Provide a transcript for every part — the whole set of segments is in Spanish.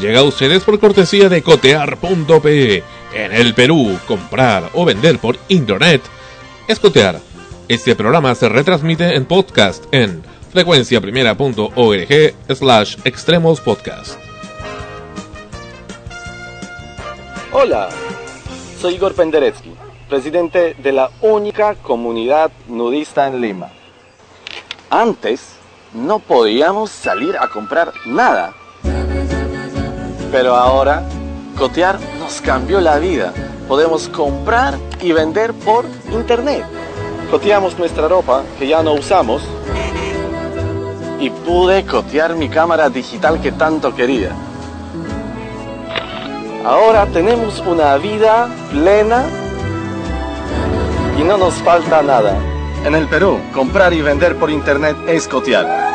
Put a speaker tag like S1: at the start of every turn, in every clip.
S1: Llega a ustedes por cortesía de cotear.pe. En el Perú, comprar o vender por internet es cotear. Este programa se retransmite en podcast en frecuenciaprimera.org slash extremos podcast.
S2: Hola, soy Igor Penderecki, presidente de la única comunidad nudista en Lima. Antes no podíamos salir a comprar nada. Pero ahora, Cotear nos cambió la vida. Podemos comprar y vender por internet. Coteamos nuestra ropa que ya no usamos y pude cotear mi cámara digital que tanto quería. Ahora tenemos una vida plena y no nos falta nada. En el Perú, comprar y vender por internet es cotear.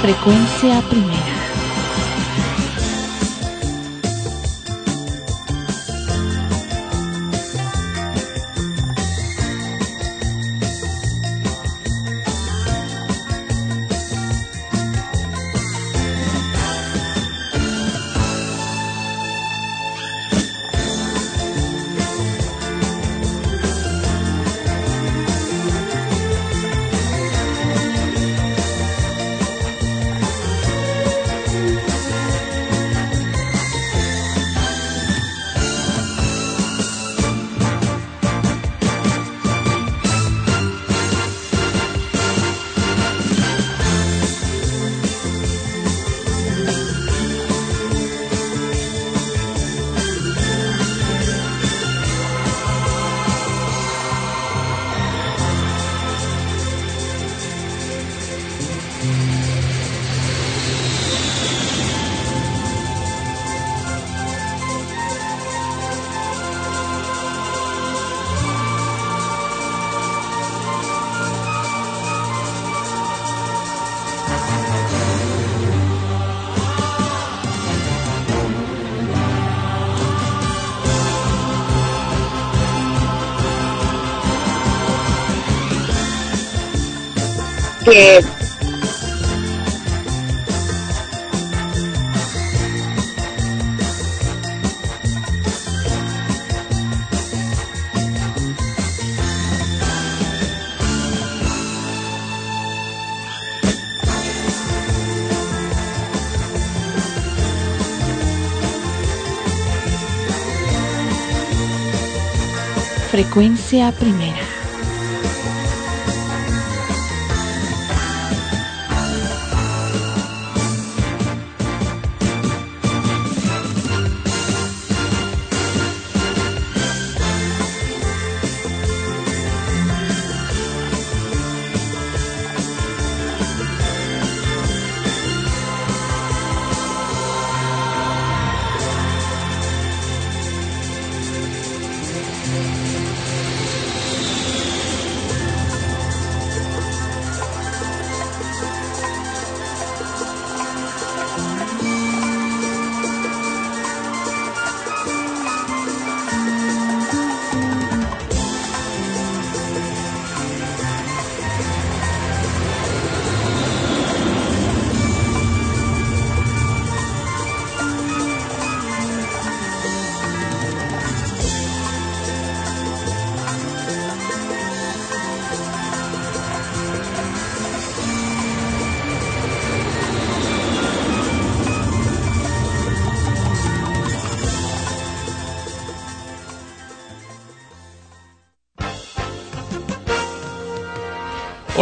S3: Frecuencia primera. Frecuencia primera.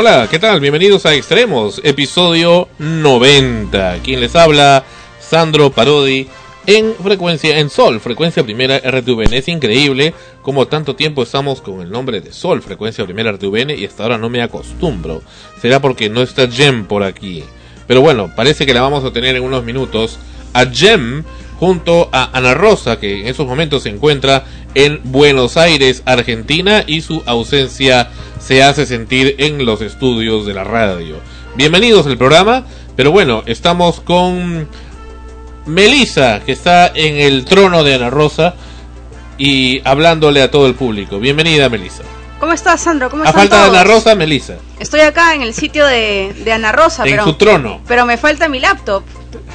S1: Hola, ¿qué tal? Bienvenidos a Extremos, episodio 90. Quien les habla, Sandro Parodi, en frecuencia, en Sol, frecuencia primera RTVN. Es increíble como tanto tiempo estamos con el nombre de Sol, frecuencia primera RTVN, y hasta ahora no me acostumbro. Será porque no está Jem por aquí. Pero bueno, parece que la vamos a tener en unos minutos. A Jem junto a Ana Rosa, que en esos momentos se encuentra en Buenos Aires, Argentina, y su ausencia se hace sentir en los estudios de la radio. Bienvenidos al programa, pero bueno, estamos con Melissa, que está en el trono de Ana Rosa y hablándole a todo el público. Bienvenida, Melissa.
S4: ¿Cómo estás, Sandro? ¿Cómo
S1: A
S4: están
S1: falta de? Ana Rosa, Melissa.
S4: Estoy acá en el sitio de, de Ana Rosa,
S1: En
S4: pero,
S1: su trono.
S4: pero me falta mi laptop.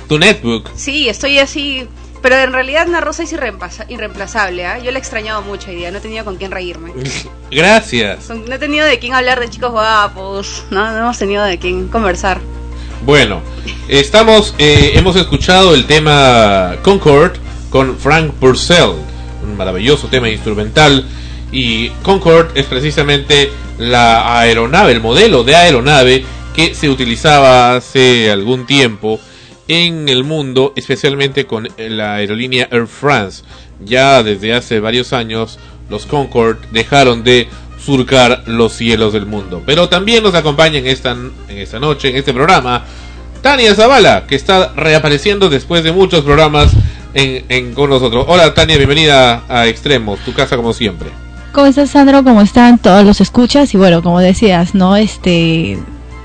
S1: Tu netbook.
S4: Sí, estoy así. Pero en realidad Ana Rosa es irreemplaza- irreemplazable. ¿ah? Yo la he extrañado mucho hoy día. No he tenido con quién reírme.
S1: Gracias.
S4: No he tenido de quién hablar de chicos guapos. No, no hemos tenido de quién conversar.
S1: Bueno, estamos, eh, hemos escuchado el tema Concord con Frank Purcell, un maravilloso tema instrumental. Y Concord es precisamente la aeronave, el modelo de aeronave que se utilizaba hace algún tiempo en el mundo, especialmente con la aerolínea Air France. Ya desde hace varios años, los Concorde dejaron de surcar los cielos del mundo. Pero también nos acompaña en esta, en esta noche, en este programa, Tania Zavala, que está reapareciendo después de muchos programas con nosotros. Hola Tania, bienvenida a Extremos, tu casa como siempre.
S3: ¿Cómo estás, Sandro? ¿Cómo están todos los escuchas? Y bueno, como decías, ¿no? Este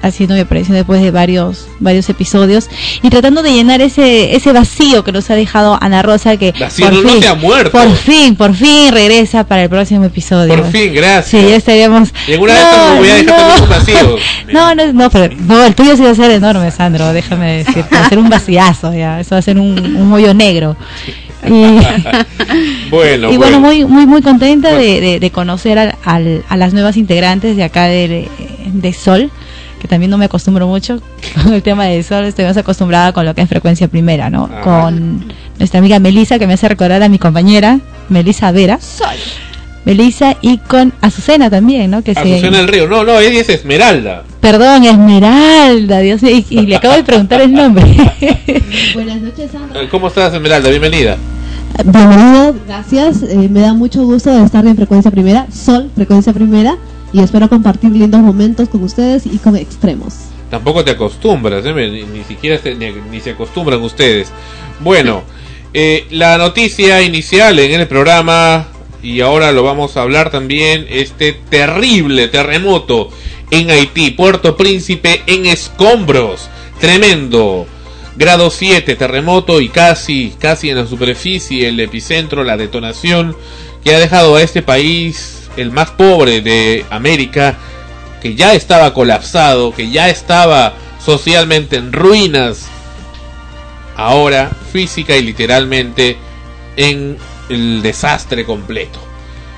S3: haciendo mi aparición después de varios varios episodios y tratando de llenar ese ese vacío que nos ha dejado Ana Rosa que
S1: Vacío, no- no se ha muerto.
S3: por fin por fin regresa para el próximo episodio
S1: Por fin, gracias.
S3: sí ya estaríamos
S1: Y en una de estas me voy a dejar también un vacío.
S3: no no no pero no el tuyo sí va a ser enorme Sandro déjame decirte va a ser un vaciazo ya eso va a ser un, un hoyo negro y
S1: Bueno,
S3: y bueno,
S1: bueno.
S3: muy muy muy contenta
S1: Bueno.
S3: de, de- de conocer al- al- a las nuevas integrantes de acá de, de Sol, que también no me acostumbro mucho con el tema de Sol, estoy más acostumbrada con lo que es frecuencia primera, ¿no?
S1: Ah.
S3: Con nuestra amiga Melisa, que me hace recordar a mi compañera, Melisa Vera.
S5: Sol.
S3: Melisa y con Azucena también, ¿no? Que se-
S1: Azucena del Río. No, no, ella es Esmeralda.
S3: Perdón, Esmeralda, Dios mío, y, y le acabo de preguntar el nombre.
S6: Buenas noches, Sandra.
S1: ¿Cómo estás, Esmeralda? Bienvenida.
S6: Bienvenido, gracias. Eh, me da mucho gusto de estar en Frecuencia Primera, Sol, Frecuencia Primera, y espero compartir lindos momentos con ustedes y con extremos.
S1: Tampoco te acostumbras, ¿eh? ni, ni siquiera se, ni, ni se acostumbran ustedes. Bueno, eh, la noticia inicial en el programa, y ahora lo vamos a hablar también, este terrible terremoto en Haití, Puerto Príncipe en escombros, tremendo. Grado 7, terremoto y casi, casi en la superficie, el epicentro, la detonación que ha dejado a este país, el más pobre de América, que ya estaba colapsado, que ya estaba socialmente en ruinas, ahora física y literalmente en el desastre completo.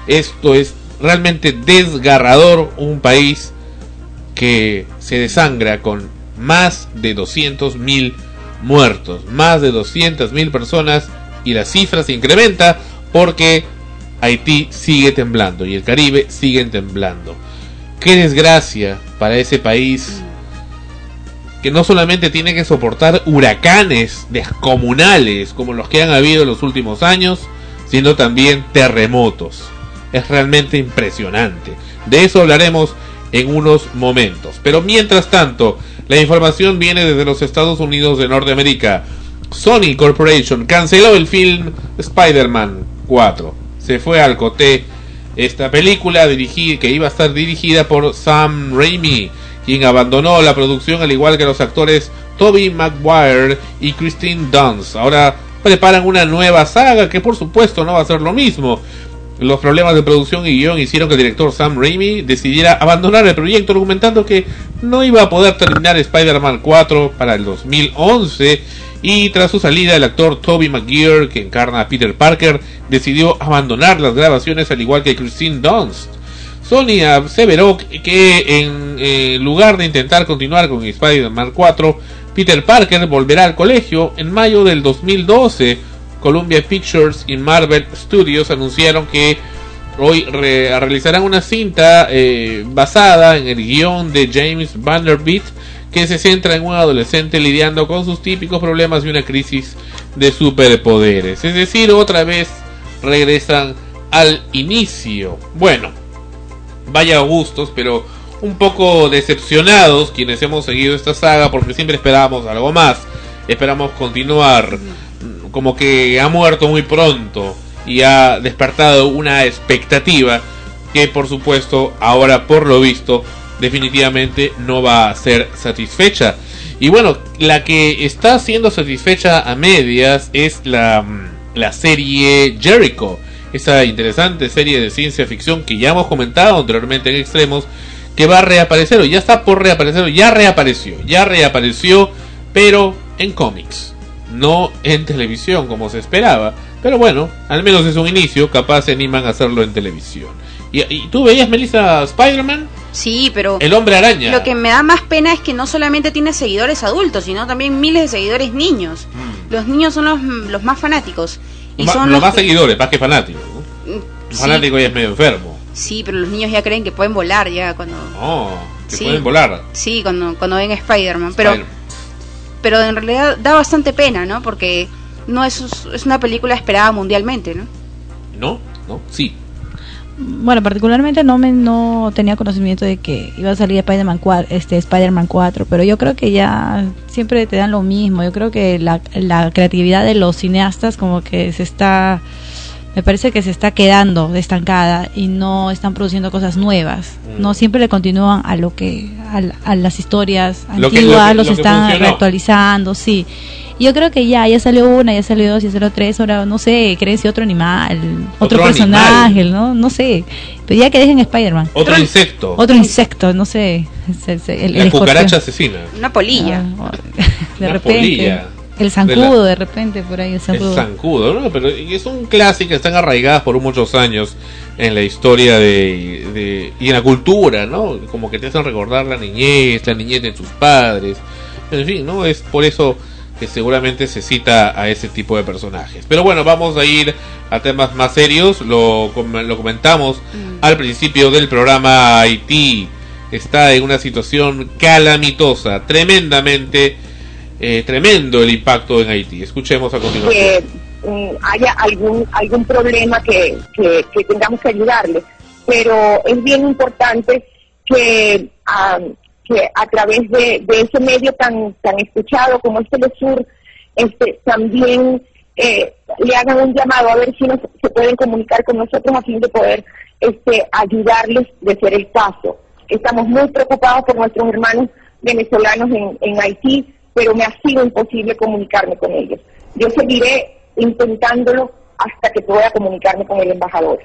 S1: Esto es realmente desgarrador, un país que se desangra con más de 200 mil muertos, más de 200 mil personas y la cifra se incrementa porque Haití sigue temblando y el Caribe sigue temblando. Qué desgracia para ese país que no solamente tiene que soportar huracanes descomunales como los que han habido en los últimos años, sino también terremotos. Es realmente impresionante. De eso hablaremos en unos momentos. Pero mientras tanto, la información viene desde los Estados Unidos de Norteamérica. Sony Corporation canceló el film Spider-Man 4. Se fue al coté esta película dirigi- que iba a estar dirigida por Sam Raimi, quien abandonó la producción al igual que los actores Toby Maguire y Christine Dunst. Ahora preparan una nueva saga que por supuesto no va a ser lo mismo. Los problemas de producción y guion hicieron que el director Sam Raimi decidiera abandonar el proyecto argumentando que no iba a poder terminar Spider-Man 4 para el 2011 y tras su salida el actor Toby Maguire que encarna a Peter Parker decidió abandonar las grabaciones al igual que Christine Dunst. Sony aseveró que en eh, lugar de intentar continuar con Spider-Man 4, Peter Parker volverá al colegio en mayo del 2012. Columbia Pictures y Marvel Studios anunciaron que hoy re- realizarán una cinta eh, basada en el guion de James Vanderbilt que se centra en un adolescente lidiando con sus típicos problemas y una crisis de superpoderes. Es decir, otra vez regresan al inicio. Bueno, vaya gustos, pero un poco decepcionados quienes hemos seguido esta saga porque siempre esperábamos algo más. Esperamos continuar. Como que ha muerto muy pronto y ha despertado una expectativa que por supuesto ahora por lo visto definitivamente no va a ser satisfecha. Y bueno, la que está siendo satisfecha a medias es la, mm, la serie Jericho, esa interesante serie de ciencia ficción que ya hemos comentado anteriormente en Extremos, que va a reaparecer o ya está por reaparecer, o ya reapareció, ya reapareció, pero en cómics, no en televisión como se esperaba. Pero bueno, al menos es un inicio, capaz se animan a hacerlo en televisión. ¿Y, y tú veías, Melissa, Spider-Man?
S4: Sí, pero
S1: El hombre araña.
S4: lo que me da más pena es que no solamente tiene seguidores adultos, sino también miles de seguidores niños. Los niños son los, los más fanáticos. Y
S1: Ma-
S4: son
S1: los
S4: los
S1: más
S4: que-
S1: seguidores, más que fanáticos. ¿no?
S4: Mm, sí,
S1: fanático ya es medio enfermo.
S4: sí, pero los niños ya creen que pueden volar ya cuando...
S1: Oh, que
S4: Sí.
S1: pueden volar.
S4: Sí, cuando, cuando ven a Spider-Man. Pero,
S1: Spider-
S4: pero en realidad da bastante pena, ¿no? Porque no es, es una película esperada mundialmente, ¿no?
S1: ¿No? ¿No? Sí.
S3: Bueno, particularmente no me no tenía conocimiento de que iba a salir Spider-Man 4, este Spider-Man 4, pero yo creo que ya siempre te dan lo mismo. Yo creo que la, la creatividad de los cineastas como que se está me parece que se está quedando estancada y no están produciendo cosas nuevas.
S1: Mm.
S3: No siempre le continúan a lo que a, a las historias
S1: Lo que-
S3: antiguas,
S1: lo que-
S3: los
S1: lo
S3: están reactualizando, sí. Yo creo que ya, ya salió una, ya salió dos, ya salió tres, ahora no sé, crece otro animal, otro,
S1: Otro
S3: personaje, ¿no? No sé. Pero ya que dejen Spider-Man.
S1: Otro insecto.
S3: Otro insecto, no sé. el,
S1: la
S3: el escorpión.
S1: cucaracha asesina.
S4: Una polilla.
S3: Ah, de
S1: Una
S3: repente.
S1: polilla.
S3: El zancudo, de repente, por ahí, el zancudo.
S1: zancudo, ¿no? Pero es un clásico, están arraigadas por muchos años en la historia de, de- y en la cultura, ¿no? Como que te hacen recordar la niñez, la niñez de tus padres. En fin, ¿no? Es por eso que seguramente se cita a ese tipo de personajes. Pero bueno, vamos a ir a temas más serios. Lo, lo comentamos al principio del programa Haití. Está en una situación calamitosa, tremendamente eh, tremendo el impacto en Haití. Escuchemos a continuación.
S7: que mm, haya algún algún problema que, que, que tengamos que ayudarle. Pero es bien importante que, ah, que a través de, ese medio tan tan escuchado como es Telesur, este, también eh, le hagan un llamado a ver si nos, se pueden comunicar con nosotros a fin de poder este, ayudarles de ser el caso. Estamos muy preocupados por nuestros hermanos venezolanos en, en Haití, pero me ha sido imposible comunicarme con ellos. Yo seguiré intentándolo hasta que pueda comunicarme con el embajador.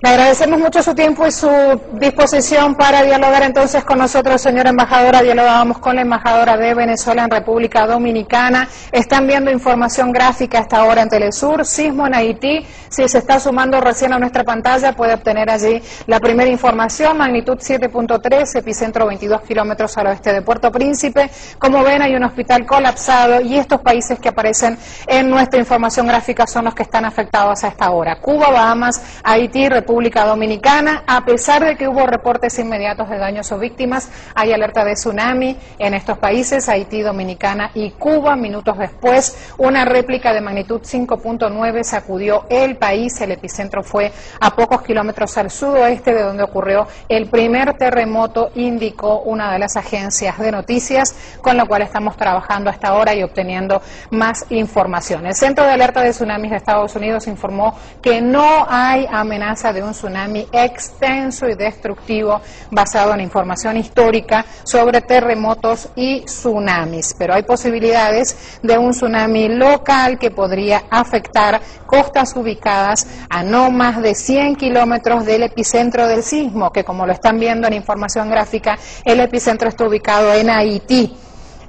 S8: Le agradecemos mucho su tiempo y su disposición para dialogar entonces con nosotros, señora embajadora. Dialogábamos con la embajadora de Venezuela en República Dominicana. Están viendo información gráfica hasta ahora en Telesur, sismo en Haití. Si se está sumando recién a nuestra pantalla, puede obtener allí la primera información, magnitud 7.3, epicentro 22 kilómetros al oeste de Puerto Príncipe. Como ven, hay un hospital colapsado y estos países que aparecen en nuestra información gráfica son los que están afectados a esta hora. Cuba, Bahamas, Haití, República Dominicana. A pesar de que hubo reportes inmediatos de daños o víctimas, hay alerta de tsunami en estos países, Haití, Dominicana y Cuba. Minutos después, una réplica de magnitud 5.9 sacudió el país. El epicentro fue a pocos kilómetros al sudoeste de donde ocurrió el primer terremoto, indicó una de las agencias de noticias, con lo cual estamos trabajando hasta ahora y obteniendo más información. El Centro de Alerta de Tsunamis de Estados Unidos informó que no hay amenaza de un tsunami extenso y destructivo basado en información histórica sobre terremotos y tsunamis, pero hay posibilidades de un tsunami local que podría afectar costas ubicadas a no más de 100 kilómetros del epicentro del sismo, que como lo están viendo en información gráfica, el epicentro está ubicado en Haití.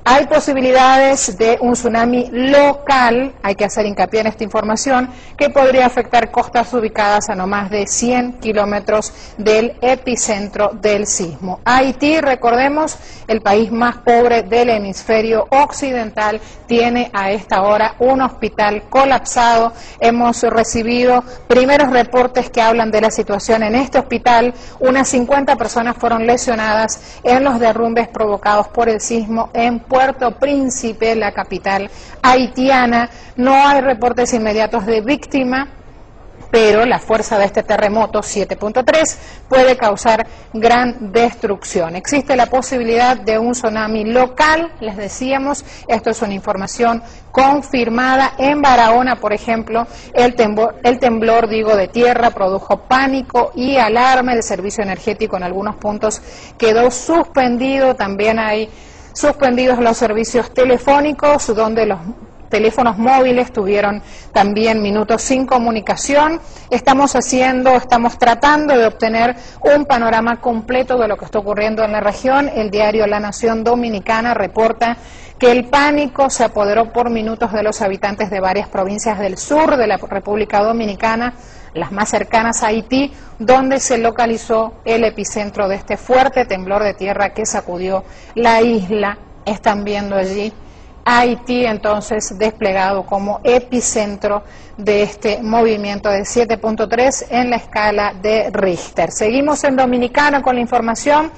S8: Hay posibilidades de un tsunami local, hay que hacer hincapié en esta información, que podría afectar costas ubicadas a no más de 100 kilómetros del epicentro del sismo. Haití, recordemos, el país más pobre del hemisferio occidental, tiene a esta hora un hospital colapsado. Hemos recibido primeros reportes que hablan de la situación en este hospital. Unas 50 personas fueron lesionadas en los derrumbes provocados por el sismo en Puerto Príncipe, la capital haitiana. No hay reportes inmediatos de víctima pero la fuerza de este terremoto 7.3 puede causar gran destrucción. Existe la posibilidad de un tsunami local, les decíamos, esto es una información confirmada en Barahona, por ejemplo, el temblor, el temblor, digo, de tierra produjo pánico y alarma, el servicio energético en algunos puntos quedó suspendido, también hay suspendidos los servicios telefónicos, donde los teléfonos móviles tuvieron también minutos sin comunicación. Estamos haciendo, estamos tratando de obtener un panorama completo de lo que está ocurriendo en la región. El diario La Nación Dominicana reporta que el pánico se apoderó por minutos de los habitantes de varias provincias del sur de la República Dominicana, las más cercanas a Haití, donde se localizó el epicentro de este fuerte temblor de tierra que sacudió la isla. Están viendo allí Haití entonces desplegado como epicentro de este movimiento de 7.3 en la escala de Richter. Seguimos en Dominicana con la información.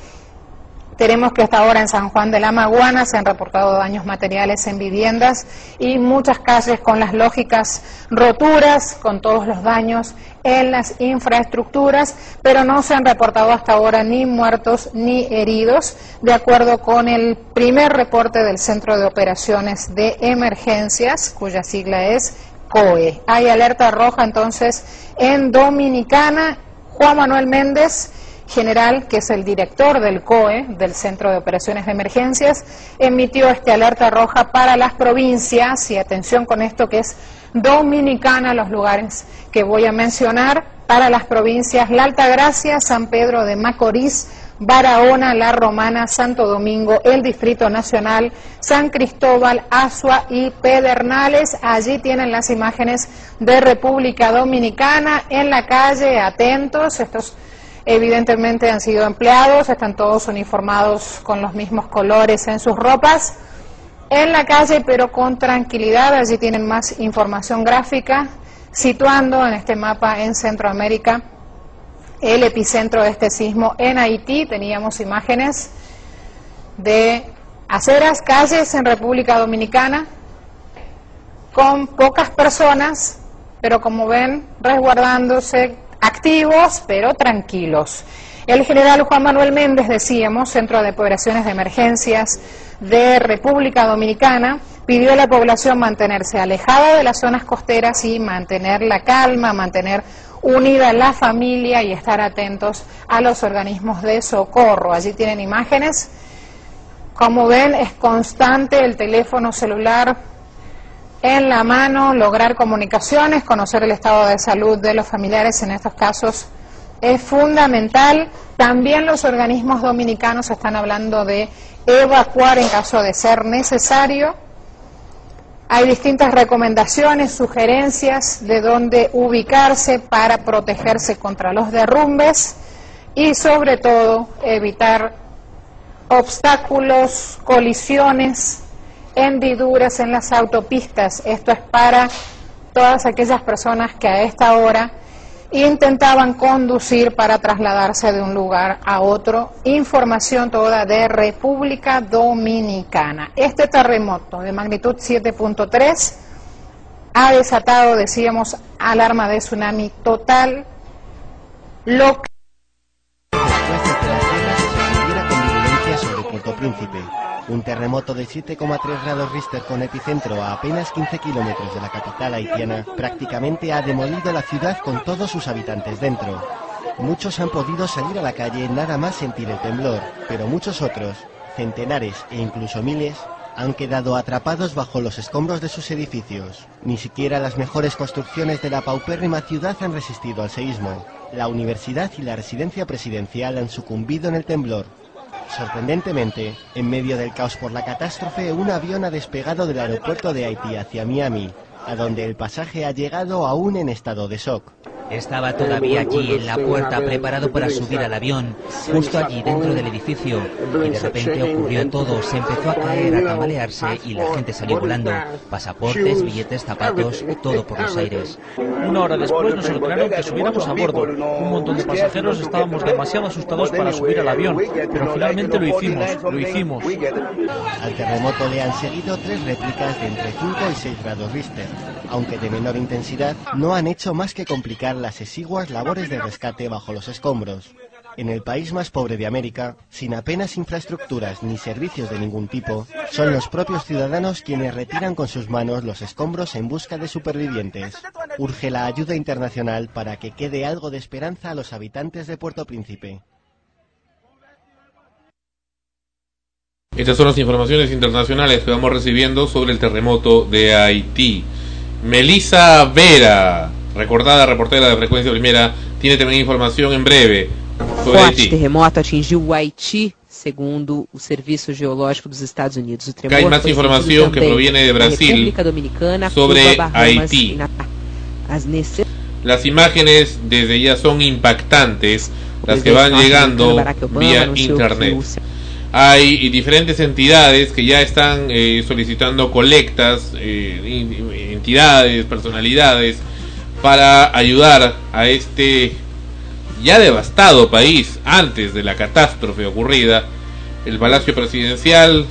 S8: Tenemos que hasta ahora en San Juan de la Maguana se han reportado daños materiales en viviendas y muchas calles con las lógicas roturas, con todos los daños en las infraestructuras, pero no se han reportado hasta ahora ni muertos ni heridos, de acuerdo con el primer reporte del Centro de Operaciones de Emergencias, cuya sigla es COE. Hay alerta roja entonces en Dominicana. Juan Manuel Méndez general, que es el director del COE, del Centro de Operaciones de Emergencias, emitió esta alerta roja para las provincias, y atención con esto que es dominicana, los lugares que voy a mencionar, para las provincias La Altagracia, San Pedro de Macorís, Barahona, La Romana, Santo Domingo, el Distrito Nacional, San Cristóbal, Asua y Pedernales. Allí tienen las imágenes de República Dominicana en la calle, atentos, estos evidentemente han sido empleados, están todos uniformados con los mismos colores en sus ropas, en la calle pero con tranquilidad, allí tienen más información gráfica, situando en este mapa en Centroamérica el epicentro de este sismo en Haití, teníamos imágenes de aceras, calles en República Dominicana, con pocas personas, pero como ven, resguardándose activos pero tranquilos. El general Juan Manuel Méndez, decíamos, Centro de Operaciones de Emergencias de República Dominicana, pidió a la población mantenerse alejada de las zonas costeras y mantener la calma, mantener unida la familia y estar atentos a los organismos de socorro. Allí tienen imágenes. Como ven, es constante el teléfono celular en la mano, lograr comunicaciones, conocer el estado de salud de los familiares en estos casos es fundamental. También los organismos dominicanos están hablando de evacuar en caso de ser necesario. Hay distintas recomendaciones, sugerencias de dónde ubicarse para protegerse contra los derrumbes y sobre todo evitar obstáculos, colisiones hendiduras en las autopistas. Esto es para todas aquellas personas que a esta hora intentaban conducir para trasladarse de un lugar a otro. Información toda de República Dominicana. Este terremoto de magnitud 7.3 ha desatado, decíamos, alarma de tsunami total local.
S9: Príncipe. Un terremoto de 7,3 grados Richter con epicentro a apenas 15 kilómetros de la capital haitiana prácticamente ha demolido la ciudad con todos sus habitantes dentro. Muchos han podido salir a la calle nada más sentir el temblor, pero muchos otros, centenares e incluso miles, han quedado atrapados bajo los escombros de sus edificios. Ni siquiera las mejores construcciones de la paupérrima ciudad han resistido al seísmo. La universidad y la residencia presidencial han sucumbido en el temblor. Sorprendentemente, en medio del caos por la catástrofe, un avión ha despegado del aeropuerto de Haití hacia Miami, a donde el pasaje ha llegado aún en estado de shock.
S10: Estaba todavía allí en la puerta preparado para subir al avión, justo allí dentro del edificio, y de repente ocurrió todo, se empezó a caer, a tambalearse y la gente salió volando, pasaportes, billetes, zapatos, todo por los aires.
S11: Una hora después nos ordenaron que subiéramos a bordo. Un montón de pasajeros estábamos demasiado asustados para subir al avión, pero finalmente lo hicimos, lo hicimos.
S9: Al terremoto le han seguido tres réplicas de entre 5 y 6 grados Richter, aunque de menor intensidad, no han hecho más que complicar las exiguas labores de rescate bajo los escombros. En el país más pobre de América, sin apenas infraestructuras ni servicios de ningún tipo, son los propios ciudadanos quienes retiran con sus manos los escombros en busca de supervivientes. Urge la ayuda internacional para que quede algo de esperanza a los habitantes de Puerto Príncipe.
S1: Estas son las informaciones internacionales que vamos recibiendo sobre el terremoto de Haití. Melissa Vera, recordada reportera de Frecuencia Primera, tiene también información en breve sobre
S12: Forte
S1: Haití.
S12: terremoto atingiu o Haiti, segundo o Serviço Geológico dos Estados Unidos. O tremor
S1: Hay más
S12: foi
S1: información
S12: sentido
S1: que
S12: também
S1: proviene de Brasil
S12: República Dominicana,
S1: sobre
S12: Cuba, Bahamas
S1: Haití.
S12: e As
S1: Las imágenes desde ya son impactantes, las que van llegando vía internet. Hay diferentes entidades que ya están eh, solicitando colectas, eh, entidades, personalidades, para ayudar a este ya devastado país antes de la catástrofe ocurrida. El Palacio Presidencial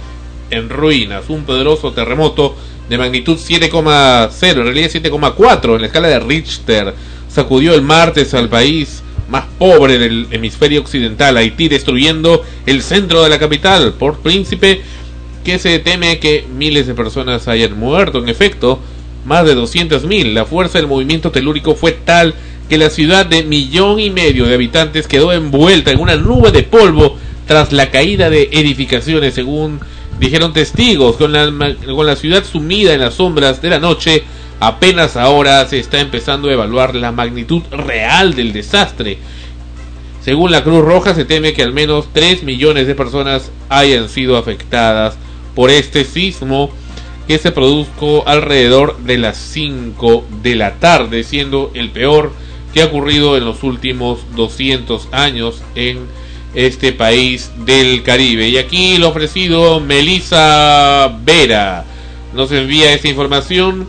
S1: en ruinas, un poderoso terremoto de magnitud 7,0, en realidad 7,4 en la escala de Richter, sacudió el martes al país más pobre del hemisferio occidental, Haití, destruyendo el centro de la capital, Port Príncipe, que se teme que miles de personas hayan muerto. En efecto, más de 200.000. La fuerza del movimiento telúrico fue tal que la ciudad de millón y medio de habitantes quedó envuelta en una nube de polvo tras la caída de edificaciones, según dijeron testigos, con la, con la ciudad sumida en las sombras de la noche. Apenas ahora se está empezando a evaluar la magnitud real del desastre. Según la Cruz Roja, se teme que al menos 3 millones de personas hayan sido afectadas por este sismo que se produjo alrededor de las 5 de la tarde, siendo el peor que ha ocurrido en los últimos 200 años en este país del Caribe. Y aquí lo ofrecido Melissa Vera. Nos envía esta información.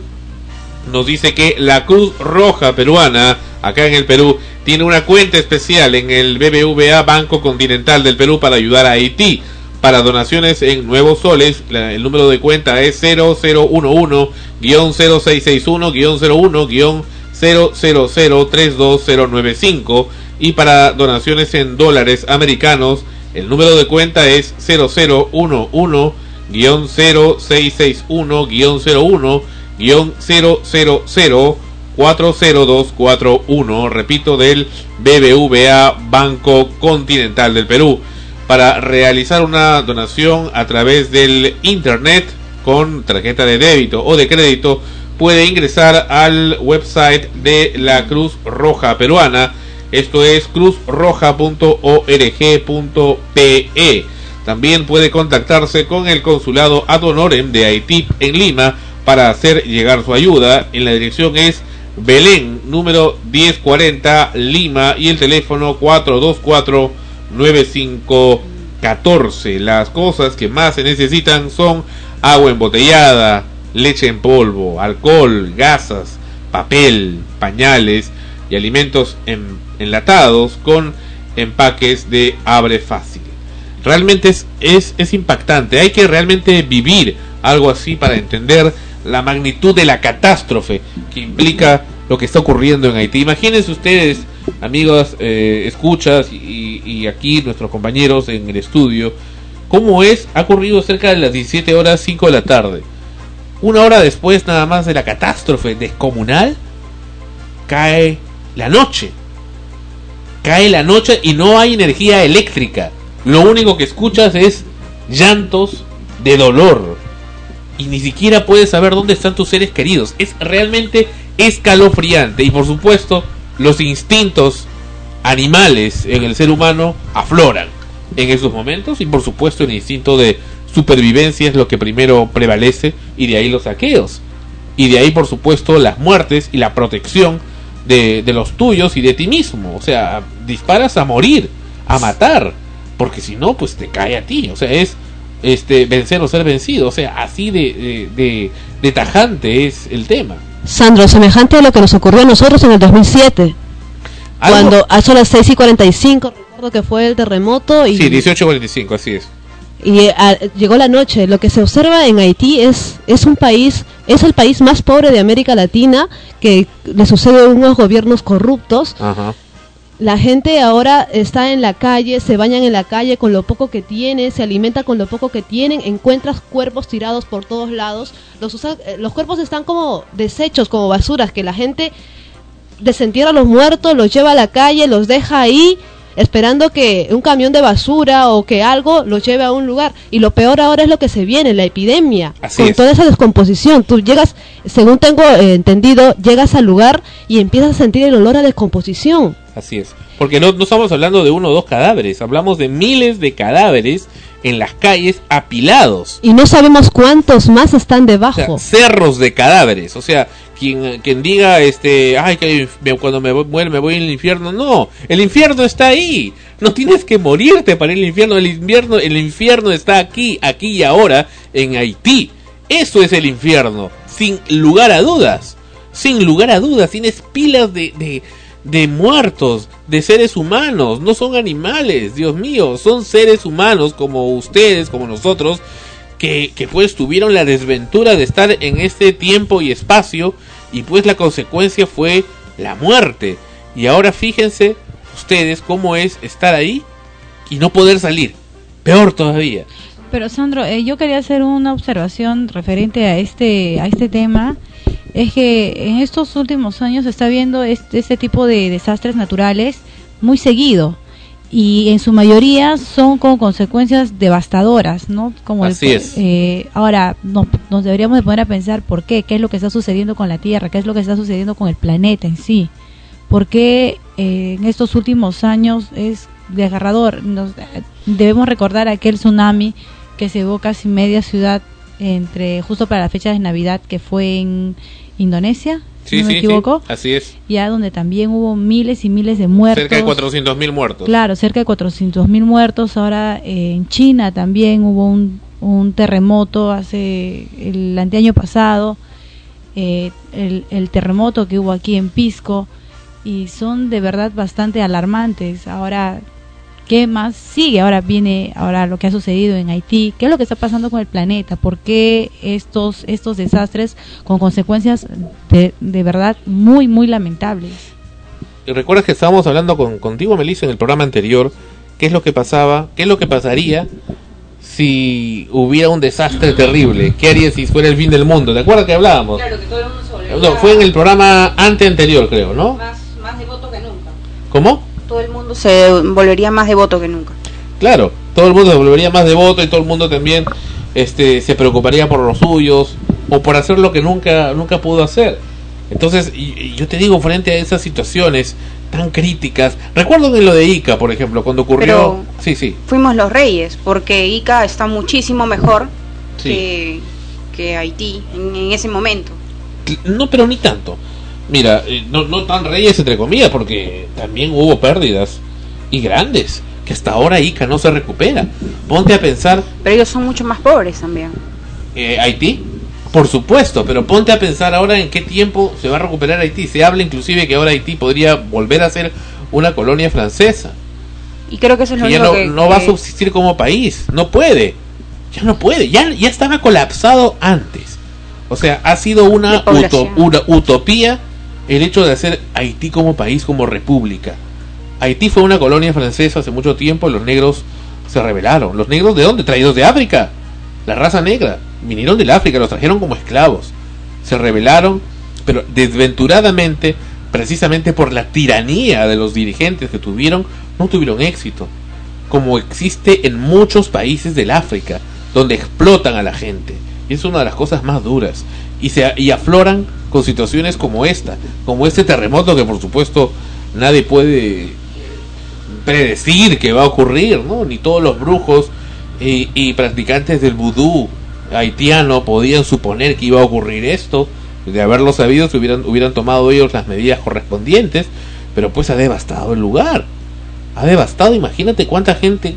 S1: Nos dice que la Cruz Roja peruana, acá en el Perú, tiene una cuenta especial en el BBVA Banco Continental del Perú para ayudar a Haití. Para donaciones en nuevos soles, el número de cuenta es 0011-0661-01-000320095 y para donaciones en dólares americanos, el número de cuenta es 0011-0661-000-40241, repito, del BBVA Banco Continental del Perú. Para realizar una donación a través del internet con tarjeta de débito o de crédito, puede ingresar al website de la Cruz Roja Peruana. Esto es cruzroja.org.pe. También puede contactarse con el consulado ad honorem de Haití en Lima para hacer llegar su ayuda. En la dirección es Belén, número 1040 Lima y el teléfono 424 9514. Las cosas que más se necesitan son agua embotellada, leche en polvo, alcohol, gasas, papel, pañales y alimentos en- enlatados con empaques de abre fácil. Realmente es, es impactante. Hay que realmente vivir algo así para entender la magnitud de la catástrofe que implica lo que está ocurriendo en Haití. Imagínense ustedes, amigos, eh, escuchas y, y aquí nuestros compañeros en el estudio, cómo es, ha ocurrido cerca de las 17 horas 5 de la tarde. Una hora después nada más de la catástrofe descomunal, cae la noche. Cae la noche y no hay energía eléctrica. Lo único que escuchas es llantos de dolor. Y ni siquiera puedes saber dónde están tus seres queridos. Es realmente escalofriante. Y por supuesto, los instintos animales en el ser humano afloran. en esos momentos y por supuesto el instinto de supervivencia es lo que primero prevalece y de ahí los saqueos y de ahí por supuesto las muertes y la protección de, de los tuyos y de ti mismo o sea disparas a morir a matar porque si no pues te cae a ti o sea es este vencer o ser vencido o sea así de, de, de, tajante es el tema
S6: Sandro, semejante a lo que nos ocurrió a nosotros en el 2007.
S1: Algo-
S6: Cuando a eso las 6 y 45, recuerdo que fue el terremoto y,
S1: sí 1845 así es
S6: y eh, a- llegó la noche. Lo que se observa en Haití es, es un país, es el país más pobre de América Latina, que le sucede a unos gobiernos corruptos.
S1: Ajá.
S6: La gente ahora está en la calle, se bañan en la calle con lo poco que tienen, se alimenta con lo poco que tienen, encuentras cuerpos tirados por todos lados. Los, usa- eh, los cuerpos están como desechos, como basuras, que la gente desentierra a los muertos, los lleva a la calle, los deja ahí, esperando que un camión de basura o que algo los lleve a un lugar. Y lo peor ahora es lo que se viene, la epidemia.
S1: Así
S6: con
S1: es.
S6: toda esa descomposición. Tú llegas, según tengo entendido, llegas al lugar y empiezas a sentir el olor a descomposición.
S1: Así es. Porque no, no estamos hablando de uno o dos cadáveres, hablamos de miles de cadáveres en las calles apilados.
S6: Y no sabemos cuántos más están
S1: O
S6: debajo.
S1: sea, cerros de cadáveres. O sea, quien, quien diga, este, ay, que me- cuando me voy, muero me voy al infierno. No, el infierno está ahí. No tienes que morirte para ir al infierno. El infierno, el infierno está aquí, aquí y ahora, en Haití. Eso es el infierno, sin lugar a dudas. Sin lugar a dudas, tienes pilas de, de, de muertos, de seres humanos. No son animales, Dios mío, son seres humanos como ustedes, como nosotros, que, que pues tuvieron la desventura de estar en este tiempo y espacio y pues la consecuencia fue la muerte. Y ahora fíjense ustedes cómo es estar ahí y no poder salir. Peor todavía.
S3: Pero Sandro, eh, yo quería hacer una observación referente a este a este tema. Es que en estos últimos años se está viendo este, este tipo de desastres naturales muy seguido y en su mayoría son con consecuencias devastadoras, ¿no? Como el-
S1: Así es.
S3: eh, ahora no- nos deberíamos de poner a pensar por qué, qué es lo que está sucediendo con la Tierra, qué es lo que está sucediendo con el planeta en sí, por qué eh, en estos últimos años es desgarrador. Nos- debemos recordar aquel tsunami que se casi media ciudad entre justo para la fecha de Navidad que fue en Indonesia, si
S1: Sí,
S3: no me
S1: sí,
S3: equivoco,
S1: sí. Así es.
S3: ya donde también hubo miles y miles de muertos.
S1: Cerca de 400.000 muertos.
S3: Claro, cerca de 400 mil muertos. Ahora eh, en China también hubo un, un terremoto hace el anteaño pasado. eh, el, el terremoto que hubo aquí en Pisco. Y son de verdad bastante alarmantes. Ahora, ¿qué más sigue? Ahora viene ahora lo que ha sucedido en Haití. ¿Qué es lo que está pasando con el planeta? ¿Por qué estos, estos desastres con consecuencias de, de verdad muy, muy lamentables?
S1: Y recuerdas que estábamos hablando con, contigo, Melissa, en el programa anterior, qué es lo que pasaba, qué es lo que pasaría si hubiera un desastre terrible, qué haría si fuera el fin del mundo, ¿te acuerdas que hablábamos?
S4: Claro, que todo el mundo
S1: No, fue en el programa ante anterior, creo, ¿no?
S4: más, más devoto que nunca.
S1: ¿Cómo?
S4: Todo el mundo se volvería más devoto que nunca.
S1: Claro, todo el mundo se volvería más devoto y todo el mundo también este, se preocuparía por los suyos o por hacer lo que nunca, nunca pudo hacer. Entonces, y- yo te digo, frente a esas situaciones tan críticas, recuerdo en lo de Ica, por ejemplo, cuando ocurrió...
S4: Pero-
S1: Sí, sí,
S4: Fuimos los reyes, porque Ica está muchísimo mejor
S1: sí.
S4: que, que Haití en, en ese momento.
S1: No, pero ni tanto. Mira, eh, no, no tan reyes entre comillas, porque también hubo pérdidas y grandes, que hasta ahora Ica no se recupera. Ponte a pensar
S4: Pero ellos son mucho más pobres también.
S1: Eh, Haití, por supuesto, pero ponte a pensar ahora en qué tiempo se va a recuperar Haití. Se habla inclusive que ahora Haití podría volver a ser una colonia francesa.
S4: Y creo que eso es lo
S1: Que no,
S4: que,
S1: no va a subsistir como país. No puede. Ya no puede. Ya, ya estaba colapsado antes. O sea, ha sido una, una utopía el hecho de hacer Haití como país, como república. Haití fue una colonia francesa hace mucho tiempo. Los negros se rebelaron. ¿Los negros de dónde? Traídos de África. La raza negra. Vinieron del África, los trajeron como esclavos. Se rebelaron, pero desventuradamente, precisamente por la tiranía de los dirigentes que tuvieron, no tuvieron éxito. Como existe en muchos países del África, donde explotan a la gente. Es una de las cosas más duras. Y, se, y afloran con situaciones como esta, como este terremoto que por supuesto nadie puede predecir que va a ocurrir, ¿no? Ni todos los brujos y, y practicantes del vudú haitiano podían suponer que iba a ocurrir esto. De haberlo sabido, se hubieran, hubieran tomado ellos las medidas correspondientes, pero pues ha devastado el lugar. Ha devastado, imagínate cuánta gente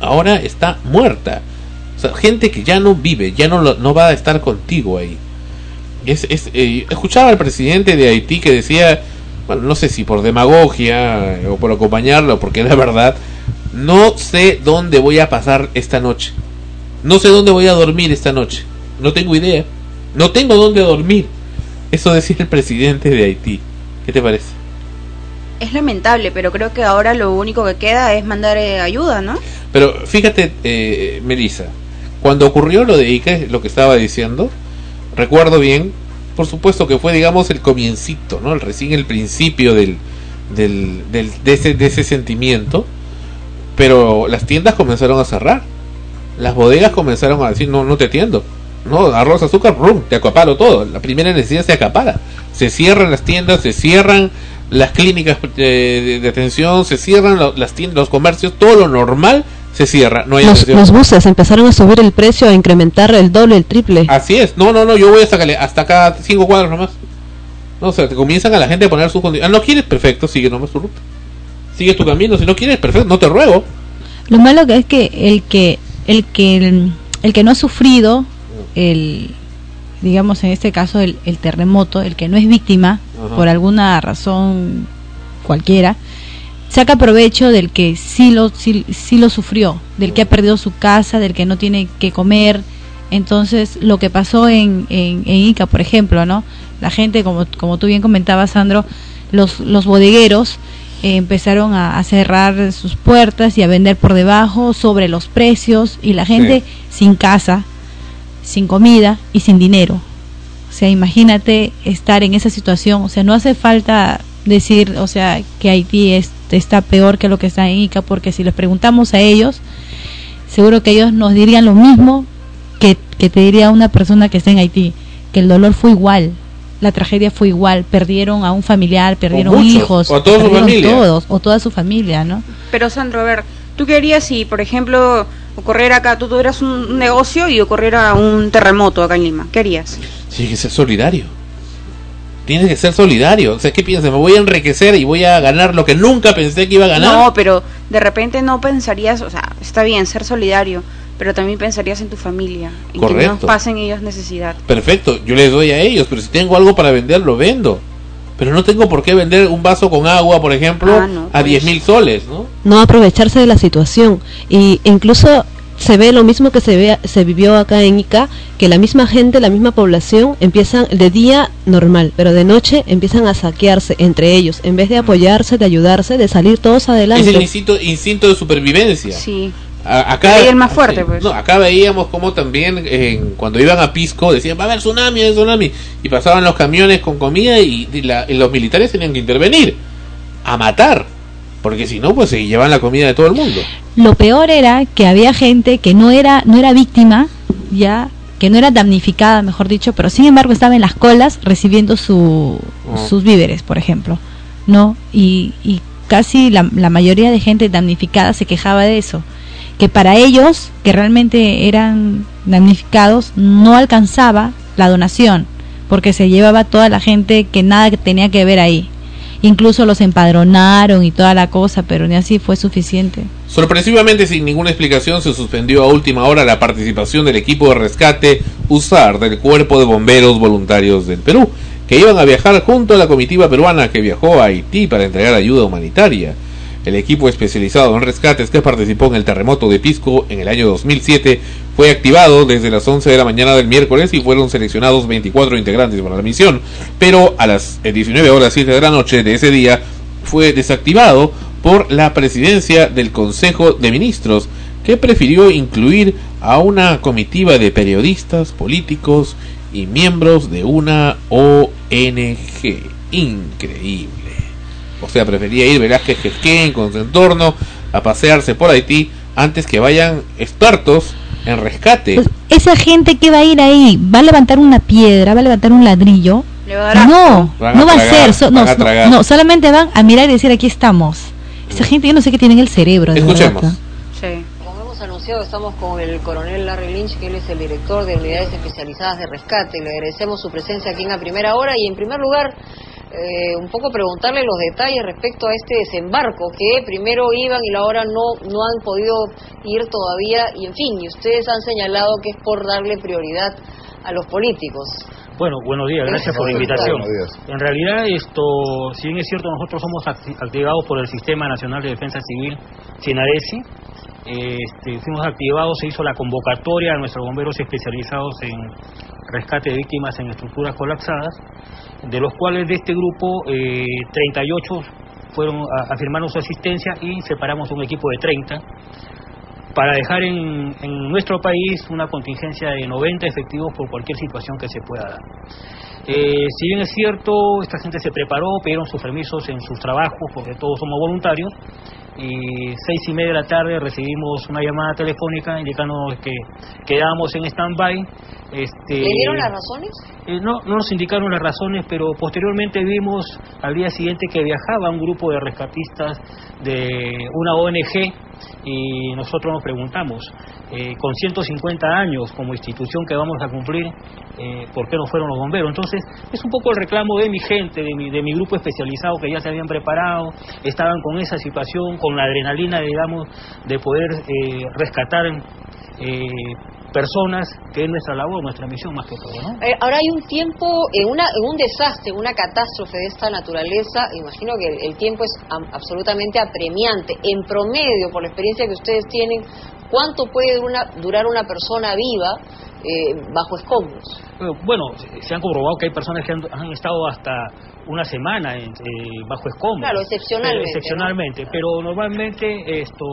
S1: ahora está muerta. O sea, gente que ya no vive, ya no, lo- no va a estar contigo ahí. Es, es, eh, escuchaba al presidente de Haití que decía, bueno, no sé si por demagogia eh, o por acompañarlo, porque la verdad, no sé dónde voy a pasar esta noche. No sé dónde voy a dormir esta noche. No tengo idea. No tengo dónde dormir. Eso decía el presidente de Haití. ¿Qué te parece?
S4: Es lamentable, pero creo que ahora lo único que queda es mandar eh, ayuda, ¿no?
S1: Pero fíjate, eh, Melissa, cuando ocurrió lo de Ica, lo que estaba diciendo, recuerdo bien, por supuesto que fue, digamos, el comiencito, ¿no? El recién el principio del, del, del- de, ese, de ese sentimiento, pero las tiendas comenzaron a cerrar, las bodegas comenzaron a decir, no, no te atiendo, no, arroz, azúcar, rum, te acaparo todo, la primera necesidad se acapara, se cierran las tiendas, se cierran las clínicas eh, de, de atención, se cierran las tiendas, los comercios, todo lo normal se cierra, no hay
S6: Los, los buses empezaron a subir el precio, a incrementar el doble, el triple.
S1: Así es, no, no, no, yo voy hasta, Cali- hasta acá cinco cuadros nomás. No, o sea, te comienzan a la gente a poner sus condiciones. Ah, no quieres, perfecto, sigue nomás tu ruta. Sigue tu camino, si no quieres, perfecto, no te ruego.
S3: Lo malo que es que el que el que el que no ha sufrido el digamos en este caso el, el terremoto, el que no es víctima
S13: Ajá.
S3: por alguna razón cualquiera, saca provecho del que sí lo sí, sí lo sufrió, del que ha perdido su casa, del que no tiene que comer. Entonces, lo que pasó en, en, en Ica, por ejemplo, ¿no? La gente, como, como tú bien comentabas, Sandro, los, los bodegueros eh, empezaron a, a cerrar sus puertas y a vender por debajo sobre los precios y la gente sin casa, sin comida y sin dinero. O sea, imagínate estar en esa situación. O sea, no hace falta decir, o sea, que Haití es- está peor que lo que está en Ica, porque si les preguntamos a ellos, seguro que ellos nos dirían lo mismo que, que te diría una persona que está en Haití, que el dolor fue igual, la tragedia fue igual, perdieron a un familiar, perdieron
S1: muchos,
S3: hijos,
S1: o a toda su
S3: perdieron
S1: familia.
S3: todos, o toda su familia, ¿no?
S4: Pero Sandro, a ver, ¿tú qué harías si, por ejemplo, ocurriera acá, tú tuvieras un negocio y ocurriera un terremoto acá en Lima? ¿Qué harías?
S1: Tienes que ser solidario. Tienes que ser solidario. O sea, ¿qué piensas? Me voy a enriquecer y voy a ganar lo que nunca pensé que iba a ganar.
S4: No, pero de repente no pensarías, o sea, está bien ser solidario, pero también pensarías en tu familia, en que no
S1: Correcto.
S4: pasen ellos necesidad.
S1: Perfecto, yo les doy a ellos, pero si tengo algo para vender, lo vendo. Pero no tengo por qué vender un vaso con agua, por ejemplo,
S6: Ah, no,
S1: a
S6: pues.
S1: 10 mil soles, ¿no?
S6: no aprovecharse de la situación y incluso se ve lo mismo que se ve se vivió acá en Ica que la misma gente la misma población empiezan de día normal pero de noche empiezan a saquearse entre ellos en vez de apoyarse de ayudarse de salir todos
S1: Es
S6: adelante
S1: el instinto, instinto de supervivencia.
S4: Sí.
S1: A- acá,
S4: Ahí el más fuerte, pues.
S1: No, acá veíamos como también cuando iban a Pisco decían, va a haber tsunami, hay tsunami. Y pasaban los camiones con comida y, y la- y los militares tenían que intervenir a matar. Porque si no, pues se llevan la comida de todo el mundo.
S3: Lo peor era que había gente que no era no era víctima, ya que no era damnificada, mejor dicho, pero sin embargo estaba en las colas recibiendo su,
S13: Oh.
S3: sus víveres, por ejemplo, no y, y casi la, la mayoría de gente damnificada se quejaba de eso, que para ellos que realmente eran damnificados no alcanzaba la donación, porque se llevaba toda la gente que nada tenía que ver ahí. Incluso los empadronaron y toda la cosa, pero ni así fue suficiente.
S1: Sorpresivamente, sin ninguna explicación, se suspendió a última hora la participación del equipo de rescate USAR del Cuerpo de Bomberos Voluntarios del Perú, que iban a viajar junto a la comitiva peruana que viajó a Haití para entregar ayuda humanitaria. El equipo especializado en rescates que participó en el terremoto de Pisco en el año 2007 fue activado desde las 11 de la mañana del miércoles y fueron seleccionados 24 integrantes para la misión, pero a las eh, 19 horas 7 de la noche de ese día fue desactivado por la presidencia del Consejo de Ministros, que prefirió incluir a una comitiva de periodistas, políticos y miembros de una ONG. Increíble. O sea, prefería ir Velázquez Quesquén con su entorno a pasearse por Haití antes que vayan expertos en rescate.
S3: Pues, esa gente que va a ir ahí, va a levantar una piedra, va a levantar un ladrillo.
S4: Le va a dar
S3: No,
S1: a
S3: no va
S1: tragar,
S3: a ser, so- no,
S1: a
S3: no, solamente van a mirar y decir aquí estamos. Esa gente, yo no sé qué tiene en el cerebro.
S1: Escuchemos.
S4: Sí.
S13: Como hemos anunciado, estamos con el coronel Larry Lynch, que él es el director de unidades especializadas de rescate. Le agradecemos su presencia aquí en la primera hora y, en primer lugar, eh, un poco preguntarle los detalles respecto a este desembarco, que primero iban y ahora no, no han podido ir todavía, y en fin, y ustedes han señalado que es por darle prioridad a los políticos.
S14: Bueno, buenos días, gracias por la invitación. En realidad, esto, si bien es cierto, nosotros somos acti- activados por el Sistema Nacional de Defensa Civil, SINADESI, este, fuimos activados, se hizo la convocatoria a nuestros bomberos especializados en rescate de víctimas en estructuras colapsadas, de los cuales de este grupo eh, 38 fueron a, afirmaron su asistencia y separamos un equipo de 30 para dejar en nuestro país una contingencia de 90 efectivos por cualquier situación que se pueda dar. Eh, si bien es cierto, esta gente se preparó, pidieron sus permisos en sus trabajos, porque todos somos voluntarios, y seis y media de la tarde recibimos una llamada telefónica indicándonos que quedábamos en stand-by. Este,
S13: ¿Le dieron las razones?
S14: eh, no, no nos indicaron las razones, pero posteriormente vimos al día siguiente que viajaba un grupo de rescatistas de una ONG y nosotros nos preguntamos, eh, con 150 años como institución que vamos a cumplir, eh, ¿por qué no fueron los bomberos? Entonces, es un poco el reclamo de mi gente, de mi, de mi grupo especializado que ya se habían preparado, estaban con esa situación, con la adrenalina, digamos, de poder eh, rescatar personas, que es nuestra labor, nuestra misión más que todo, ¿no?
S13: Eh, ahora hay un tiempo, en, una, un desastre, una catástrofe de esta naturaleza, imagino que el, el tiempo es am- absolutamente apremiante. En promedio, por la experiencia que ustedes tienen, ¿cuánto puede una- durar una persona viva eh, bajo escombros?
S14: Eh, Bueno, se- han comprobado que hay personas que han, han estado hasta una semana en- eh, bajo escombros.
S13: Claro, excepcionalmente,
S14: excepcionalmente, pero normalmente esto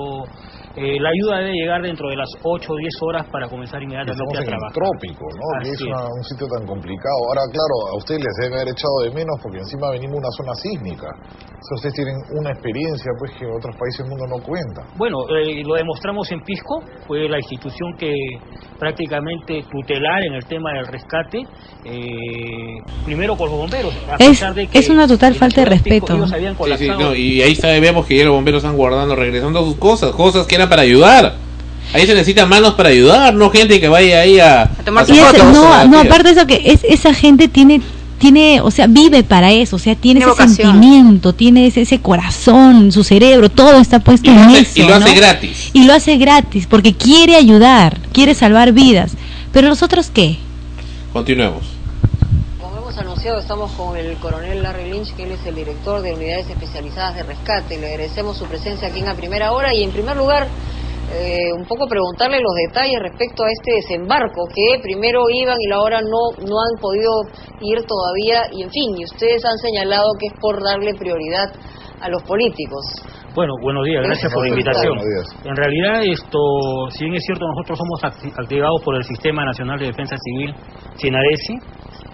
S14: eh, la ayuda debe llegar dentro de las 8 o 10 horas para comenzar inmediatamente
S15: Estamos
S14: a
S15: en el
S14: trabajar.
S15: trópico, ¿no? Que es
S14: es.
S15: una- un sitio tan complicado. Ahora, claro, a ustedes les debe haber echado de menos porque encima venimos de una zona sísmica. Sea, ustedes tienen una experiencia pues que otros países del mundo no cuentan.
S14: Bueno, eh, lo demostramos en Pisco, fue la institución que prácticamente tutelar en el tema del rescate, eh, primero con los bomberos. a
S3: Es,
S14: pesar de que
S3: es una total falta de
S14: Pisco
S3: respeto.
S14: ellos habían
S1: Sí, sí, no, y ahí está, vemos que ya los bomberos están guardando, regresando sus cosas, cosas que eran para ayudar. Ahí se necesitan manos para ayudar, no gente que vaya ahí a, a
S3: Y es-
S1: fotos,
S3: no, no, aparte de eso que es, esa gente tiene tiene, o sea, vive para eso, o sea, tiene,
S4: Tiene
S3: ese
S4: vocación.
S3: sentimiento, tiene ese, ese corazón, su cerebro, todo está puesto
S1: Y lo
S3: en
S1: hace-
S3: eso.
S1: y lo hace gratis.
S3: Y lo hace gratis porque quiere ayudar, quiere salvar vidas. Pero nosotros qué?
S1: Continuemos.
S13: Estamos con el coronel Larry Lynch, que él es el director de unidades especializadas de rescate. Le agradecemos su presencia aquí en la primera hora y, en primer lugar, eh, un poco preguntarle los detalles respecto a este desembarco, que primero iban y ahora no, no han podido ir todavía, y en fin, y ustedes han señalado que es por darle prioridad a los políticos.
S14: Bueno, buenos días, gracias por la invitación. En realidad, esto, si bien es cierto, nosotros somos acti- activados por el Sistema Nacional de Defensa Civil, SINADESI,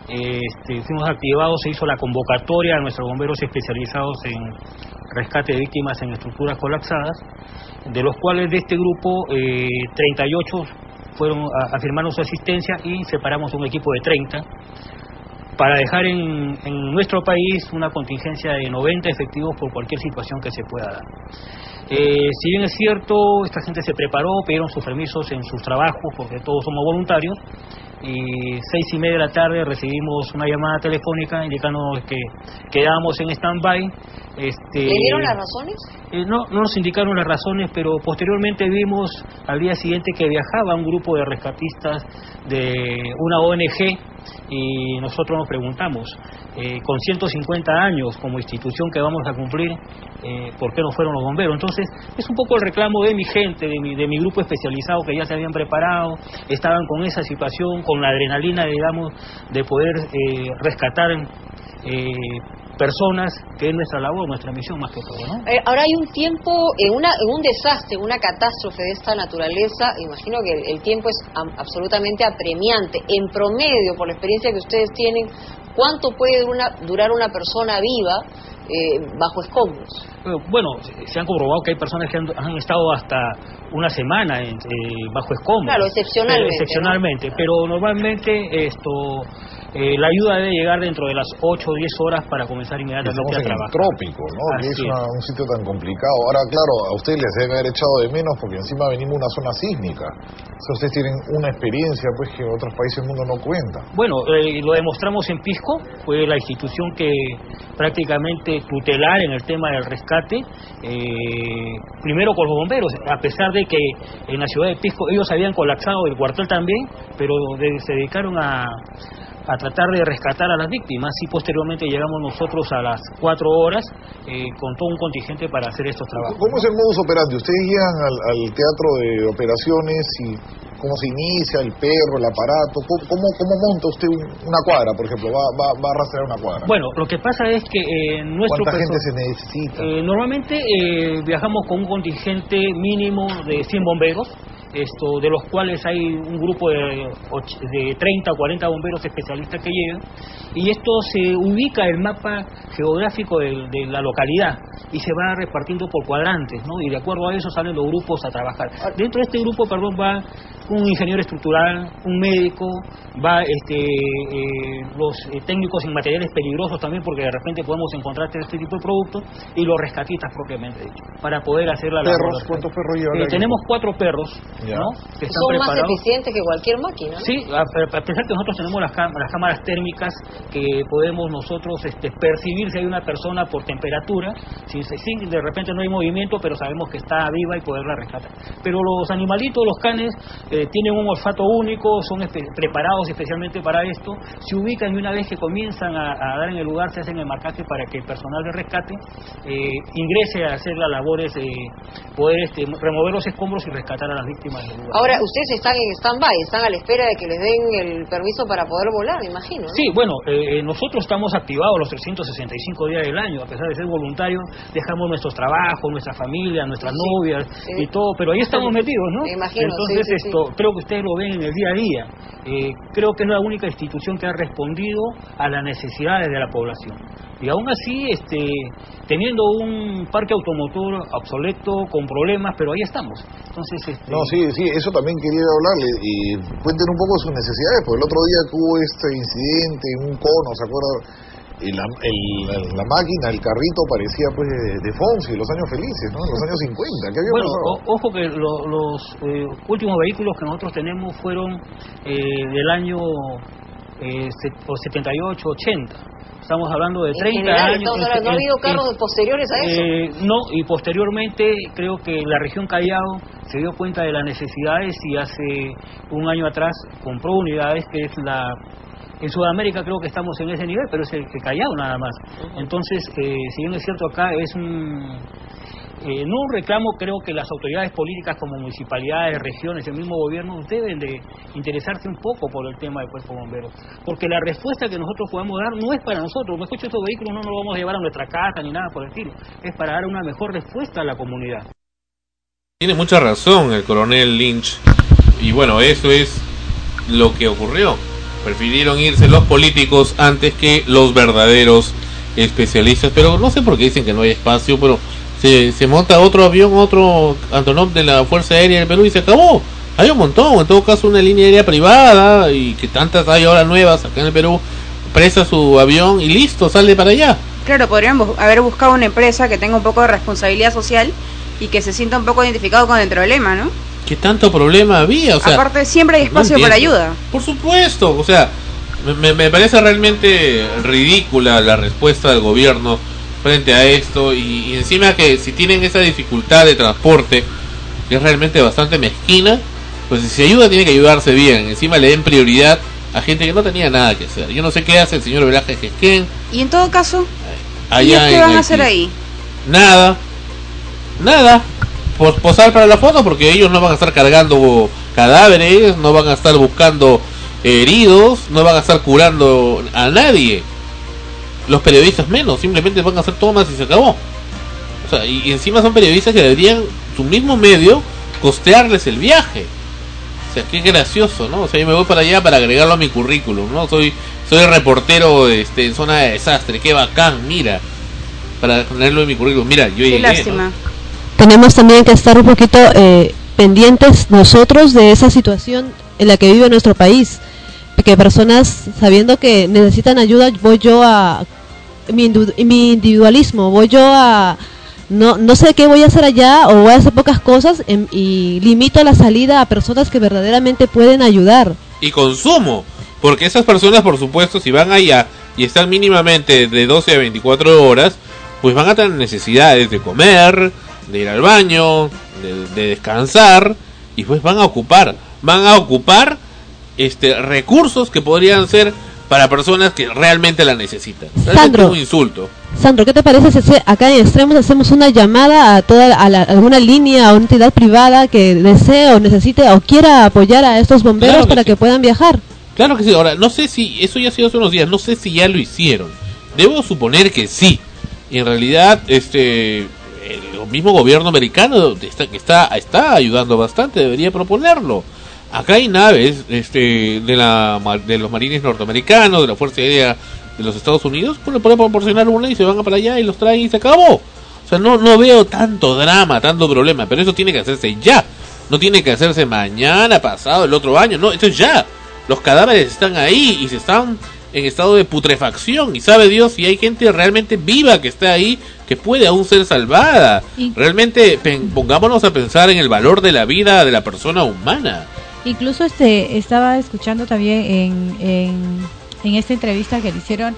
S14: este, fuimos activados, se hizo la convocatoria a nuestros bomberos especializados en rescate de víctimas en estructuras colapsadas, de los cuales de este grupo eh, 38 fueron a, afirmaron su asistencia y separamos un equipo de 30 para dejar en, en nuestro país una contingencia de 90 efectivos por cualquier situación que se pueda dar. Eh, si bien es cierto, esta gente se preparó, pidieron sus permisos en sus trabajos, porque todos somos voluntarios, y seis y media de la tarde recibimos una llamada telefónica indicándonos que quedábamos en stand-by. Este,
S13: ¿Le dieron las razones?
S14: eh, no, no nos indicaron las razones, pero posteriormente vimos al día siguiente que viajaba un grupo de rescatistas de una ONG y nosotros nos preguntamos, eh, con 150 años como institución que vamos a cumplir, eh, ¿por qué no fueron los bomberos? Entonces, es un poco el reclamo de mi gente, de mi, de mi grupo especializado que ya se habían preparado, estaban con esa situación, con la adrenalina, digamos, de poder eh, rescatar personas, que es nuestra labor, nuestra misión más que todo, ¿no?
S13: Eh, ahora hay un tiempo, en, una, un desastre, una catástrofe de esta naturaleza, imagino que el, tiempo es am- absolutamente apremiante. En promedio, por la experiencia que ustedes tienen, ¿cuánto puede durar una persona viva eh, bajo escombros?
S14: Bueno, se- han comprobado que hay personas que han, han estado hasta una semana en- eh, bajo escombros.
S13: Claro, excepcionalmente,
S14: Pero, excepcionalmente, pero normalmente esto Eh, la ayuda debe llegar dentro de las 8 o 10 horas para comenzar inmediatamente a trabajar.
S15: trópico, ¿no? Que es
S14: Así
S15: una- un sitio tan complicado. Ahora, claro, a ustedes les deben haber echado de menos porque encima venimos de una zona sísmica. O sea, ustedes tienen una experiencia pues que otros países del mundo no cuentan.
S14: Bueno, eh, lo demostramos en Pisco, fue la institución que prácticamente tutelar en el tema del rescate, eh, primero con los bomberos, a pesar de que en la ciudad de Pisco ellos habían colapsado el cuartel también, pero de- se dedicaron a, a tratar de rescatar a las víctimas y posteriormente llegamos nosotros a las cuatro horas eh, con todo un contingente para hacer estos trabajos.
S15: ¿Cómo es el modus operandi? Ustedes llegan al, al teatro de operaciones y cómo se inicia, el perro, el aparato, ¿cómo, cómo, monta usted un- una cuadra, por ejemplo? Va, va, va a rastrear una cuadra.
S14: Bueno, lo que pasa es que eh, nuestro
S15: ¿Cuánta gente se necesita?
S14: Eh, normalmente eh, viajamos con un contingente mínimo de 100 bomberos, esto, de los cuales hay un grupo de, de 30 o 40 bomberos especialistas que llegan, y esto se ubica el mapa geográfico de, de la localidad y se va repartiendo por cuadrantes, ¿no? y de acuerdo a eso salen los grupos a trabajar. Dentro de este grupo, perdón, va un ingeniero estructural, un médico, va este, eh, los eh, técnicos en materiales peligrosos también, porque de repente podemos encontrar este tipo de productos, y los rescatistas propiamente dicho, para poder hacer la labor
S15: ¿Cuántos perros llevan
S14: Eh, tenemos cuatro perros,
S15: Ya.
S14: ¿no? Que están
S13: Son más eficientes que cualquier máquina. ¿no?
S14: Sí, a, a pesar que nosotros tenemos las, las cámaras térmicas que podemos nosotros este, percibir si hay una persona por temperatura, si, se- si de repente no hay movimiento, pero sabemos que está viva y poderla rescatar. Pero los animalitos, los canes, eh, tienen un olfato único, son espe- preparados especialmente para esto, se ubican y una vez que comienzan a, a dar en el lugar se hacen el marcaje para que el personal de rescate eh, ingrese a hacer las labores, eh, poder este, remover los escombros y rescatar a las víctimas del lugar.
S13: Ahora, ustedes están en stand-by, están a la espera de que les den el permiso para poder volar, me imagino. ¿no?
S14: Sí, bueno, eh, nosotros estamos activados los 365 días del año, a pesar de ser voluntarios, dejamos nuestros trabajos, nuestra familia, nuestras
S13: Sí,
S14: novias
S13: sí.
S14: y todo, pero ahí estamos metidos, ¿no?
S13: Me imagino,
S14: Entonces,
S13: sí, sí,
S14: creo que ustedes lo ven en el día a día. Eh, creo que es la única institución que ha respondido a las necesidades de la población. Y aún así, este, teniendo un parque automotor obsoleto, con problemas, pero ahí estamos. Entonces, este,
S15: No, sí, sí, eso también quería hablarle. Y cuenten un poco sus necesidades, porque el otro día que hubo este incidente, un cono, ¿se acuerda? Y la, el- la máquina, el carrito parecía pues de, de Fonsi, los años felices, ¿no? Los años 50. ¿Qué había
S14: Bueno,
S15: pasado?
S14: o- ojo que lo- los eh, últimos vehículos que nosotros tenemos fueron eh, del año eh, set- o 78, 80. Estamos hablando de
S13: En
S14: 30
S13: general,
S14: años.
S13: ¿no ha habido
S14: en-
S13: carros posteriores a eso?
S14: eh, no, y posteriormente creo que la región Callao se dio cuenta de las necesidades y hace un año atrás compró unidades que es la... En Sudamérica creo que estamos en ese nivel, pero es el que Callao nada más. Entonces, eh, si bien es cierto acá es un... eh, no un reclamo, creo que las autoridades políticas como municipalidades, regiones, el mismo gobierno deben de interesarse un poco por el tema del cuerpo bombero, porque la respuesta que nosotros podamos dar no es para nosotros, mejor dicho, estos vehículos no nos los vamos a llevar a nuestra casa ni nada por el estilo, es para dar una mejor respuesta a la comunidad.
S1: Tiene mucha razón el coronel Lynch. Y bueno, eso es lo que ocurrió. Prefirieron irse los políticos antes que los verdaderos especialistas. Pero no sé por qué dicen que no hay espacio, pero se, monta otro avión, otro Antonov de la Fuerza Aérea del Perú y se acabó. Hay un montón, en todo caso una línea aérea privada y que tantas hay ahora nuevas acá en el Perú. Presta su avión y listo, sale para allá.
S4: Claro, podrían haber buscado una empresa que tenga un poco de responsabilidad social y que se sienta un poco identificado con el problema, ¿no?
S1: ¿Qué tanto problema había? O sea,
S4: Aparte, siempre hay
S1: no
S4: espacio para ayuda.
S1: Por supuesto, o sea, me- me, parece realmente ridícula la respuesta del gobierno frente a esto y, y encima que si tienen esa dificultad de transporte, que es realmente bastante mezquina, pues si se ayuda tiene que ayudarse bien, encima le den prioridad a gente que no tenía nada que hacer. Yo no sé qué hace el señor Velaje Jesquén
S4: Y en todo caso, ¿y
S1: allá
S4: qué van a hacer ahí?
S1: Nada, nada. Pos- posar para la foto porque ellos no van a estar cargando cadáveres, no van a estar buscando heridos, no van a estar curando a nadie. Los periodistas menos, simplemente van a hacer tomas y se acabó. O sea, y, encima son periodistas que deberían, su mismo medio, costearles el viaje. O sea, qué gracioso, ¿no? O sea, yo me voy para allá para agregarlo a mi currículum, ¿no? Soy soy reportero este, en zona de desastre, qué bacán, mira. Para ponerlo en mi currículum, mira, yo
S4: Qué
S1: llegué, ¿no?
S6: Tenemos también que estar un poquito eh, pendientes nosotros de esa situación en la que vive nuestro país. que personas sabiendo que necesitan ayuda, voy yo a mi, mi individualismo, voy yo a no, no sé qué voy a hacer allá o voy a hacer pocas cosas em, y limito la salida a personas que verdaderamente pueden ayudar.
S1: y consumo. Porque esas personas, por supuesto, si van allá y están mínimamente de 12 a 24 horas, pues van a tener necesidades de comer, de ir al baño, de, de descansar, y pues van a ocupar, van a ocupar este recursos que podrían ser para personas que realmente la necesitan. Realmente
S6: Sandro.
S1: es un insulto.
S6: Sandro, ¿qué te parece si acá en Extremos hacemos una llamada a toda a la- alguna línea, a una entidad privada que desee o necesite o quiera apoyar a estos bomberos
S1: Claro que
S6: para
S1: sí.
S6: que puedan viajar?
S1: Claro que sí. Ahora, no sé si eso ya ha sido hace unos días, no sé si ya lo hicieron. Debo suponer que sí. Y en realidad, este, el mismo gobierno americano está, está, está ayudando bastante, debería proponerlo. Acá hay naves este, de, la, de los marines norteamericanos, de la Fuerza Aérea de los Estados Unidos, pues le pueden proporcionar una y se van para allá y los traen y se acabó. O sea, no, no veo tanto drama, tanto problema, pero eso tiene que hacerse ya. No tiene que hacerse mañana, pasado, el otro año, no, esto es ya. Los cadáveres están ahí y se están en estado de putrefacción y sabe Dios si hay gente realmente viva que está ahí que puede aún ser salvada.
S3: Y-
S1: Realmente pongámonos a pensar en el valor de la vida de la persona humana.
S3: Incluso este estaba escuchando también en, en, en esta entrevista que le hicieron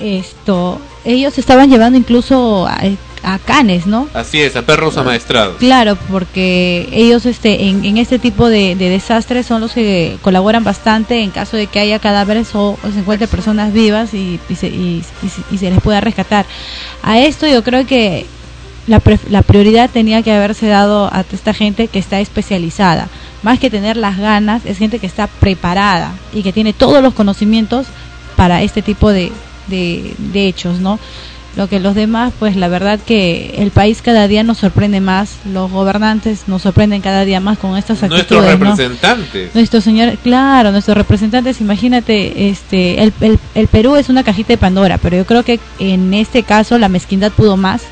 S3: esto ellos estaban llevando incluso a, a canes, ¿no?
S1: Así es, a perros amaestrados.
S3: Claro, porque ellos este en, en este tipo de, de desastres son los que colaboran bastante en caso de que haya cadáveres o, o se encuentren personas vivas y, y, se, y- y se- y se les pueda rescatar. A esto yo creo que la, pre- la prioridad tenía que haberse dado a esta gente que está especializada. Más que tener las ganas, es gente que está preparada y que tiene todos los conocimientos para este tipo de, de, de hechos, ¿no? Lo que los demás, pues la verdad que el país cada día nos sorprende más, los gobernantes nos sorprenden cada día más con estas
S1: Nuestros
S3: actitudes, ¿no?
S1: representantes.
S3: Nuestro señor, claro, nuestros representantes, imagínate, este, el, el, el Perú es una cajita de Pandora, pero yo creo que en este caso la mezquindad pudo más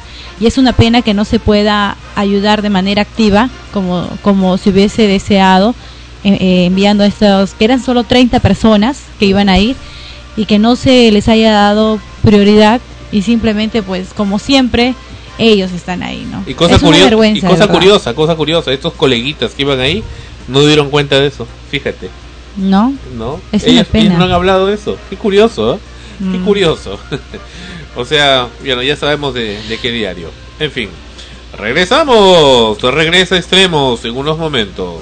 S3: y es una pena que no se pueda ayudar de manera activa como, como se hubiese deseado eh, eh, enviando estos, que eran solo 30 personas que iban a ir y que no se les haya dado prioridad y simplemente pues como siempre ellos están ahí, ¿no?
S1: Y cosa,
S3: es una
S1: curiosa, y
S3: vergüenza, de
S1: cosa curiosa, cosa curiosa, estos coleguitas que iban ahí no dieron cuenta de eso, fíjate,
S3: ¿No?
S1: ¿no?
S3: Es una
S1: ellos,
S3: pena.
S1: ellos no han hablado de eso, qué curioso, ¿eh? Qué
S3: Mm.
S1: curioso. o sea, bueno, ya sabemos de, de qué diario. En fin, regresamos, regresa Extremos en unos momentos.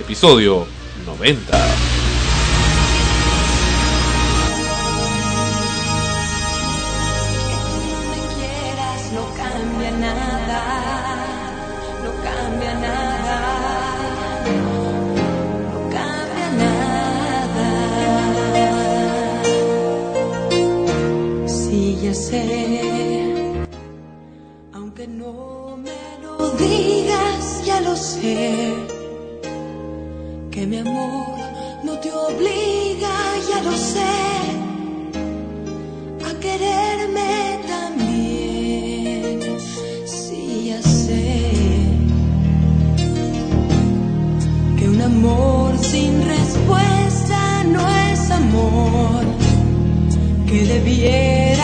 S1: Episodio 90.
S16: Sé, que mi amor no te obliga, ya lo sé a quererme también. Sí, ya sé que un amor sin respuesta no es amor, que debiera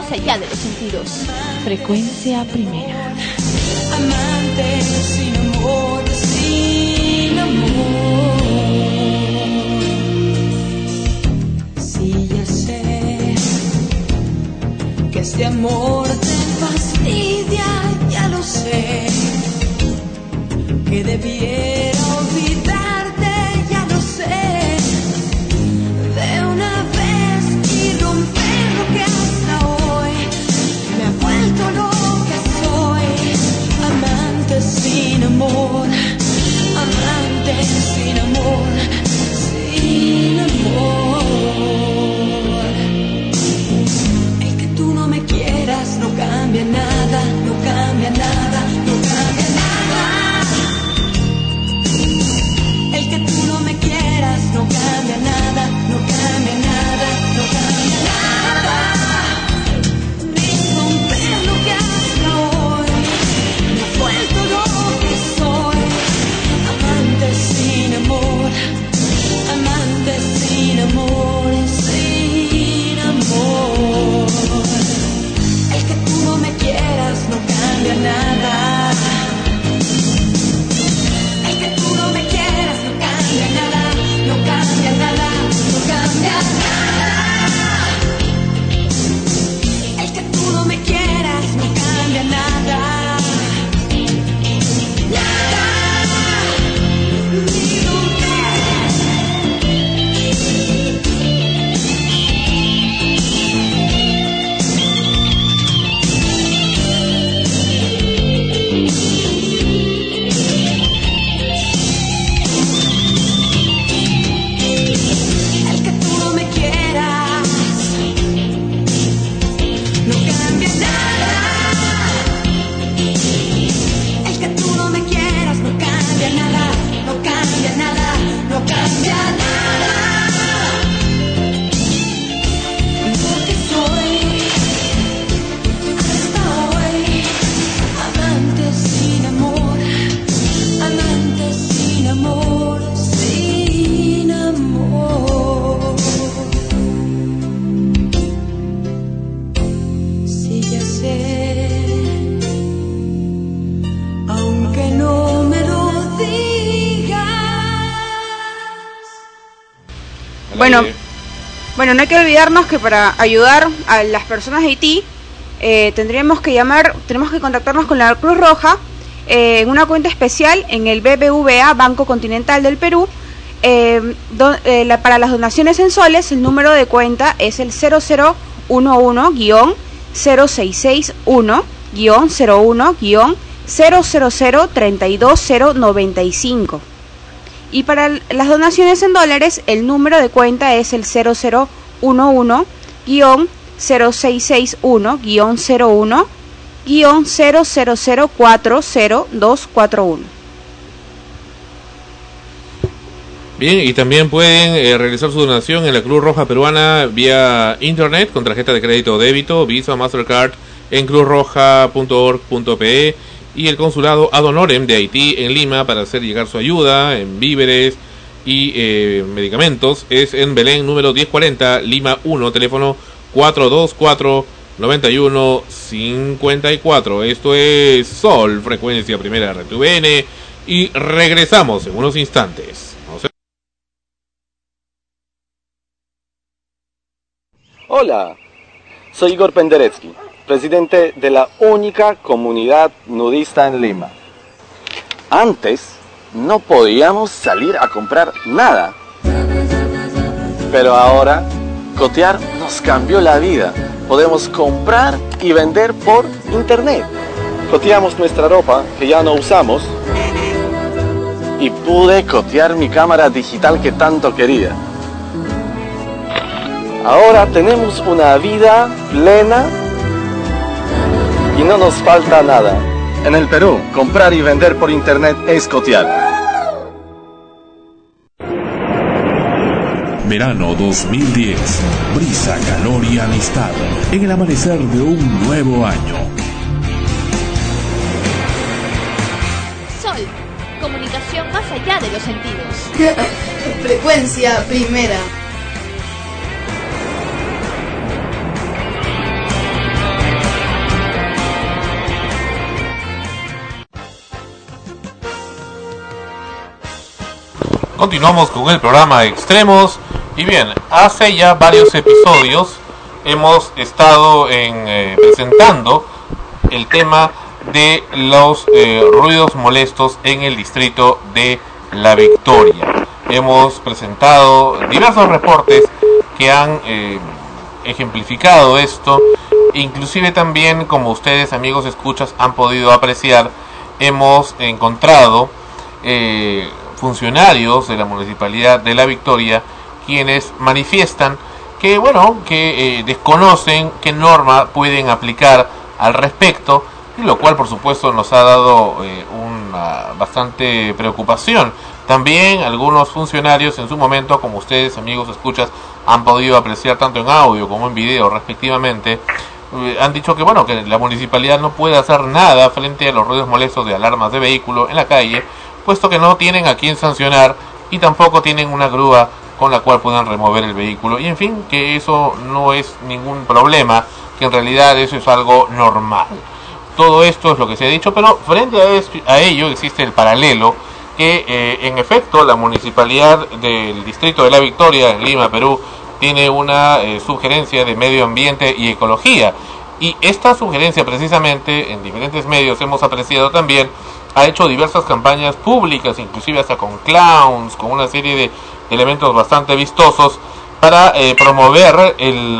S17: más allá de los sentidos.
S3: Frecuencia primera.
S16: Amante sin amor, sin amor. Sí, ya sé que este amor te fastidia, ya lo sé. Que debiera
S4: no hay que olvidarnos que para ayudar a las personas de Haití eh, tendríamos que llamar, tenemos que contactarnos con la Cruz Roja eh, en una cuenta especial en el BBVA Banco Continental del Perú. Eh, para las donaciones en soles, el número de cuenta es el 0011-0661-01-000-00032095. Y para las donaciones en dólares, el número de cuenta es el 0011-0661-061-000400241.
S1: Bien, y también pueden eh, realizar su donación en la Cruz Roja Peruana vía internet con tarjeta de crédito o débito, Visa, Mastercard en cruzroja.org.pe y el consulado ad honorem de Haití en Lima para hacer llegar su ayuda en víveres y eh, medicamentos. Es en Belén número 1040, Lima 1, teléfono 424 91 54. Esto es Sol, frecuencia primera RTVN y regresamos en unos instantes.
S2: Hola, soy Igor Penderecki, presidente de la única comunidad nudista en Lima. Antes no podíamos salir a comprar nada, pero ahora cotear nos cambió la vida. Podemos comprar y vender por internet. Coteamos nuestra ropa que ya no usamos y pude cotear mi cámara digital que tanto quería. Ahora tenemos una vida plena y no nos falta nada. En el Perú, comprar y vender por internet es cotear.
S18: Verano 2010. Brisa, calor y amistad. En el amanecer de un nuevo año.
S17: Sol, comunicación más allá de los sentidos.
S5: Frecuencia primera.
S1: Continuamos con el programa Extremos. Y bien, hace ya varios episodios hemos estado eh, presentando el tema de los eh, ruidos molestos en el distrito de La Victoria. Hemos presentado diversos reportes que han eh, ejemplificado esto. Inclusive también, como ustedes amigos escuchas han podido apreciar, hemos encontrado funcionarios de la municipalidad de La Victoria quienes manifiestan que bueno que eh, desconocen qué norma pueden aplicar al respecto y lo cual por supuesto nos ha dado eh, una bastante preocupación. También algunos funcionarios en su momento como ustedes amigos escuchas han podido apreciar tanto en audio como en video respectivamente eh, han dicho que bueno que la municipalidad no puede hacer nada frente a los ruidos molestos de alarmas de vehículo en la calle puesto que no tienen a quién sancionar y tampoco tienen una grúa con la cual puedan remover el vehículo. Y en fin que eso no es ningún problema que en realidad eso es algo normal. Todo esto es lo que se ha dicho pero frente a ello existe el paralelo que eh, en efecto la municipalidad del distrito de la Victoria en Lima Perú tiene una eh, sugerencia de medio ambiente y ecología. Y esta sugerencia precisamente en diferentes medios hemos apreciado también ha hecho diversas campañas públicas, inclusive hasta con clowns, con una serie de elementos bastante vistosos para eh, promover el,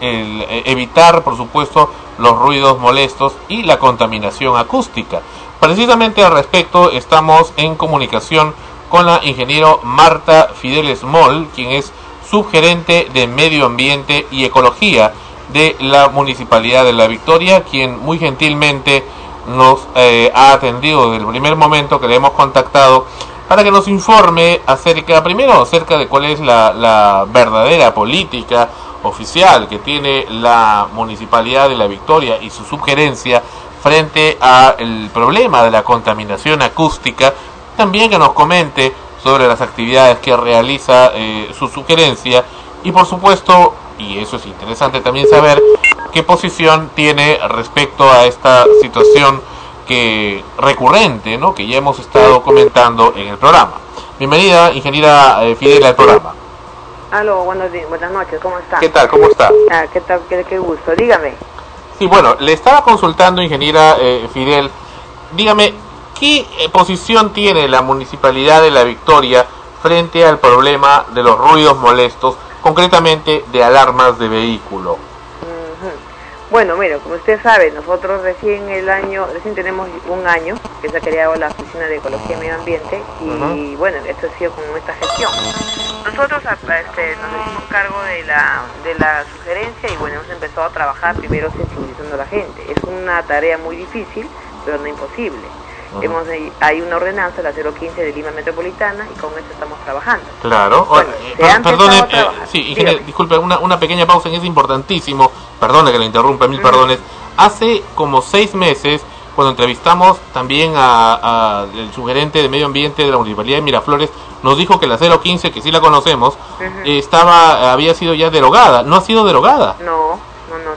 S1: eh, evitar, por supuesto, los ruidos molestos y la contaminación acústica. Precisamente al respecto estamos en comunicación con la ingeniero Marta Fideles Moll, quien es subgerente de Medio Ambiente y Ecología de la Municipalidad de La Victoria, quien muy gentilmente nos eh, ha atendido desde el primer momento que le hemos contactado para que nos informe acerca, primero acerca de cuál es la, la verdadera política oficial que tiene la Municipalidad de La Victoria y su sugerencia frente al problema de la contaminación acústica, también que nos comente sobre las actividades que realiza eh, su sugerencia y por supuesto, y eso es interesante también saber, qué posición tiene respecto a esta situación que recurrente, ¿no? que ya hemos estado comentando en el programa. Bienvenida, ingeniera eh, Fidel, al programa.
S19: Aló, buenos días, buenas noches, ¿cómo está?
S1: ¿Qué tal? ¿Cómo está?
S19: Ah, ¿qué tal? Qué, qué gusto, dígame.
S1: Sí, bueno, le estaba consultando, ingeniera eh, Fidel. Dígame, ¿qué eh, posición tiene la Municipalidad de La Victoria frente al problema de los ruidos molestos, concretamente de alarmas de vehículo?
S19: Bueno, mire, como usted sabe, nosotros recién el año, recién tenemos un año que se ha creado la Oficina de Ecología y Medio Ambiente y bueno, esto ha sido como esta gestión. Nosotros a- este, nos hicimos cargo de la, de la sugerencia y bueno, hemos empezado a trabajar primero sensibilizando a la gente. Es una tarea muy difícil, pero no imposible. Hemos, hay una ordenanza, la 015 de Lima Metropolitana, y con eso estamos trabajando.
S1: Claro.
S19: Bueno,
S1: Eh, perdone, eh, sí, ingeniero, disculpe, una, una pequeña pausa en es importantísimo. Perdone que le interrumpa, mil perdones. Hace como seis meses, cuando entrevistamos también a, a el sugerente de medio ambiente de la municipalidad de Miraflores, nos dijo que la 015, que sí la conocemos, estaba había sido ya derogada. No ha sido derogada.
S19: No.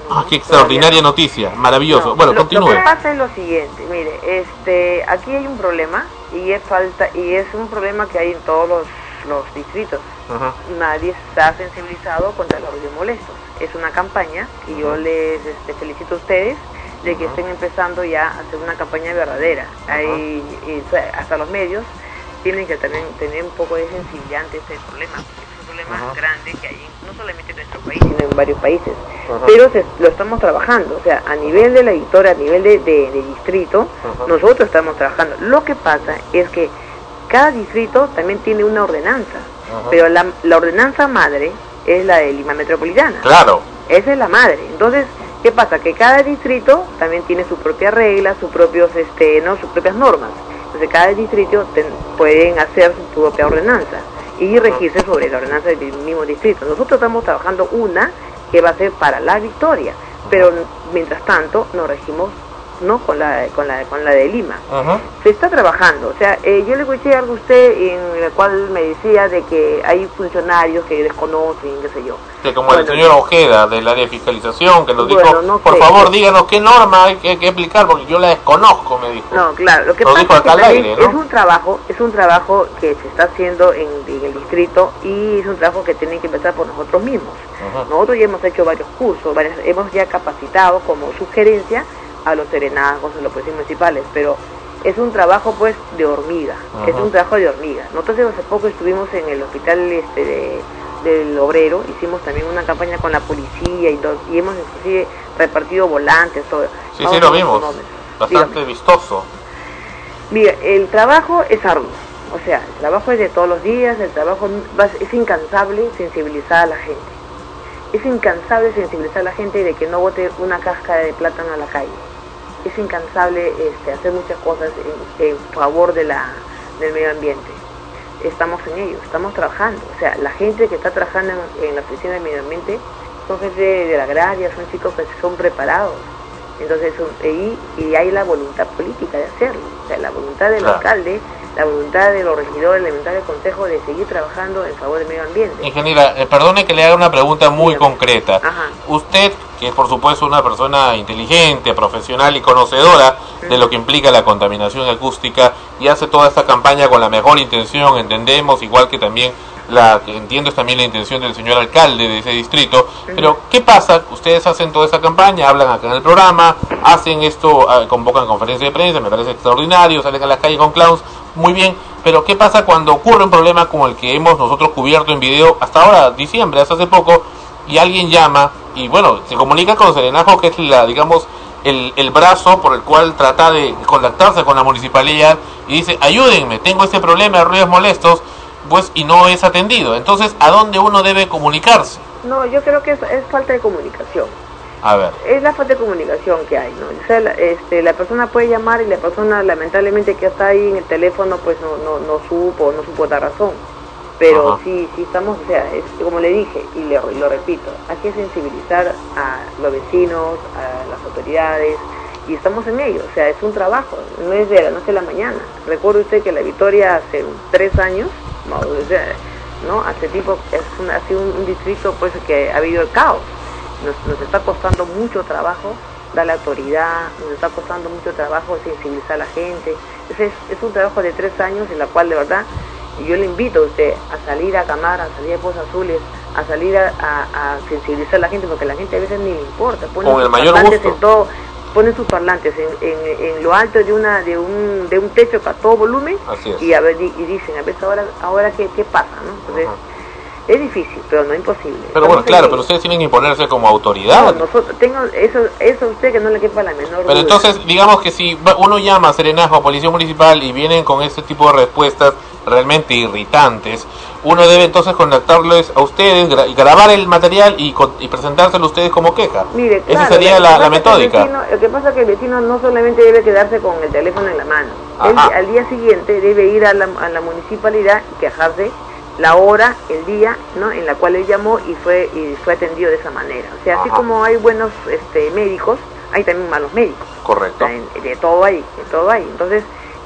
S1: Ah, qué extraordinaria noticia, maravilloso.
S19: No,
S1: bueno,
S19: lo,
S1: continúe.
S19: Lo que pasa es lo siguiente, mire, este, aquí hay un problema y es falta y es un problema que hay en todos los, los distritos.
S1: Ajá.
S19: Nadie está sensibilizado contra los ruidos molestos. Es una campaña y yo les este, felicito a ustedes de que estén empezando ya a hacer una campaña verdadera. Hay, y, hasta los medios tienen que también tener un poco de sensibilidad ante este problema. Grande que hay no solamente en nuestro país, sino en varios países. Pero se- lo estamos trabajando, o sea, a nivel de la editora, a nivel de, de- de distrito, nosotros estamos trabajando. Lo que pasa es que cada distrito también tiene una ordenanza, pero la, la ordenanza madre es la de Lima Metropolitana.
S1: Claro.
S19: Esa es la madre. Entonces, ¿qué pasa? Que cada distrito también tiene sus propias reglas, sus propios, este, no, sus propias normas. Entonces, cada distrito ten- pueden hacer su propia ordenanza y regirse sobre la ordenanza del mismo distrito. Nosotros estamos trabajando una que va a ser para la victoria, pero mientras tanto nos regimos no con la con la con la de Lima
S1: Ajá.
S19: se está trabajando. O sea, eh, yo le escuché algo a usted en el cual me decía de que hay funcionarios que desconocen, qué sé yo.
S1: Que como el señor Ojeda del área de fiscalización que nos
S19: Bueno,
S1: dijo,
S19: no
S1: por
S19: sé.
S1: favor díganos qué norma hay que, que aplicar porque yo la desconozco, me dijo.
S19: No, claro, lo que pasa es que es un trabajo, es un trabajo que se está haciendo en, en el distrito y es un trabajo que tiene que empezar por nosotros mismos. Nosotros ya hemos hecho varios cursos, varias- hemos ya capacitado como sugerencia a los serenazgos, a los policías municipales, pero es un trabajo pues de hormiga,
S1: Ajá.
S19: es un trabajo de hormiga. Nosotros hace poco estuvimos en el hospital este de- del obrero, hicimos también una campaña con la policía y, todo, y hemos inclusive repartido volantes, todo.
S1: Sí,
S19: Vamos
S1: sí, lo vimos. Bastante vistoso.
S19: Mira, el trabajo es arduo, o sea, el trabajo es de todos los días, el trabajo es incansable sensibilizar a la gente. Es incansable sensibilizar a la gente de que no bote una cáscara de plátano a la calle. Es incansable este, hacer muchas cosas en, en favor de la, del medio ambiente. Estamos en ello, estamos trabajando. O sea, la gente que está trabajando en, en la oficina del medio ambiente son gente de, la agraria, son chicos que son preparados. Entonces, son- y, y hay la voluntad política de hacerlo. O sea, la voluntad del
S1: Claro.
S19: alcalde, la voluntad de los regidores, la voluntad del consejo de seguir trabajando en favor del medio ambiente.
S1: Ingeniera, eh, perdone que le haga una pregunta muy concreta.
S19: Ajá.
S1: Usted, que es por supuesto una persona inteligente, profesional y conocedora de lo que implica la contaminación acústica y hace toda esta campaña con la mejor intención, entendemos, igual que también la entiendo es también la intención del señor alcalde de ese distrito, pero ¿qué pasa? Ustedes hacen toda esta campaña, hablan acá en el programa, hacen esto, ah, convocan conferencia de prensa, me parece extraordinario, salen a las calles con clowns, muy bien, pero ¿qué pasa cuando ocurre un problema como el que hemos nosotros cubierto en video hasta ahora, diciembre, hasta hace poco, y alguien llama y bueno, se comunica con Serenajo, que es la, digamos, el, el brazo por el cual trata de contactarse con la municipalidad y dice, ayúdenme, tengo este problema de ruidos molestos, pues y no es atendido. Entonces, ¿a dónde uno debe comunicarse?
S19: No, yo creo que es, es falta de comunicación.
S1: A ver.
S19: es la falta de comunicación que hay, ¿no? O sea, la, este, la persona puede llamar y la persona lamentablemente que está ahí en el teléfono pues no, no, no supo, no supo dar razón. Pero
S1: Ajá.
S19: sí, sí estamos, o sea, es, como le dije y le- lo repito, hay que sensibilizar a los vecinos, a las autoridades y estamos en ello, o sea, es un trabajo, no es de la noche a la mañana. Recuerde usted que la Victoria hace tres años, no, o sea, ¿no? hace tiempo es un, ha sido un, un distrito pues que ha habido el caos nos, nos está costando mucho trabajo darle autoridad, nos está costando mucho trabajo sensibilizar a la gente. Entonces, es un trabajo de tres años en la cual de verdad yo le invito a usted a salir a Camara, a salir a Pozos Azules, a salir a, a- a sensibilizar a la gente, porque a la gente a veces ni le importa. Ponen
S1: Con el mayor
S19: parlantes
S1: gusto.
S19: en todo, ponen sus parlantes en, en, en lo alto de una de un, de un techo para todo volumen
S1: Así es.
S19: y, a ver, y, y dicen, a ver, ahora, ahora qué, qué pasa, ¿no? Entonces, es difícil, pero no imposible.
S1: Pero bueno, claro, pero ustedes tienen que imponerse como
S19: no,
S1: autoridad.
S19: nosotros, tengo eso, eso a usted que no le quepa la menor
S1: Pero
S19: duda.
S1: entonces, digamos que si uno llama a Serenazgo, a Policía Municipal, y vienen con este tipo de respuestas realmente irritantes, uno debe entonces contactarles a ustedes, gra- grabar el material y, y presentárselo a ustedes como queja.
S19: Mire,
S1: Esa
S19: claro,
S1: sería la, la metódica.
S19: vecino- Lo que pasa es que el vecino no solamente debe quedarse con el teléfono en la mano. Él al día siguiente debe ir a la, a la municipalidad y quejarse la hora, el día, ¿no? En la cual él llamó y fue y fue atendido de esa manera. O sea, así como hay buenos este, médicos, hay también malos médicos.
S1: Correcto.
S19: O sea, en- de todo hay, de todo hay. Entonces,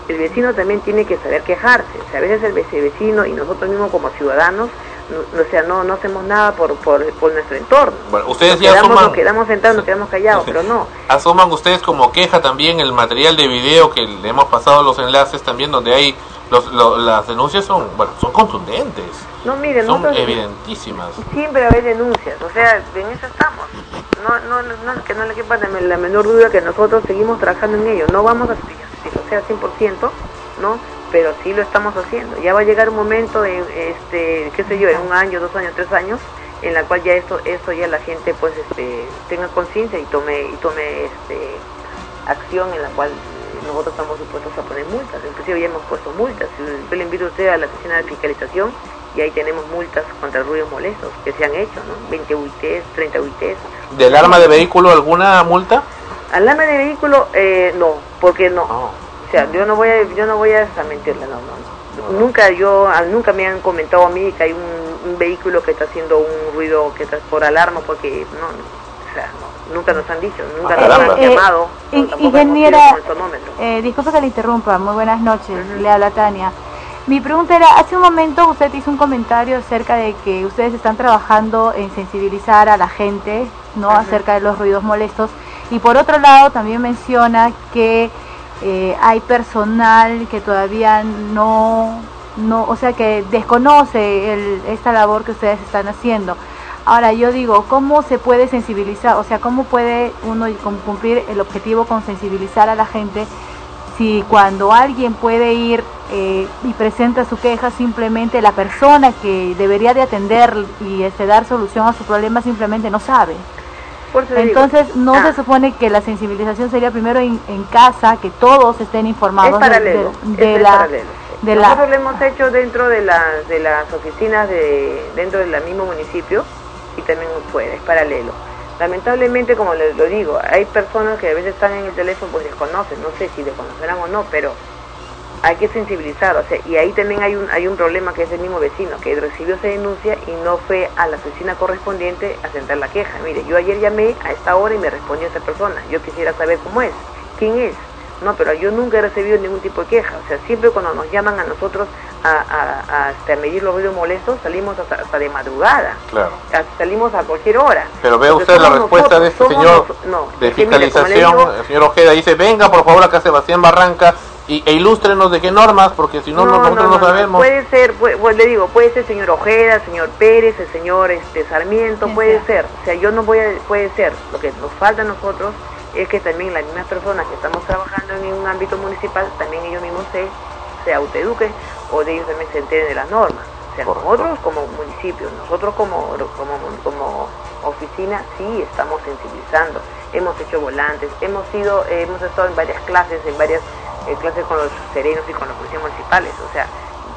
S19: el vecino también tiene que saber quejarse. O sea, a veces el vec- vecino y nosotros mismos como ciudadanos, no, o sea, no, no hacemos nada por, por, por nuestro entorno.
S1: Bueno, ustedes
S19: nos
S1: ya
S19: quedamos,
S1: asuman-
S19: nos quedamos sentados, nos quedamos callados, pero no.
S1: Asuman ustedes como queja también el material de video que le hemos pasado los enlaces también donde hay los, lo- las denuncias son bueno son contundentes
S19: No, miren,
S1: son evidentísimas
S19: siempre va a haber denuncias, o sea, en eso estamos. No, no, no, que no le quepa la menor duda que nosotros seguimos trabajando en ello. No vamos a lo sea 100%, ¿no? Pero sí lo estamos haciendo. Ya va a llegar un momento, en, este, qué sé yo, en un año, dos años, tres años, en la cual ya esto, esto ya la gente pues este, tenga conciencia y tome, y tome este, acción en la cual nosotros estamos supuestos a poner multas. Inclusive ya hemos puesto multas. Yo le invito a usted a la oficina de fiscalización y ahí tenemos multas contra ruidos molestos que se han hecho, ¿no? 20 UITs, 30 UITs.
S1: del arma de vehículo alguna multa
S19: Alarma de vehículo, eh, no, porque no. O sea, yo no voy a, yo no voy a mentirle, no, no, no. Nunca yo, nunca me han comentado a mí que hay un, un vehículo que está haciendo un ruido que está por alarma, porque no, no, o sea, no, nunca nos han dicho, nunca nos han
S3: Eh,
S19: llamado.
S3: in-
S19: no,
S3: ingeniera, eh, disculpe que le interrumpa, muy buenas noches, le habla Tania. Mi pregunta era, hace un momento usted hizo un comentario acerca de que ustedes están trabajando en sensibilizar a la gente, ¿no? Acerca de los ruidos molestos. Y por otro lado también menciona que eh, hay personal que todavía no, no, o sea, que desconoce el- esta labor que ustedes están haciendo. Ahora yo digo, ¿cómo se puede sensibilizar? O sea, ¿cómo puede uno cum- cumplir el objetivo con sensibilizar a la gente si cuando alguien puede ir eh, y presenta su queja, simplemente la persona que debería de atender y este, dar solución a su problema simplemente no sabe?
S19: Por eso le digo,
S3: Entonces, ¿no
S19: ah,
S3: se supone que la sensibilización sería primero en, en casa, que todos estén informados
S19: es paralelo,
S3: de, la...
S19: paralelo.
S3: de la-
S19: Nosotros lo hemos hecho dentro de las, de las oficinas de, dentro del mismo municipio y también fuera, es paralelo. Lamentablemente, como les lo digo, hay personas que a veces están en el teléfono pues desconocen, no sé si desconocerán o no, pero hay que sensibilizar, o sea, y ahí también hay un, hay un problema que es el mismo vecino, que recibió esa denuncia y no fue a la oficina correspondiente a sentar la queja. Mire, yo ayer llamé a esta hora y me respondió esta persona, yo quisiera saber cómo es, quién es. No, pero yo nunca he recibido ningún tipo de queja, o sea, siempre cuando nos llaman a nosotros a, a, a, este, a medir los ruidos molestos, salimos hasta, hasta de madrugada,
S1: claro
S19: hasta- salimos a cualquier hora.
S1: pero ve
S19: Porque
S1: usted la respuesta de este
S19: nosotros,
S1: señor
S19: no,
S1: de fiscalización
S19: digo,
S1: el señor Ojeda dice venga por favor acá Sebastián Barranca y, e ilústrenos de qué normas porque si no, no- nosotros no, sabemos
S19: Puede ser, puede- pues le digo, puede ser señor Ojeda, el señor Pérez, el señor este Sarmiento, puede ser. O sea, yo no voy a, puede ser. Lo que nos falta a nosotros es que también las mismas personas que estamos trabajando en un ámbito municipal, también ellos mismos se, se autoeduquen o de ellos también se enteren de las normas. O sea, nosotros como municipio, nosotros como, como, como oficina, sí estamos sensibilizando. Hemos hecho volantes, hemos ido, eh, hemos estado en varias clases, en varias eh, clases con los serenos y con los policías municipales. O sea,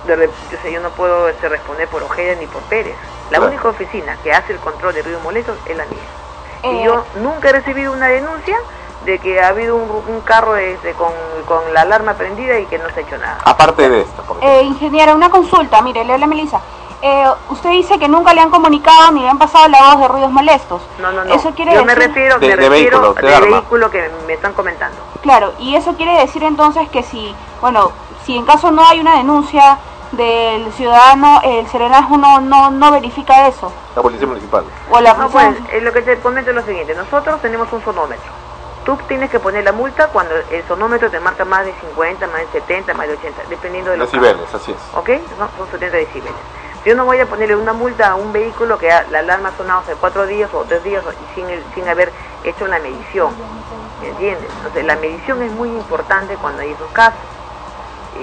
S19: de yo, sé, yo no puedo este, responder por Ojeda ni por Pérez. La
S20: Claro.
S19: única oficina que hace el control de ruidos molestos es la mía.
S20: Eh.
S19: Y yo nunca he recibido una denuncia de que ha habido un, un carro este, con, con la alarma prendida y que no se ha hecho nada.
S1: aparte de esta por
S4: Eh, ingeniera, una consulta. Mire, le habla Melissa. Eh, usted dice que nunca le han comunicado ni le han pasado la voz de ruidos molestos.
S19: No, no, no.
S4: Eso quiere
S19: yo me
S4: decir-
S19: refiero,
S1: De-
S19: me
S1: de
S19: refiero
S1: vehículos, de arma.
S19: vehículo que me están comentando.
S4: Claro, y eso quiere decir entonces que si, bueno, si en caso no hay una denuncia del ciudadano, el serenazgo no, no, no verifica eso.
S1: la policía municipal
S4: O la
S19: No,
S4: policía-
S19: pues, eh, lo que te comento es lo siguiente. Nosotros tenemos un sonómetro. Tú tienes que poner la multa cuando el sonómetro te marca más de 50, más de 70, más de 80, dependiendo de los casos.
S1: decibeles así es
S19: ¿Ok? No, son 70 decibeles. Yo no voy a ponerle una multa a un vehículo que la alarma ha sonado hace cuatro días o tres días y sin, el- sin haber hecho la medición. ¿Me entiendes? Entonces, la medición es muy importante cuando hay esos casos.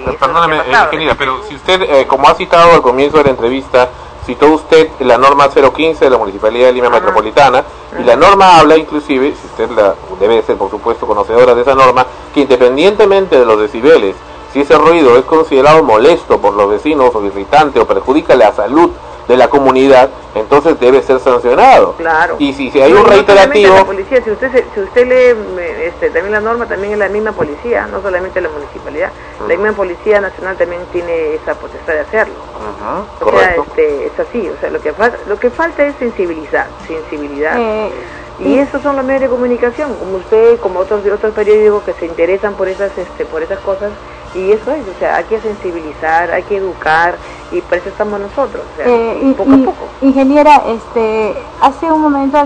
S19: Eso es
S1: Perdóname,
S19: pasado.
S1: eh, ingeniera, pero si usted, eh, como ha citado al comienzo de la entrevista, citó usted la norma 015 de la Municipalidad de Lima Metropolitana, y la norma habla inclusive, si usted la, debe ser por supuesto conocedora de esa norma, que independientemente de los decibeles, si ese ruido es considerado molesto por los vecinos o irritante o perjudica la salud de la comunidad, entonces debe ser sancionado.
S19: Claro.
S1: Y si, si hay
S19: No,
S1: un
S19: no solamente
S1: reiterativo...
S19: la policía, si usted, se- si usted lee me- este, también la norma, también es la misma policía, no solamente la municipalidad. La misma Policía Nacional también tiene esa potestad de hacerlo.
S1: Ajá,
S19: O sea, este, es así, o sea, lo que, falta, lo que falta es sensibilizar, sensibilidad.
S3: Eh,
S19: y esos son los medios de comunicación, como usted, como otros otros periódicos que se interesan por esas este, por esas cosas y eso es, o sea, hay que sensibilizar, hay que educar y por eso estamos nosotros, o sea,
S3: Eh, y-
S19: poco a
S3: y-
S19: poco.
S3: Ingeniera, este, hace un momento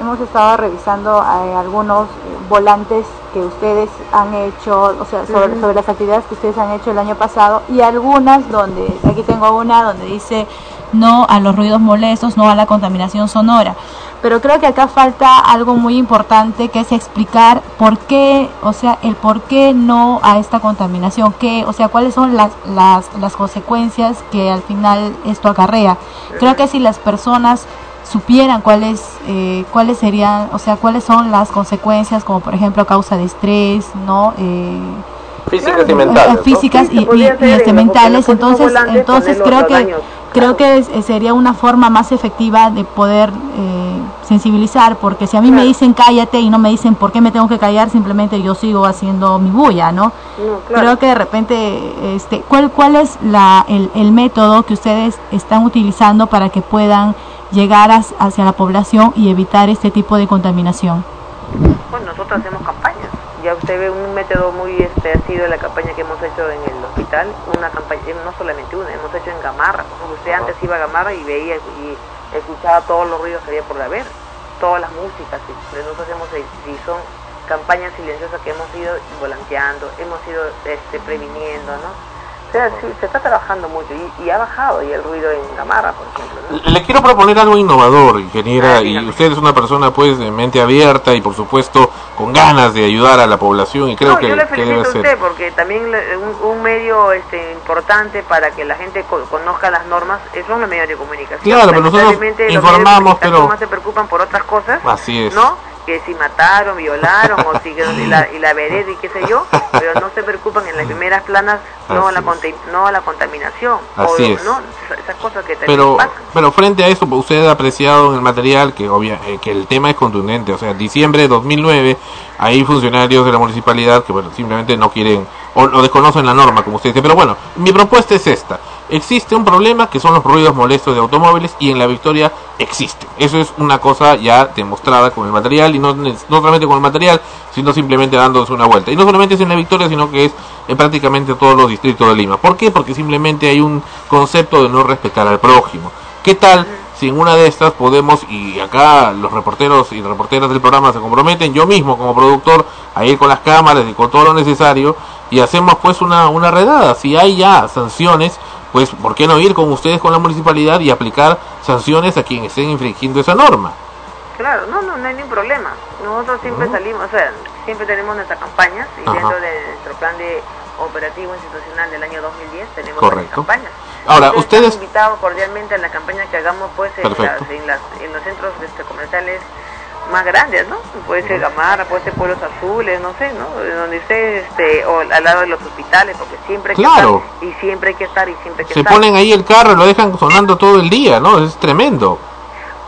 S3: hemos estado revisando eh, algunos eh, volantes que ustedes han hecho, o sea, sobre las actividades que ustedes han hecho el año pasado y algunas donde, aquí tengo una donde dice no a los ruidos molestos, no a la contaminación sonora. Pero creo que acá falta algo muy importante que es explicar por qué, o sea, el por qué no a esta contaminación, qué, o sea, cuáles son las, las, las consecuencias que al final esto acarrea. Creo que si las personas supieran cuáles eh, cuáles serían, o sea, cuáles son las consecuencias, como por ejemplo causa de estrés, ¿no? Eh,
S1: Físicas y mentales.
S3: eh,
S1: ¿no?
S3: físicas y, y- este, mentales entonces entonces creo que
S19: daños.
S3: creo que es- eh, sería una forma más efectiva de poder eh, sensibilizar porque si a mí me dicen cállate y no me dicen por qué me tengo que callar simplemente yo sigo haciendo mi bulla no
S19: No, claro.
S3: creo que de repente este cuál cuál es la el, el método que ustedes están utilizando para que puedan llegar hacia la población y evitar este tipo de contaminación
S19: Bueno, nosotros hacemos campañas. Ya usted ve un método muy este, ha sido la campaña que hemos hecho en el hospital, una campaña, eh, no solamente una, hemos hecho en Gamarra. Usted antes iba a Gamarra y veía y escuchaba todos los ruidos que había por haber, todas las músicas. Y nosotros hacemos, eh, y son campañas silenciosas que hemos ido volanteando, hemos ido este, previniendo, ¿no? O sea, sí, se está trabajando mucho y, y ha bajado y el ruido en Gamarra, por ejemplo, ¿no?
S1: Le quiero proponer algo innovador, ingeniera, y usted es una persona pues de mente abierta y por supuesto con ganas de ayudar a la población y creo
S19: no,
S1: que,
S19: yo le
S1: que
S19: felicito
S1: debe
S19: a usted porque también le- un, un medio este, importante para que la gente co- conozca las normas son los medios de comunicación.
S1: Claro, pero nosotros informamos, pero-
S19: más se preocupan por otras cosas,
S1: Así es.
S19: ¿no? Que si mataron, violaron o si y la, y la vereda y qué sé yo, pero no se preocupan en las primeras planas no a la no a la contaminación
S1: Así
S19: o
S1: es.
S19: no esas- cosas que
S1: Pero,
S19: pasan.
S1: pero frente a eso, pues, usted ha apreciado en el material que, obvia, eh, que el tema es contundente. O sea, diciembre de 2009, hay funcionarios de la municipalidad que, bueno, simplemente no quieren o, o desconocen la norma, como usted dice. Pero bueno, mi propuesta es esta. Existe un problema que son los ruidos molestos de automóviles y en la Victoria existe. Eso es una cosa ya demostrada con el material y no, no solamente con el material, sino simplemente dándose una vuelta. Y no solamente es en la Victoria, sino que es en prácticamente todos los distritos de Lima. ¿Por qué? Porque simplemente hay un concepto de no respetar al prójimo. ¿Qué tal si en una de estas podemos, y acá los reporteros y reporteras del programa se comprometen, yo mismo como productor, a ir con las cámaras y con todo lo necesario, y hacemos pues una, una redada. Si hay ya sanciones, pues ¿por qué no ir con ustedes con la municipalidad y aplicar sanciones a quienes estén infringiendo esa norma?
S19: Claro, no, no, no hay ningún problema. Nosotros siempre salimos, o sea, siempre tenemos nuestras campañas y
S1: Ajá.
S19: dentro de nuestro plan de operativo institucional del año 2010 tenemos
S1: Correcto.
S19: campañas.
S1: Ahora,
S19: Ustedes
S1: ustedes...
S19: están invitados cordialmente a la campaña que hagamos pues en, las, en, las, en los centros este, comerciales más grandes, ¿no? Puede ser Gamarra, puede ser Pueblos Azules, no sé, ¿no? Donde esté, este, o al lado de los hospitales, porque siempre hay que estar, y siempre hay que estar, y siempre hay que
S1: Se
S19: estar.
S1: ponen ahí el carro y lo dejan sonando todo el día, ¿no? Es tremendo.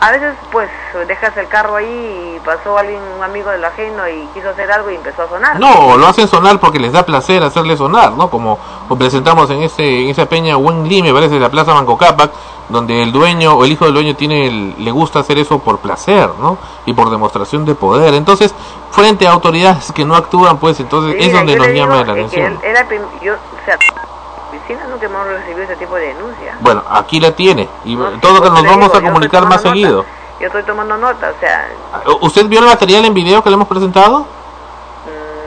S19: A veces, pues, dejas el carro ahí y pasó alguien, un amigo del ajeno y quiso hacer algo y empezó a sonar.
S1: No, lo hacen sonar porque les da placer hacerle sonar, ¿no? Como presentamos en ese en esa peña Wenli, me parece, de la Plaza Banco Cápac, donde el dueño o el hijo del dueño tiene el- le gusta hacer eso por placer, ¿no? Y por demostración de poder. Entonces, frente a autoridades que no actúan, pues entonces es donde nos llama la atención.
S19: él era prim- yo, o sea, vecinos nunca hemos recibido ese tipo de denuncia.
S1: Bueno, aquí la tiene y
S19: No,
S1: todo que nos vamos
S19: digo,
S1: a comunicar más seguido.
S19: Yo estoy tomando nota, o sea,
S1: ¿Usted vio el material en video que le hemos presentado?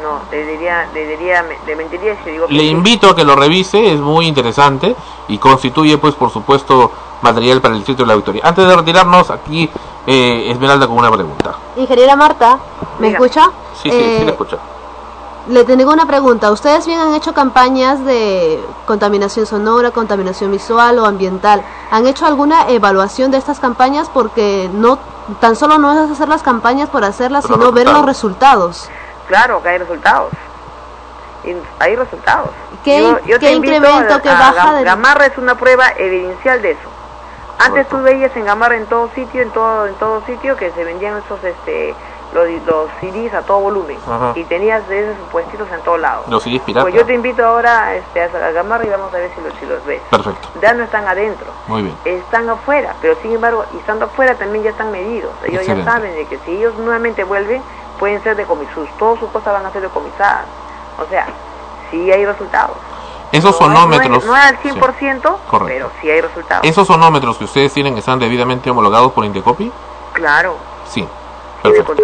S19: No, le diría, le diría, le mentiría si digo que
S1: Le
S19: sí.
S1: invito a que lo revise, es muy interesante y constituye pues por supuesto material para el Distrito de la Victoria. Antes de retirarnos, aquí eh, Esmeralda con una pregunta.
S6: Ingeniera Marta, ¿me escucha?
S1: Sí, sí, sí,
S6: Eh,
S1: la escucho.
S6: Le tengo una pregunta. ¿Ustedes bien han hecho campañas de contaminación sonora, contaminación visual o ambiental? ¿Han hecho alguna evaluación de estas campañas? Porque no tan solo no es hacer las campañas por hacerlas,
S19: Pero
S6: sino ver los
S19: resultados. Claro que hay resultados. Y hay resultados.
S6: ¿Qué- qué
S19: te invito
S6: incremento,
S19: a-
S6: qué
S19: a
S6: baja de-
S19: Gamarra es una prueba evidencial de eso. Antes tú veías en Gamarra en todo sitio, en todo, en todo sitio que se vendían esos este los, los CDs a todo volumen
S1: Ajá.
S19: y tenías de esos puestitos en todos lados.
S1: Los CDs piratas.
S19: Pues yo te invito ahora este, a Gamarra y vamos a ver si los, si los ves.
S1: Perfecto.
S19: Ya no están adentro
S1: Muy bien.
S19: están afuera, pero sin embargo, y estando afuera también ya están medidos. Ellos
S1: Excelente.
S19: ya saben de que si ellos nuevamente vuelven, pueden ser decomisados, todas sus cosas van a ser decomisadas. O sea, sí hay resultados.
S1: Esos
S19: No
S1: sonómetros.
S19: No, es, no al
S1: sí.
S19: 100%,
S1: Correcto.
S19: pero sí hay resultados.
S1: ¿Esos sonómetros que ustedes tienen están debidamente homologados por Indecopi?
S19: Claro,
S1: Sí. Perfecto.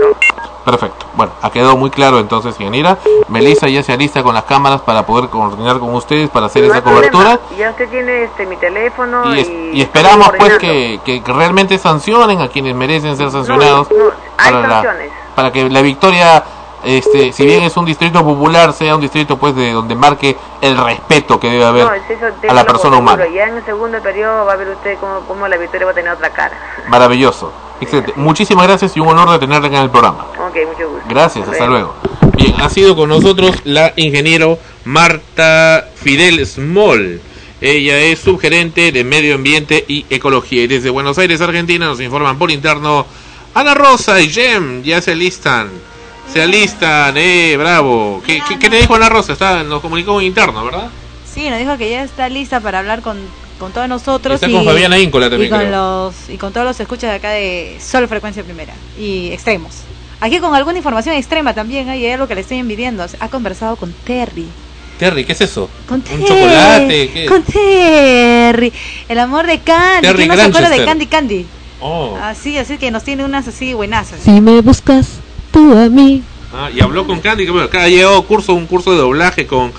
S1: Perfecto. Bueno, ha quedado muy claro entonces, ingeniera. Melissa ya se alista con las cámaras para poder coordinar con ustedes para hacer
S19: No
S1: esa
S19: hay problema.
S1: cobertura.
S19: Ya usted tiene este mi teléfono
S1: Y,
S19: y,
S1: es- y esperamos pues que, realmente sancionen a quienes merecen ser sancionados
S19: no, hay
S1: para, la-
S19: sanciones.
S1: Para que la victoria, este, si bien es un distrito popular, sea un distrito pues de donde marque el respeto que debe haber
S19: No, es eso,
S1: a la persona humana.
S19: Ya en el segundo periodo va a ver usted cómo, cómo la victoria va a tener otra cara.
S1: Maravilloso. Excelente. Muchísimas gracias y un honor de tenerla en el programa.
S19: Ok, mucho gusto.
S1: Gracias, hasta luego. Bien, ha sido con nosotros la ingeniero Marta Fidel Small. Ella es subgerente de Medio Ambiente y Ecología. Y desde Buenos Aires, Argentina, nos informan por interno. Ana Rosa y Jem ya se alistan. Se alistan, eh, bravo. ¿Qué, qué, qué te dijo Ana Rosa? Está, nos comunicó en interno, ¿verdad?
S3: Sí, nos dijo que ya está lista para hablar con, con todos nosotros.
S1: Está con Fabiana Íncola también,
S3: Y con,
S1: creo.
S3: los, y con todos los escuchas de acá de Sol Frecuencia Primera y Extremos. Aquí con alguna información extrema también, hay algo que le estoy envidiando. Ha conversado con Terry.
S1: Terry, ¿qué es eso?
S3: Con
S1: ¿Un
S3: Terry,
S1: chocolate? ¿Qué?
S3: Con Terry. El amor de Candy.
S1: Terry
S3: ¿Quién no se acuerda de. Candy Candy?
S1: Oh.
S3: Así, así que nos tiene unas así buenazas.
S6: Si me buscas tú a mí.
S1: Ah, y habló con Candy, que bueno, acá llegado curso, un curso de doblaje con,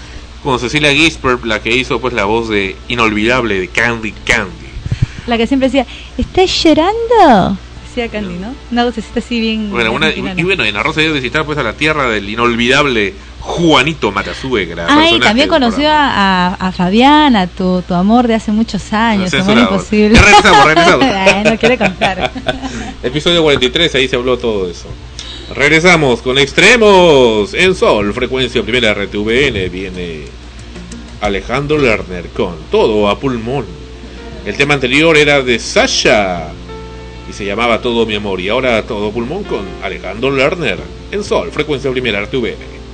S1: con Cecilia Gisbert, la que hizo pues la voz de inolvidable de Candy Candy.
S3: La que siempre decía, ¿estás llorando? Decía Candy, ¿no? Una vocecita así bien.
S1: Bueno, una, y, y bueno, en Arroz se dio a visitar pues a la tierra del inolvidable Juanito Matasuegra.
S3: Ay, también conoció a, a, Fabiana, tu, tu amor de hace muchos años, amor imposible.
S1: Ya regresamos, regresamos.
S3: Ay, no quiere contar.
S1: Episodio 43, ahí se habló todo eso. Regresamos con Extremos en Sol, frecuencia primera RTVN. Viene Alejandro Lerner con Todo a Pulmón. El tema anterior era de Sasha y se llamaba Todo mi amor. Y ahora Todo a Pulmón con Alejandro Lerner en Sol, frecuencia primera RTVN.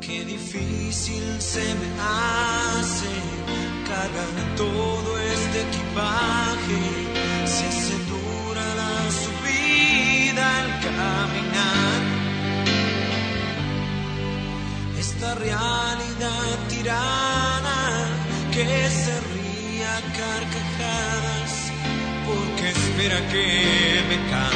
S21: Qué difícil se me hace cargar todo este equipaje. Si hace dura la subida al caminar. Esta realidad tirana que se ríe a carcajadas porque espera que me canse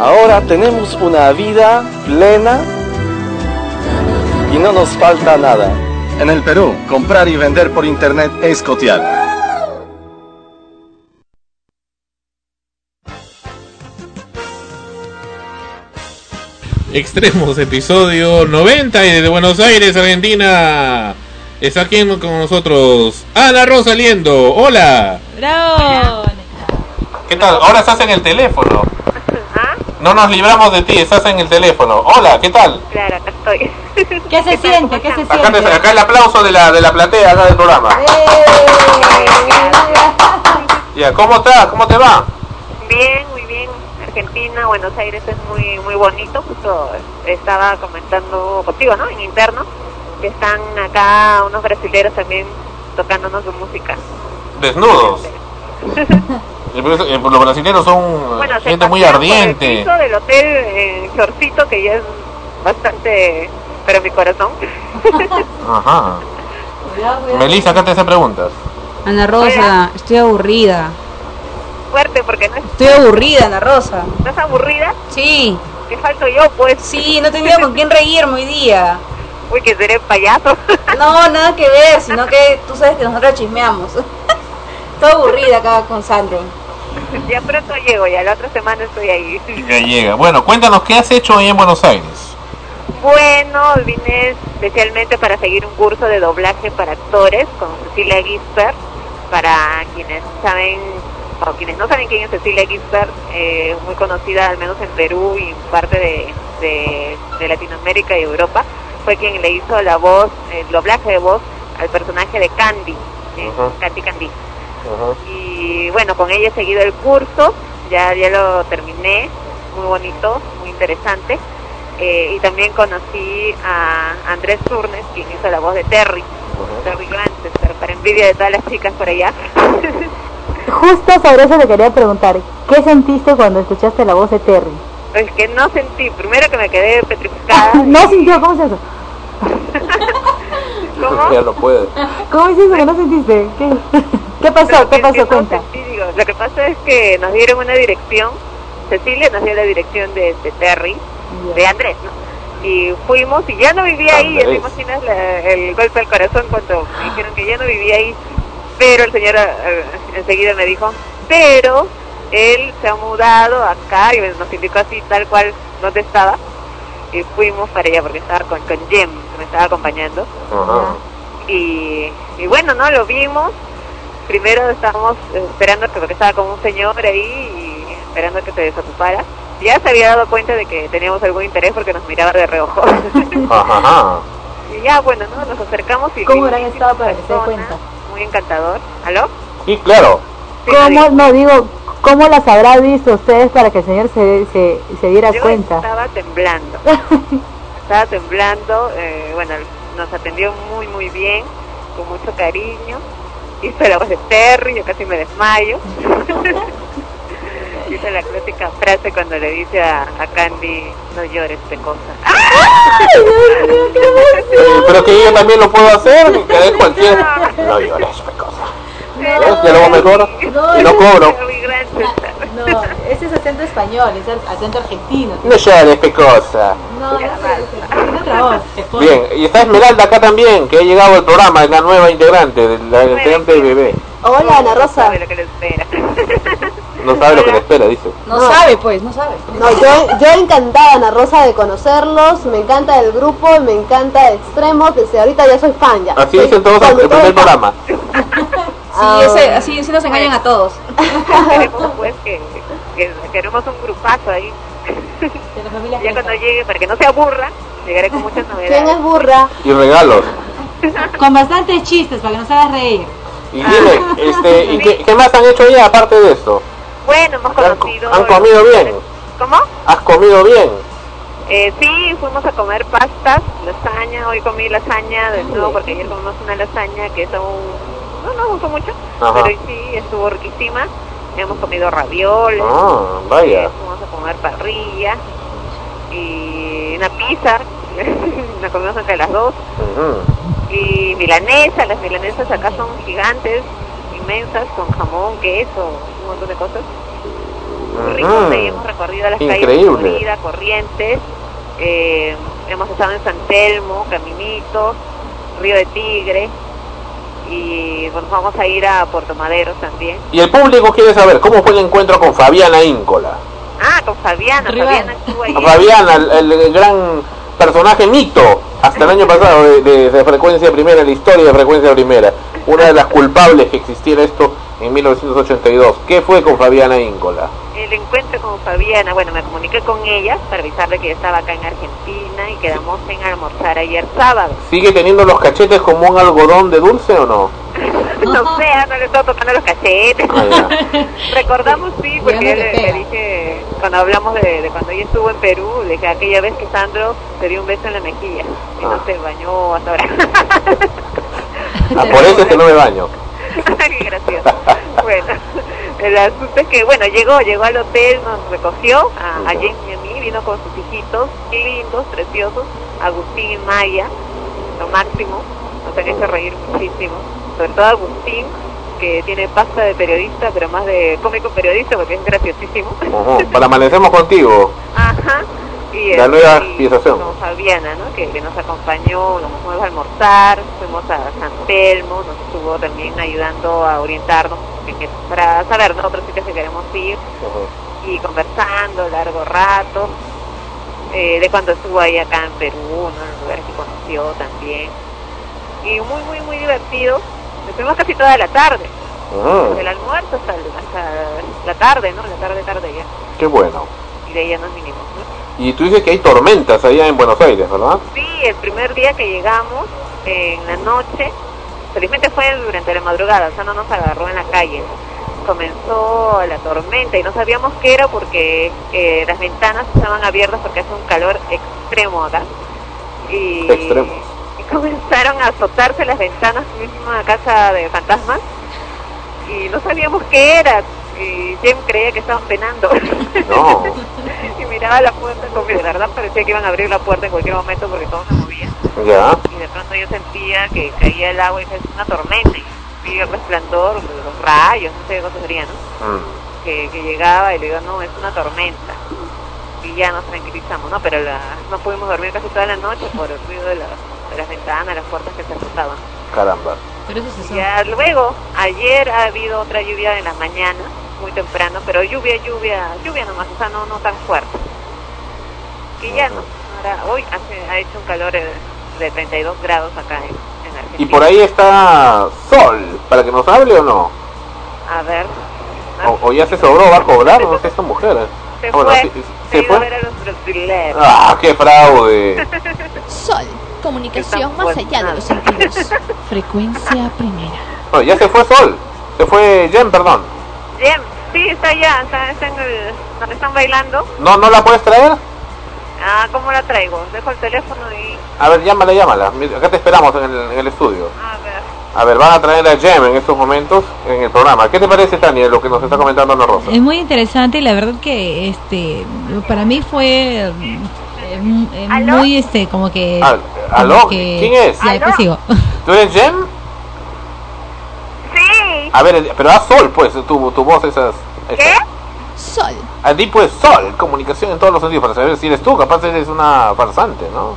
S2: Ahora tenemos una vida plena y no nos falta nada. En el Perú, comprar y vender por internet es cotear.
S1: Extremos, episodio 90 y desde Buenos Aires, Argentina. Está aquí con nosotros Ana Rosa saliendo. Hola.
S21: ¡Bravo!
S1: ¿Qué tal? Ahora estás en el teléfono. No nos libramos de ti, estás en el teléfono. Hola, ¿qué tal?
S22: Claro, acá estoy.
S21: ¿Qué se siente? ¿Qué se
S1: Acá,
S21: siente?
S1: te- acá el aplauso de la, de la platea acá del programa. Ya, ¿cómo estás? ¿Cómo te va?
S22: Bien, muy bien. Argentina, Buenos Aires es muy muy bonito. Justo estaba comentando contigo, ¿no? En interno, que están acá unos brasileros también tocándonos su música.
S1: Desnudos. Los brasileños son
S22: Bueno, se
S1: gente muy ardiente.
S22: El piso del hotel en shortcito, que ya es bastante... Pero mi corazón.
S1: Ajá. Melissa, acá te hace preguntas.
S4: Ana Rosa, estoy aburrida.
S22: Fuerte, porque no
S4: Estoy aburrida, Ana Rosa.
S22: ¿Estás aburrida?
S4: Sí.
S22: ¿Qué falto yo, pues?
S4: Sí, no tenido con quién reírme hoy día.
S22: Uy, que seré payaso.
S4: No, nada que ver, sino que tú sabes que nosotros chismeamos. Estoy aburrida acá con Sandro.
S22: ya pronto llego, ya la otra semana estoy ahí.
S1: Ya llega. Bueno, cuéntanos, ¿qué has hecho hoy en Buenos Aires?
S22: Bueno, vine especialmente para seguir un curso de doblaje para actores con Cecilia Gisbert. Para quienes saben, o quienes no saben quién es Cecilia Gisbert, eh, muy conocida al menos en Perú y en parte de, de- de Latinoamérica y Europa, fue quien le hizo la voz, el doblaje de voz al personaje de Candy, ¿sí? Candy Candy. Y bueno, con ella he seguido el curso, ya, ya lo terminé, muy bonito, muy interesante. Eh, y también conocí a Andrés Turnes, quien hizo la voz de Terry, Terry Lancaster, para envidia de todas las chicas por allá.
S3: Justo sobre eso te quería preguntar, ¿qué sentiste cuando escuchaste la voz de Terry?
S22: Es que no sentí, primero que me quedé petrificada.
S3: no sintió, ¿cómo es eso?
S1: Ya no puede.
S3: ¿Cómo es eso que no sentiste? ¿Qué, ¿Qué pasó? ¿Qué pasó? Cuenta.
S22: Sí, digo, lo que pasa es que nos dieron una dirección, Cecilia nos dio la dirección de, de Terry, de Andrés, ¿no? Y fuimos y ya no vivía ahí, ya te
S1: Andrés.
S22: imaginas la- el golpe al corazón cuando me dijeron que ya no vivía ahí, pero el señor eh, enseguida me dijo, pero él se ha mudado acá y nos indicó así tal cual donde estaba y fuimos para allá porque estaba con, con Jem, que me estaba acompañando
S1: Ajá.
S22: y, y bueno, ¿no? Lo vimos. Primero estábamos eh, esperando que porque estaba con un señor ahí y esperando que se desocupara. Ya se había dado cuenta de que teníamos algún interés porque nos miraba de reojo.
S1: Ajá, ajá.
S22: y ya, bueno, ¿no? Nos acercamos y...
S3: ¿Cómo habrán estado para que se dé
S22: persona,
S3: cuenta?
S22: Muy encantador. ¿Aló?
S1: Sí, claro.
S3: ¿Cómo, no digo, cómo las habrá visto ustedes para que el señor se, se, se diera
S22: Yo
S3: cuenta?
S22: estaba temblando. estaba temblando. eh, bueno, nos atendió muy, muy bien, con mucho cariño. Hizo la voz de Terry, yo casi me desmayo. Hizo la clásica frase cuando le dice a, a Candy, no llores, pecosa.
S1: Pero que yo también lo puedo hacer, que es cualquier. No llores, pecosa. Ya lo hago mejor y no cobro.
S3: No, ese es acento español, es acento argentino.
S1: No llores, pecosa.
S3: No, no sé, otra voz.
S1: Bien, y está Esmeralda acá también, que ha llegado al programa, es la nueva integrante, de- la integrante del bebé.
S6: Hola, Ana Rosa.
S22: Sabe lo que le espera.
S1: No sabe lo que le espera, dice.
S6: No, sabe, pues, no sabe. No, yo, yo encantada, Ana Rosa, de conocerlos. Me encanta el grupo, me encanta Extremos. Desde ahorita ya soy fan ya.
S1: Así dicen todos el primer programa.
S6: Ah,
S23: Sí, ese, así, así nos engañan a todos.
S22: Queremos pues que, que queremos un grupazo ahí. ya cuando llegue, para que no se aburra, llegaré con muchas novedades.
S6: ¿Quién es burra?
S1: Y regalos.
S3: Con bastantes chistes para que nos hagas reír.
S1: Y dime, este, ¿y qué, qué más han hecho ya aparte de esto?
S22: Bueno, hemos conocido...
S1: ¿Han comido bien?
S22: ¿Cómo?
S1: ¿Has comido bien?
S22: Eh, sí, fuimos a comer pastas, lasaña, hoy comí lasaña de nuevo porque ayer comimos una lasaña que es aún, no nos gustó mucho,
S1: Ajá.
S22: pero sí estuvo riquísima. Hemos comido ravioles,
S1: Ah, vaya.
S22: fuimos a comer parrilla y una pizza, la comimos entre las dos, y milanesa, las milanesas acá son gigantes, inmensas, con jamón, queso, un montón de cosas. Muy ahí hemos recorrido las calles de. Florida, Corrientes, eh, hemos estado en San Telmo, Caminitos, Río de Tigre, y bueno, vamos a ir a Puerto Madero también.
S1: Y el público quiere saber cómo fue el encuentro con Fabiana Íncola.
S22: Ah, con Fabiana, Fabiana estuvo ahí.
S1: Fabiana, el, el gran personaje mito hasta el año pasado de, de- de Frecuencia Primera, la historia de Frecuencia Primera. Una de las culpables que existiera esto en 1982. ¿Qué fue con Fabiana Íncola?
S22: El encuentro con Fabiana, bueno, me comuniqué con ella para avisarle que yo estaba acá en Argentina y quedamos en almorzar ayer sábado.
S1: ¿Sigue teniendo los cachetes como un algodón de dulce o no?
S22: no sé, ah, no le estaba tocando los cachetes.
S1: Ah,
S22: Recordamos, sí, porque le, le dije, cuando hablamos de, de cuando ella estuvo en Perú, le dije aquella vez que Sandro te dio un beso en la mejilla y no se bañó hasta ahora.
S1: Ah, por eso es que no me baño.
S22: Qué gracioso. Bueno, el asunto es que, bueno, llegó, llegó al hotel, nos recogió a, a Jen y a mí, vino con sus hijitos, lindos, preciosos, Agustín y Maya, lo máximo, nos han hecho reír muchísimo, sobre todo Agustín, que tiene pasta de periodista, pero más de cómico periodista, porque es graciosísimo.
S1: Para amanecemos contigo.
S22: Ajá. Y,
S1: La nueva
S22: ¿no? Que, que nos acompañó, nos fuimos a almorzar, fuimos a San Telmo, nos estuvo también ayudando a orientarnos para saber ¿no? otros sitios que queremos ir y conversando largo rato eh, de cuando estuvo ahí acá en Perú, ¿no? en los lugares que conoció también. Y muy, muy, muy divertido. Estuvimos casi toda la tarde,
S1: Ujú,
S22: desde el almuerzo hasta, el- hasta la tarde, ¿no? La tarde, tarde ya.
S1: Qué bueno.
S22: Y de ahí ya nos vinimos, ¿no?
S1: Y tú dices que hay tormentas allá en Buenos Aires, ¿verdad?
S22: Sí, el primer día que llegamos, eh, en la noche, felizmente fue durante la madrugada, o sea, no nos agarró en la calle. Comenzó la tormenta y no sabíamos qué era porque eh, las ventanas estaban abiertas porque hace un calor extremo acá. Y,
S1: Extremos.
S22: y comenzaron a azotarse las ventanas, misma casa de fantasmas. y no sabíamos qué era. Y Jem creía que estaban penando.
S1: No.
S22: y miraba la puerta, como que de verdad parecía que iban a abrir la puerta en cualquier momento porque todo se movía.
S1: Ya.
S22: Y de pronto yo sentía que caía el agua y dije, es una tormenta. Y vi el resplandor, los rayos, no sé qué cosa sería, ¿no?
S1: Mm.
S22: que, que llegaba y le digo, no, es una tormenta. Y ya nos tranquilizamos, ¿no? Pero la, no pudimos dormir casi toda la noche por el ruido de, las- de las ventanas, las puertas que se azotaban.
S1: Caramba.
S6: Pero eso es eso.
S22: Ya luego, ayer ha habido otra lluvia en las mañanas, muy temprano, pero lluvia, lluvia, lluvia nomás, o sea, no, no tan fuerte. Y ya no, ahora, hoy hace, ha hecho un calor eh, de 32 grados acá en, en Argentina.
S1: Y por ahí está Sol, para que nos hable o no.
S22: A ver,
S1: O, o ya se sobró, va a cobrar, no sé, esta mujer.
S22: se
S1: Bueno,
S22: fue,
S1: sí,
S22: se,
S1: se
S22: iba a
S1: fue.
S22: ver a los brasileños.
S1: Ah, qué fraude.
S17: Sol, comunicación más allá de los sentidos.
S3: Frecuencia primera.
S1: Bueno, ya se fue Sol. Se fue Jen, perdón.
S22: Jem, sí, está allá, está, está en el, donde están bailando.
S1: ¿No, ¿No la puedes traer?
S22: Ah, ¿cómo la traigo? Dejo el teléfono y...
S1: A ver, llámala, llámala. Mira, Acá te esperamos en el, en el estudio.
S22: A ver.
S1: A ver, van a traer a Jem en estos momentos en el programa. ¿Qué te parece, Tania, lo que nos está comentando Ana Rosa?
S3: Es muy interesante y la verdad que este para mí fue eh, m- eh, muy este como que
S1: Al-
S3: como
S1: ¿Aló?
S3: que-
S1: ¿Quién es?
S3: Ya, sigo.
S1: ¿Tú eres Jem? A ver, pero haz Sol, pues, tu, tu voz esas...
S22: ¿Qué?
S17: Sol.
S1: Allí pues Sol, comunicación en todos los sentidos, para saber si eres tú, capaz eres una farsante, ¿no?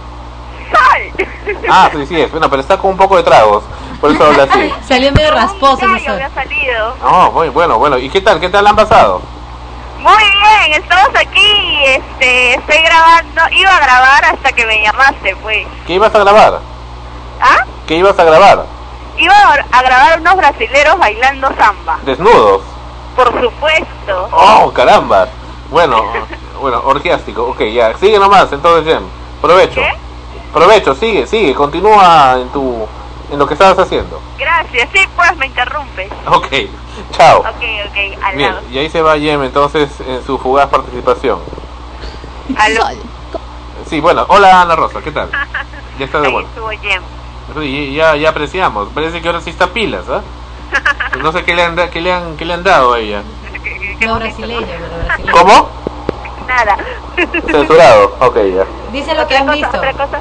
S22: ¡Sol!
S1: Ah, sí, sí es, bueno, pero está con un poco de tragos, por eso habla así.
S3: Salió medio rasposo
S22: había salido.
S1: No, muy bueno, bueno, ¿y qué tal? ¿Qué tal han pasado?
S22: Muy bien, estamos aquí, este, estoy grabando, iba a grabar hasta que me llamaste, pues.
S1: ¿Qué ibas a grabar?
S22: ¿Ah?
S1: ¿Qué ibas a grabar?
S22: Iba a grabar unos brasileros bailando samba,
S1: Desnudos.
S22: por supuesto.
S1: Oh, caramba. Bueno, bueno, orgiástico, ok, ya, sigue nomás, entonces Jem, provecho. Provecho, sigue, sigue, continúa en tu, en lo que estabas haciendo.
S22: Gracias, sí, pues me interrumpes.
S1: Ok, chao.
S22: Ok, ok, al
S1: Bien,
S22: lado.
S1: y ahí se va Jem entonces en su fugaz participación.
S22: Al-
S1: Sí, bueno, hola Ana Rosa, ¿qué tal? Ya está de
S22: Ahí
S1: vuelta.
S22: estuvo Jem.
S1: Sí, ya, ya apreciamos, parece que ahora sí está pilas, ¿ah? No sé qué le han, qué le han, qué le han dado a ella.
S3: Lo brasileño, lo brasileño.
S1: ¿Cómo?
S22: Nada.
S1: Censurado, ok, ya.
S3: Dice lo que han
S22: cosa,
S3: visto.
S22: Otra cosa.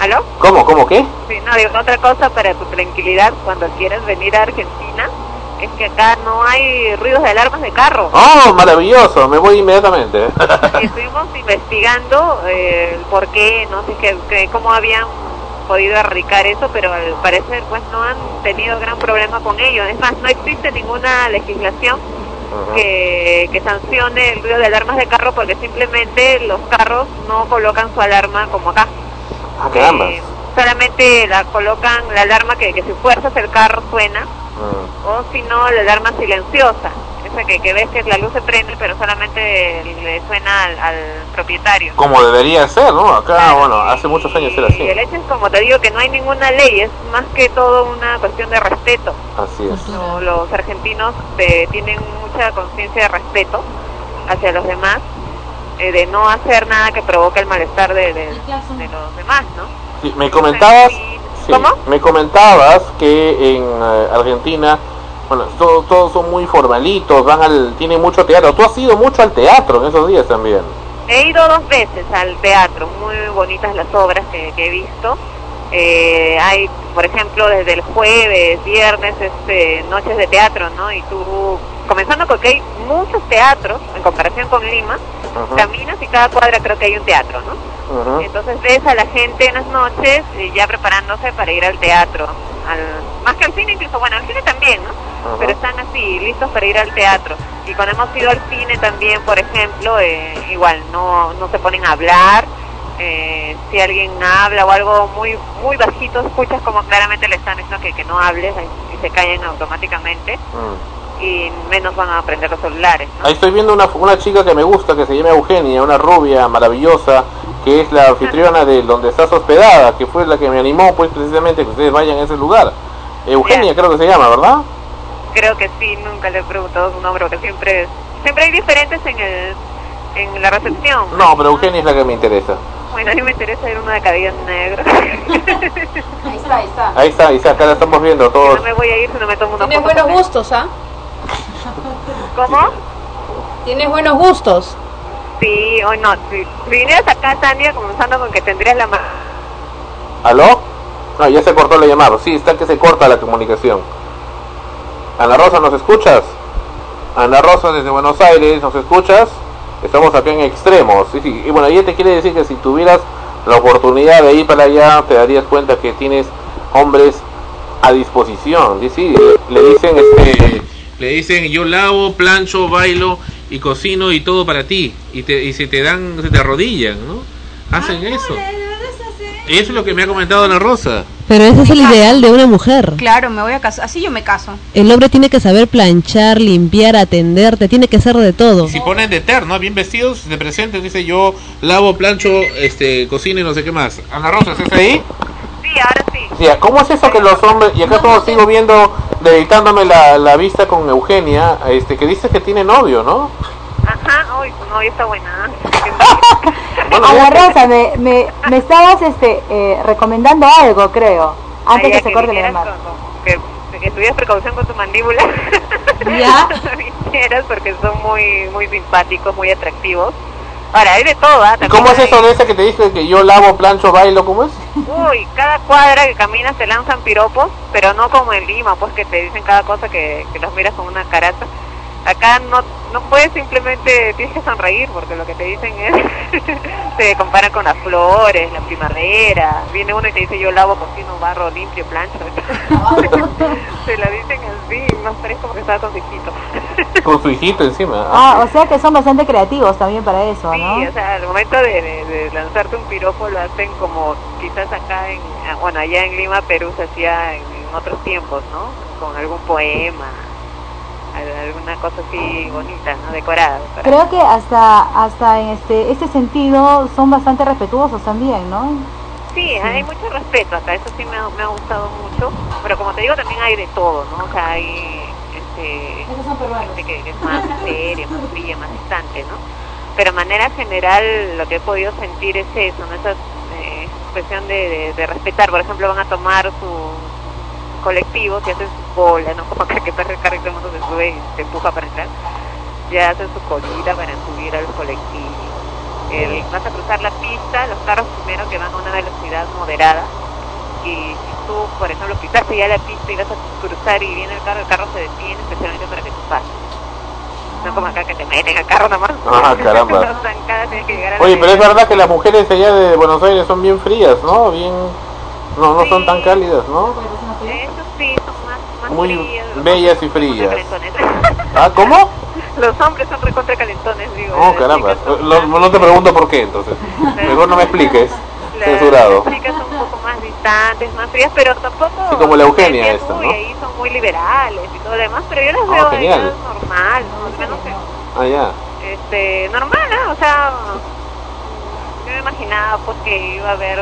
S22: ¿Aló?
S1: ¿Cómo, cómo, qué?
S22: Sí, no, digo, otra cosa para tu tranquilidad cuando quieras venir a Argentina es que acá no hay ruidos de alarmas de carro.
S1: Oh, maravilloso, me voy inmediatamente.
S22: Estuvimos investigando eh, el por qué, no sé qué- cómo habían podido erradicar eso, pero al parecer pues no han tenido gran problema con ello. Es más, no existe ninguna legislación que, que sancione el ruido de alarmas de carro porque simplemente los carros no colocan su alarma como acá.
S1: Ah, caramba.
S22: Eh, solamente la colocan la alarma que, que si fuerzas el carro suena
S1: Mm.
S22: o si no la alarma silenciosa esa que, que ves que la luz se prende pero solamente le suena al, al propietario
S1: Como debería ser, ¿no? Acá, bueno, hace muchos años era
S22: y
S1: así.
S22: el hecho es como te digo que no hay ninguna ley es más que todo una cuestión de respeto
S1: Así es.
S22: No, los argentinos eh, tienen mucha conciencia de respeto hacia los demás eh, de no hacer nada que provoque el malestar de, de- de los demás no
S1: Sí, me comentabas, sí, me comentabas que en eh, Argentina, bueno, todos, todos son muy formalitos, van al, tienen mucho teatro. Tú has ido mucho al teatro en esos días también.
S22: He ido dos veces al teatro, muy bonitas las obras que, que he visto. Eh, hay, por ejemplo, desde el jueves, viernes, este, noches de teatro, ¿no? Y tú, comenzando porque hay muchos teatros en comparación con Lima, caminas y cada cuadra creo que hay un teatro, ¿no? Entonces ves a la gente en las noches eh, ya preparándose para ir al teatro, al, más que al cine incluso, bueno, al cine también, ¿no? Pero están así, listos para ir al teatro. Y cuando hemos ido al cine también, por ejemplo, eh, igual, no, no se ponen a hablar. eh, si alguien habla o algo muy muy bajito, escuchas como claramente le están diciendo que, que no hables y se callan automáticamente.
S1: Mm.
S22: Y menos van a prender los celulares.
S1: Ahí estoy viendo una, una chica que me gusta, que se llama Eugenia, una rubia maravillosa, que es la anfitriona de donde estás hospedada, que fue la que me animó pues precisamente que ustedes vayan a ese lugar. Eugenia creo que se llama, ¿verdad?
S22: Creo que sí, nunca le he preguntado su nombre porque siempre siempre hay diferentes en el en la recepción.
S1: No, pero Eugenia es la que me interesa.
S22: Bueno, a mí me interesa ir una de cabello negro. ahí está, ahí está.
S1: Ahí está, ahí está, acá la estamos viendo todos.
S22: No me voy a ir si no me tomo una
S4: Tienes buenos gustos, ¿ah?
S22: ¿Cómo?
S3: Tienes buenos gustos.
S22: Sí, o no. Si vinieras acá, Tania, comenzando con que tendrías la mano.
S1: ¿Aló? No, ya se cortó la llamada. Sí, está que se corta la comunicación. Ana Rosa, ¿nos escuchas? Ana Rosa desde Buenos Aires, ¿nos escuchas? Estamos acá en extremos. Sí, sí. Y bueno, ella te quiere decir que si tuvieras la oportunidad de ir para allá, te darías cuenta que tienes hombres a disposición. Sí, sí, le dicen este le dicen yo lavo, plancho, bailo y cocino y todo para ti y te y se te dan se te arrodillan, ¿no? Hacen eso. Y eso es lo que me ha comentado Ana Rosa.
S6: Pero ese es el ideal de una mujer.
S4: Claro, me voy a casar. Así yo me caso.
S6: El hombre tiene que saber planchar, limpiar, atenderte, tiene que ser de todo.
S1: Si ponen de ter, ¿no? Bien vestidos, de presente, dice yo lavo, plancho, este, cocino y no sé qué más. Ana Rosa, ¿estás ahí?
S22: Sí, ahora sí.
S1: Sí, ¿cómo es eso que los hombres, y acá todo sigo viendo, dedicándome la, la vista con Eugenia, este, que dice que tiene novio, ¿no?
S22: Ajá, uy, tu novia está buena.
S24: Ana Rosa, me, me, me estabas este, eh, recomendando algo, creo, antes
S22: Ay,
S24: que se corte la llamada.
S22: que, que tuvieras precaución con tu mandíbula.
S24: Ya.
S22: vinieras porque son muy muy simpáticos, muy atractivos. Ahora, hay de todo, ¿ah?
S1: ¿Y
S22: También
S1: cómo es eso de ese que te dice que yo lavo, plancho, bailo, cómo es?
S22: Uy, cada cuadra que caminas te lanzan piropos, pero no como en Lima, pues que te dicen cada cosa que, que los miras con una carata. Acá no no puedes simplemente, tienes que sonreír, porque lo que te dicen es, te comparan con las flores, la primavera, viene uno y te dice yo lavo, cocino, barro, limpio, plancho. te la dicen así, más parece como que estaba con su hijito.
S1: Con su hijito encima.
S24: Ah, o sea que son bastante creativos también para eso, ¿no?
S22: Sí, o sea, al momento de, de- de lanzarte un piropo lo hacen como quizás acá en, ah, bueno, allá en Lima, Perú se hacía en, en otros tiempos, ¿no? Con algún poema, alguna cosa así bonita, ¿no? Decorada.
S24: Creo que hasta hasta en este este sentido son bastante respetuosos también, ¿no?
S22: Sí, hay mucho respeto acá, eso sí me ha, me ha gustado mucho, pero como te digo también hay de todo, ¿no? O sea, hay este, gente que, que es más seria, más fría, más distante, ¿no? Pero de manera general lo que he podido sentir es eso, ¿no? Esa eh, expresión de, de, de respetar, por ejemplo, van a tomar su colectivo, si hacen su cola, ¿no? Como acá que perro el carro y todo el mundo se sube y se empuja para entrar, ya hacen su colita para subir al colectivo. El- vas a cruzar la pista, los carros primero que van a una velocidad moderada y si tú, por ejemplo, pisaste ya la pista y vas a cruzar y viene el carro, el carro se detiene especialmente para que tú pases. No como acá que te meten al carro nomás.
S1: Ah, caramba.
S22: Los tienes que llegar a
S1: Oye, pero es verdad que las mujeres allá de Buenos Aires son bien frías, ¿no? Bien... No, no son tan cálidas, ¿no?
S22: Eso sí, son más, más
S1: Muy bellas y frías. Ah, ¿cómo?
S22: Los hombres son recontra calentones, digo.
S1: Oh,
S22: las
S1: caramba. No, no te pregunto por qué, entonces. Mejor no me expliques. Censurado.
S22: Las chicas son un poco más distantes, más frías, pero tampoco...
S1: Sí, como la Eugenia esta,
S22: "Uy,
S1: ¿no?
S22: ahí son muy liberales y todo lo demás, pero yo las
S1: Ah,
S22: veo
S1: genial.
S22: normal, ¿no? Al menos que-
S1: Ah, ya.
S22: este, normal, ¿no? O sea, yo me imaginaba pues que iba a haber,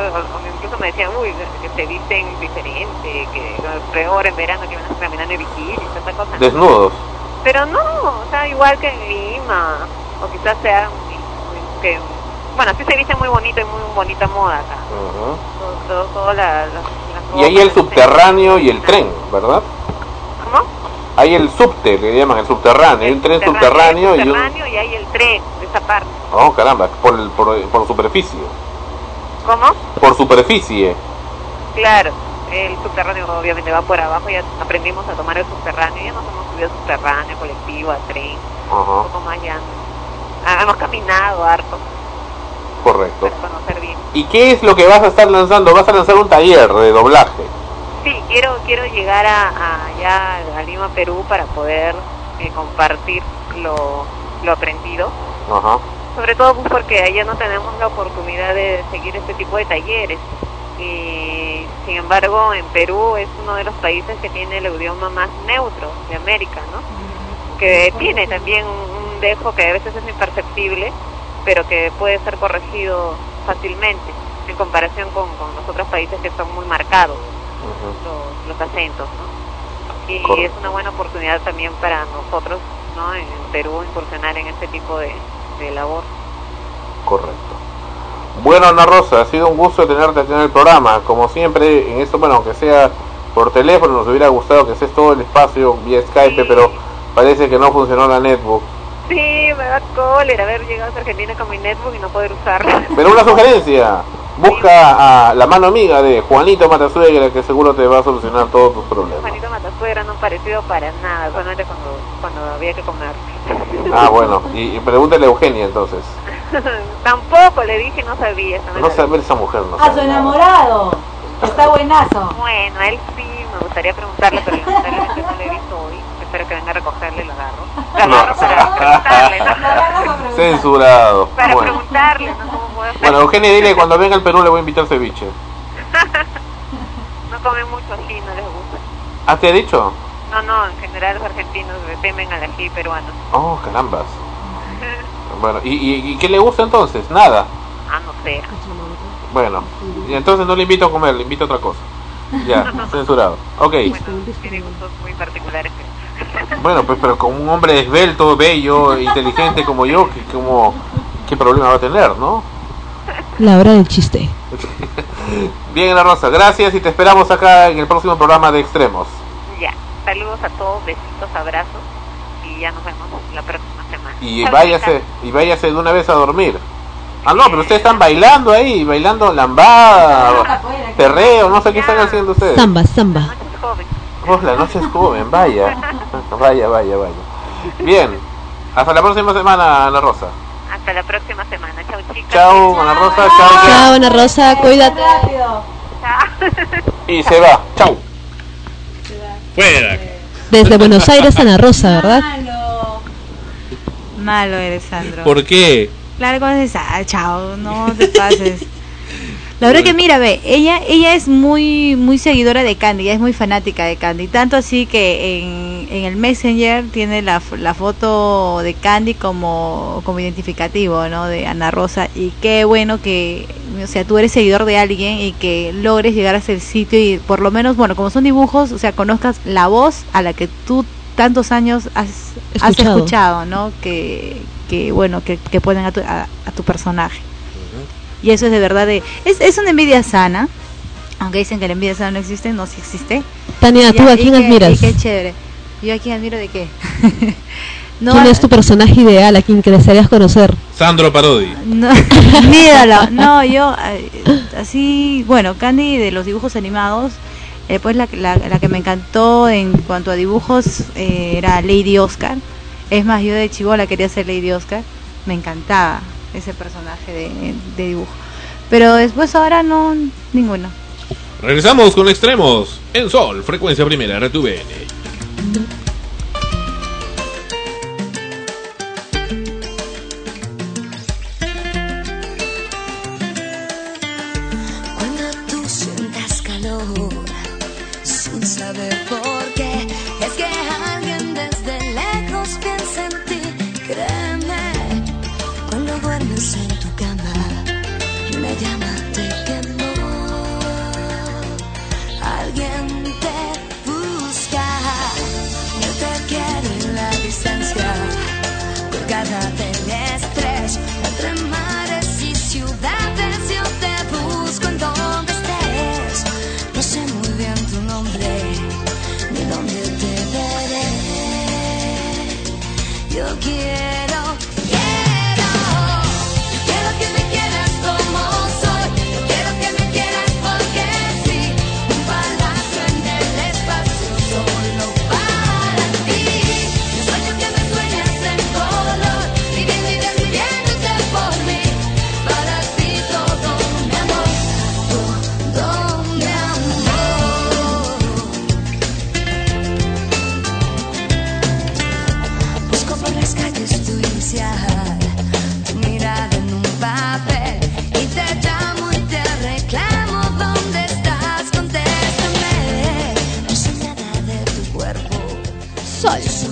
S22: incluso me decían, uy, que se visten diferente, que peor en verano que van a caminando en bikini, tanta cosa. ¿no?
S1: Desnudos.
S22: Pero no, o sea, igual que en Lima, o quizás sea que, bueno, sí se viste muy bonito y muy bonita moda acá.
S1: Ujú.
S22: Todo, todo, todo la, la- las
S1: Y ahí el subterráneo y el tren, ¿verdad?
S22: ¿Cómo?
S1: Hay el subte, que llaman el subterráneo. Hay un tren subterráneo y un...
S22: subterráneo y hay el tren de esa parte.
S1: Oh, caramba, por, el, por, por superficie.
S22: ¿Cómo?
S1: Por superficie.
S22: Claro, el subterráneo obviamente va por abajo, ya aprendimos a tomar el subterráneo, ya nos hemos subido al subterráneo, colectivo, a tren, un
S1: Ajá,
S22: poco más ya. Ah, hemos caminado harto
S1: correcto.
S22: para conocer bien.
S1: ¿Y qué es lo que vas a estar lanzando? Vas a lanzar un taller de doblaje.
S22: Sí, quiero quiero llegar a, a allá a Lima, Perú, para poder eh, compartir lo, lo aprendido.
S1: Ajá.
S22: Sobre todo pues, porque allá no tenemos la oportunidad de seguir este tipo de talleres. Y sin embargo, en Perú es uno de los países que tiene el idioma más neutro de América, ¿no? Que tiene también un un dejo que a veces es imperceptible, pero que puede ser corregido fácilmente en comparación con, con los otros países que son muy marcados los, los acentos, ¿no? Y
S1: Correcto.
S22: es una buena oportunidad también para nosotros, ¿no? En Perú incursionar en este tipo de, de labor.
S1: Correcto. Bueno, Ana Rosa, ha sido un gusto tenerte aquí en el programa. Como siempre, en esto, bueno, aunque sea por teléfono, nos hubiera gustado que estés todo el espacio vía Skype, pero Parece que no funcionó la netbook.
S22: Sí, me da cólera haber llegado a Argentina con mi netbook y no poder usarla.
S1: Pero una sugerencia, busca a la mano amiga de Juanito Matasuegra que seguro te va a solucionar todos tus problemas.
S22: Juanito Matasuegra no parecido para nada, solamente cuando, cuando había que comer.
S1: Ah, bueno, y, y pregúntale a Eugenia entonces.
S22: Tampoco le dije, no sabía. Eso
S1: No sabe esa mujer, no
S24: A su enamorado. Está buenazo.
S22: Bueno, a él sí me gustaría preguntarle, pero lamentablemente no lo he visto hoy. Espero que venga a recogerle y lo agarro. Lo agarro para preguntarle, ¿no?
S1: Censurado.
S22: Para
S1: Bueno.
S22: preguntarle, ¿no? ¿Cómo puedo hacer?
S1: Bueno, Eugenia, dile cuando venga al Perú le voy a invitar ceviche.
S22: No comen mucho ají, no les gusta.
S1: ¿Ah, te ha dicho?
S22: No, no, en general los argentinos temen al ají peruano.
S1: Oh, carambas. Bueno, ¿y, y, y qué le gusta entonces? Nada.
S22: Ah, no sé.
S1: Bueno, y entonces no le invito a comer, le invito a otra cosa. Ya, censurado. Ok.
S22: Tiene gustos muy particulares.
S1: Bueno, pues pero con un hombre esbelto, bello, inteligente como yo, que como qué problema va a tener, ¿no?
S6: La hora del chiste.
S1: Bien, Ana Rosa, gracias y te esperamos acá en el próximo programa de Extremos.
S22: Ya, saludos a todos, besitos, abrazos y ya nos vemos la próxima semana.
S1: Y váyase, y váyase de una vez a dormir. Ah, no, pero ustedes están bailando ahí, bailando lambada, perreo, no sé qué están haciendo ustedes.
S6: Samba, samba.
S1: La noche es joven, vaya. Vaya, vaya, vaya. Bien, hasta la próxima semana, Ana Rosa.
S22: Hasta la próxima semana. Chau, chicas.
S1: Chao, Ana Rosa, chao.
S6: Chao, Ana Rosa, cuídate.
S1: Y se va, chao.
S18: Fuera.
S6: Desde Buenos Aires, Ana Rosa, ¿verdad?
S3: Malo eres, Sandro.
S1: ¿Por qué?
S3: Claro, cuando dices, ah, chao, no te pases. La verdad que mira, ve, ella ella es muy muy seguidora de Candy, ella es muy fanática de Candy, tanto así que en, en el Messenger tiene la, la foto de Candy como como identificativo, ¿no? De Ana Rosa y qué bueno que, o sea, tú eres seguidor de alguien y que logres llegar hasta el sitio y por lo menos, bueno, como son dibujos, o sea, conozcas la voz a la que tú tantos años has has
S6: Escuchado.
S3: escuchado, ¿no? Que, que bueno, que, que ponen a tu, a, a tu personaje. Y eso es de verdad de... Es, es una envidia sana, aunque dicen que la envidia sana no existe, no, sí existe.
S6: Tania, ¿tú a quién admiras?
S3: y qué chévere. ¿Yo a quién admiro de qué? no,
S6: ¿Quién es tu personaje ideal a quien desearías conocer?
S1: Sandro Parodi.
S3: no, mi ídolo. No, yo eh, así, bueno, Candy de los dibujos animados, eh, pues la, la, la que me encantó en cuanto a dibujos eh, era Lady Oscar. Es más, yo de chivola quería ser Lady Oscar, me encantaba ese personaje de, de dibujo. Pero después ahora no, ninguno.
S1: Regresamos con Extremos en Sol, frecuencia primera, RTVN.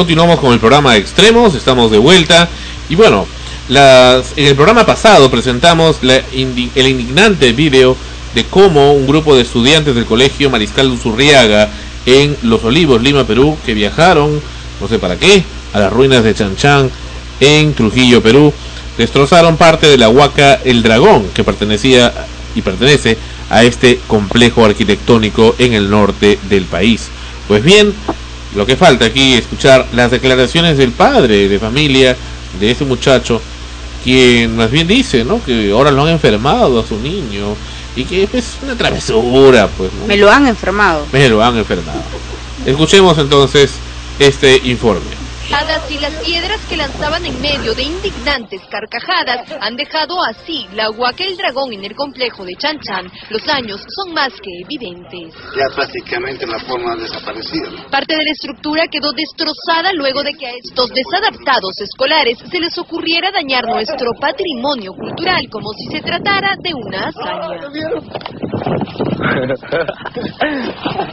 S1: Continuamos con el programa Extremos, estamos de vuelta. Y bueno, en el programa pasado presentamos el indignante video de cómo un grupo de estudiantes del colegio Mariscal Uzurriaga en Los Olivos, Lima, Perú, que viajaron, no sé para qué, a las ruinas de Chanchán en Trujillo, Perú, destrozaron parte de la Huaca El Dragón, que pertenecía y pertenece a este complejo arquitectónico en el norte del país. Pues bien, lo que falta aquí es escuchar las declaraciones del padre de familia de ese muchacho, quien más bien dice, ¿no? Que ahora lo han enfermado a su niño y que es una travesura, pues. ¿no?
S4: Me lo han enfermado.
S1: Me lo han enfermado. Escuchemos entonces este informe.
S25: Y las piedras que lanzaban en medio de indignantes carcajadas han dejado así la huaca el dragón en el complejo de Chan Chan. Los años son más que evidentes.
S26: ya prácticamente la forma ha desaparecido.
S25: Parte de la estructura quedó destrozada luego de que a estos desadaptados escolares se les ocurriera dañar nuestro patrimonio cultural como si se tratara de una hazaña.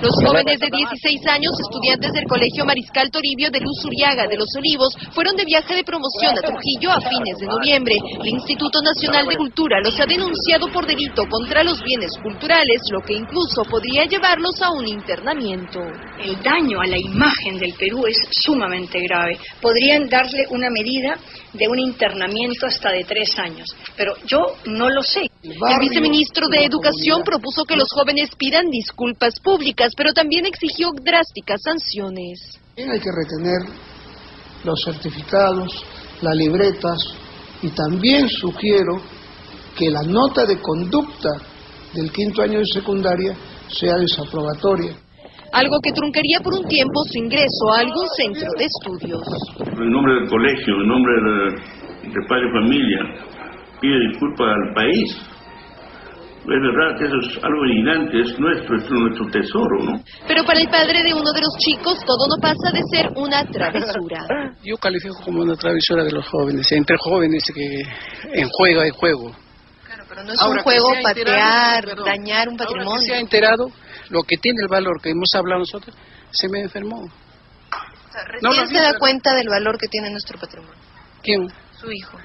S25: Los jóvenes de 16 años, estudiantes del Colegio Mariscal Toribio de Luz Uriaga de Los Olivos, fueron de viaje de promoción a Trujillo a fines de noviembre. El Instituto Nacional de Cultura los ha denunciado por delito contra los bienes culturales, lo que incluso podría llevarlos a un internamiento.
S27: El daño a la imagen del Perú es sumamente grave. Podrían darle una medida de un internamiento hasta de tres años, pero yo no lo sé.
S25: El viceministro de Educación propuso que los jóvenes pidan disculpas públicas, pero también exigió drásticas sanciones.
S28: Hay que retener los certificados, las libretas y también sugiero que la nota de conducta del quinto año de secundaria sea desaprobatoria.
S25: Algo que truncaría por un tiempo su ingreso a algún centro de estudios.
S29: En nombre del colegio, en nombre de, de padre y familia, pide disculpas al país. Es verdad que eso es algo indignante, es nuestro, es nuestro tesoro, ¿no?
S25: Pero para el padre de uno de los chicos, todo no pasa de ser una travesura.
S28: Yo califico como una travesura de los jóvenes, entre jóvenes que en juego hay juego.
S25: Pero no es
S28: Ahora,
S25: un juego
S28: enterado,
S25: patear, dañar un
S28: Ahora que
S25: patrimonio.
S28: se ha enterado lo que tiene el valor que hemos hablado nosotros, se me enfermó.
S25: Recién
S28: lo
S25: se da
S28: pero-
S25: cuenta del valor que tiene nuestro patrimonio.
S28: ¿Quién?
S25: Su hijo.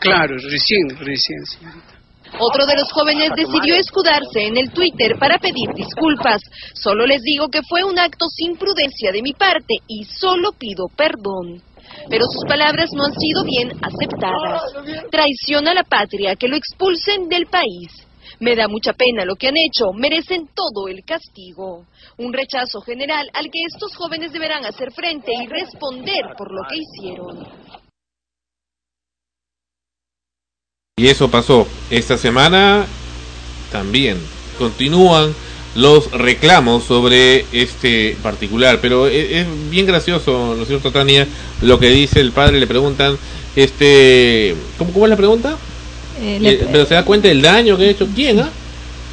S28: Claro, recién, recién, señorita.
S25: Otro de los jóvenes decidió escudarse en el Twitter para pedir disculpas. Solo les digo que fue un acto sin prudencia de mi parte y solo pido perdón. Pero sus palabras no han sido bien aceptadas. Traición a la patria, que lo expulsen del país. Me da mucha pena lo que han hecho, merecen todo el castigo. Un rechazo general al que estos jóvenes deberán hacer frente y responder por lo que hicieron.
S1: Y eso pasó esta semana también. Continúan los reclamos sobre este particular, pero e- es, bien gracioso, ¿no es cierto, Tania? Lo que dice el padre, le preguntan, este, ¿cómo, cómo es la pregunta?
S3: Eh,
S1: Eh,
S3: le-
S1: pero se da cuenta del daño que ha hecho. ¿Quién, ah?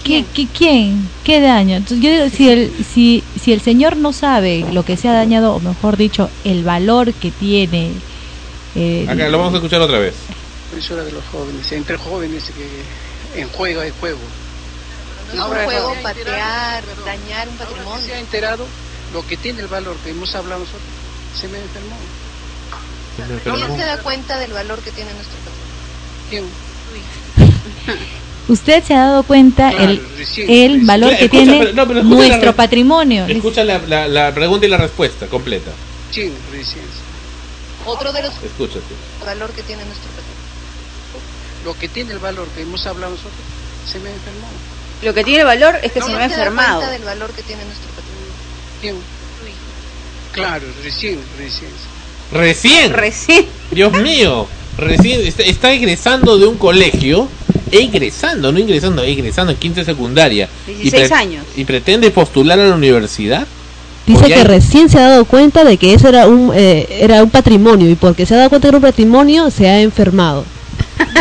S3: ¿Qué, qué- quién? ¿Qué daño? Entonces, yo digo, si el, si, si el señor no sabe lo que se ha dañado, o mejor dicho, el valor que tiene. eh,
S1: Acá lo vamos a escuchar otra vez.
S28: Travesura de los jóvenes, entre jóvenes que en juego hay juego.
S25: No es
S28: Ahora,
S25: un juego patear, dañar un patrimonio.
S28: se ha enterado lo que tiene el valor que hemos hablado nosotros, se me enfermó.
S25: ¿Quién se da cuenta del valor que tiene nuestro patrimonio?
S28: ¿Quién?
S3: usted se ha dado cuenta
S1: Claro,
S3: el,
S1: recién,
S3: el
S1: recién.
S3: valor
S1: Escucha,
S3: que tiene
S1: pero- no, pero escucha la
S3: nuestro
S1: re-
S3: patrimonio.
S1: Escucha la, la, la pregunta y la respuesta completa.
S28: ¿Quién? Recién.
S25: Otro de los
S1: Escúchate.
S25: valor que tiene nuestro patrimonio.
S28: Lo que tiene el valor que hemos hablado nosotros, se me enfermó.
S4: Lo que tiene valor es que
S25: No
S4: se me
S25: se
S4: ha
S25: da
S4: enfermado.
S25: cuenta del valor que tiene nuestro patrimonio.
S28: ¿Quién? Claro, recién, recién.
S1: Recién.
S4: Recién.
S1: Dios mío. Recién está, está egresando de un colegio. Egresando, no ingresando, egresando en 15 secundaria. Y
S4: 16 años.
S1: Y pretende postular a la universidad.
S6: Dice que recién se ha dado cuenta de que eso era un eh, era un patrimonio y porque se ha dado cuenta que era un patrimonio se ha enfermado.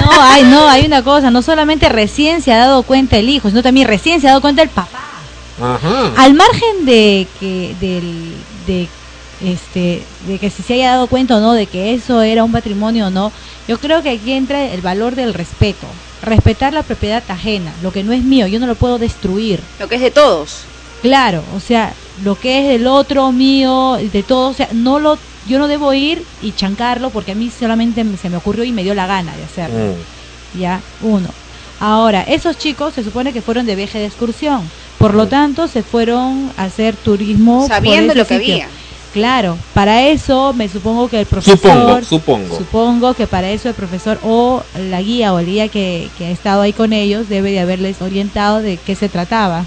S3: No, hay, no, hay una cosa, no solamente recién se ha dado cuenta el hijo, sino también recién se ha dado cuenta el papá.
S1: Ajá.
S3: Al margen de que del de este de que si se haya dado cuenta o no de que eso era un patrimonio o no, yo creo que aquí entra el valor del respeto, respetar la propiedad ajena, lo que no es mío, yo no lo puedo destruir.
S4: Lo que es de todos.
S3: Claro, o sea, lo que es del otro mío, de todo, o sea, no lo yo no debo ir y chancarlo porque a mí solamente me- se me ocurrió y me dio la gana de hacerlo.
S1: Mm.
S3: Ya, uno. Ahora, esos chicos se supone que fueron de viaje de excursión. Por lo tanto, se fueron a hacer turismo.
S4: Sabiendo
S3: ese
S4: lo que
S3: sitio.
S4: había.
S3: Claro, para eso me supongo que el profesor.
S1: Supongo, supongo.
S3: Supongo que para eso el profesor o la guía o el guía que, que ha estado ahí con ellos debe de haberles orientado de qué se trataba,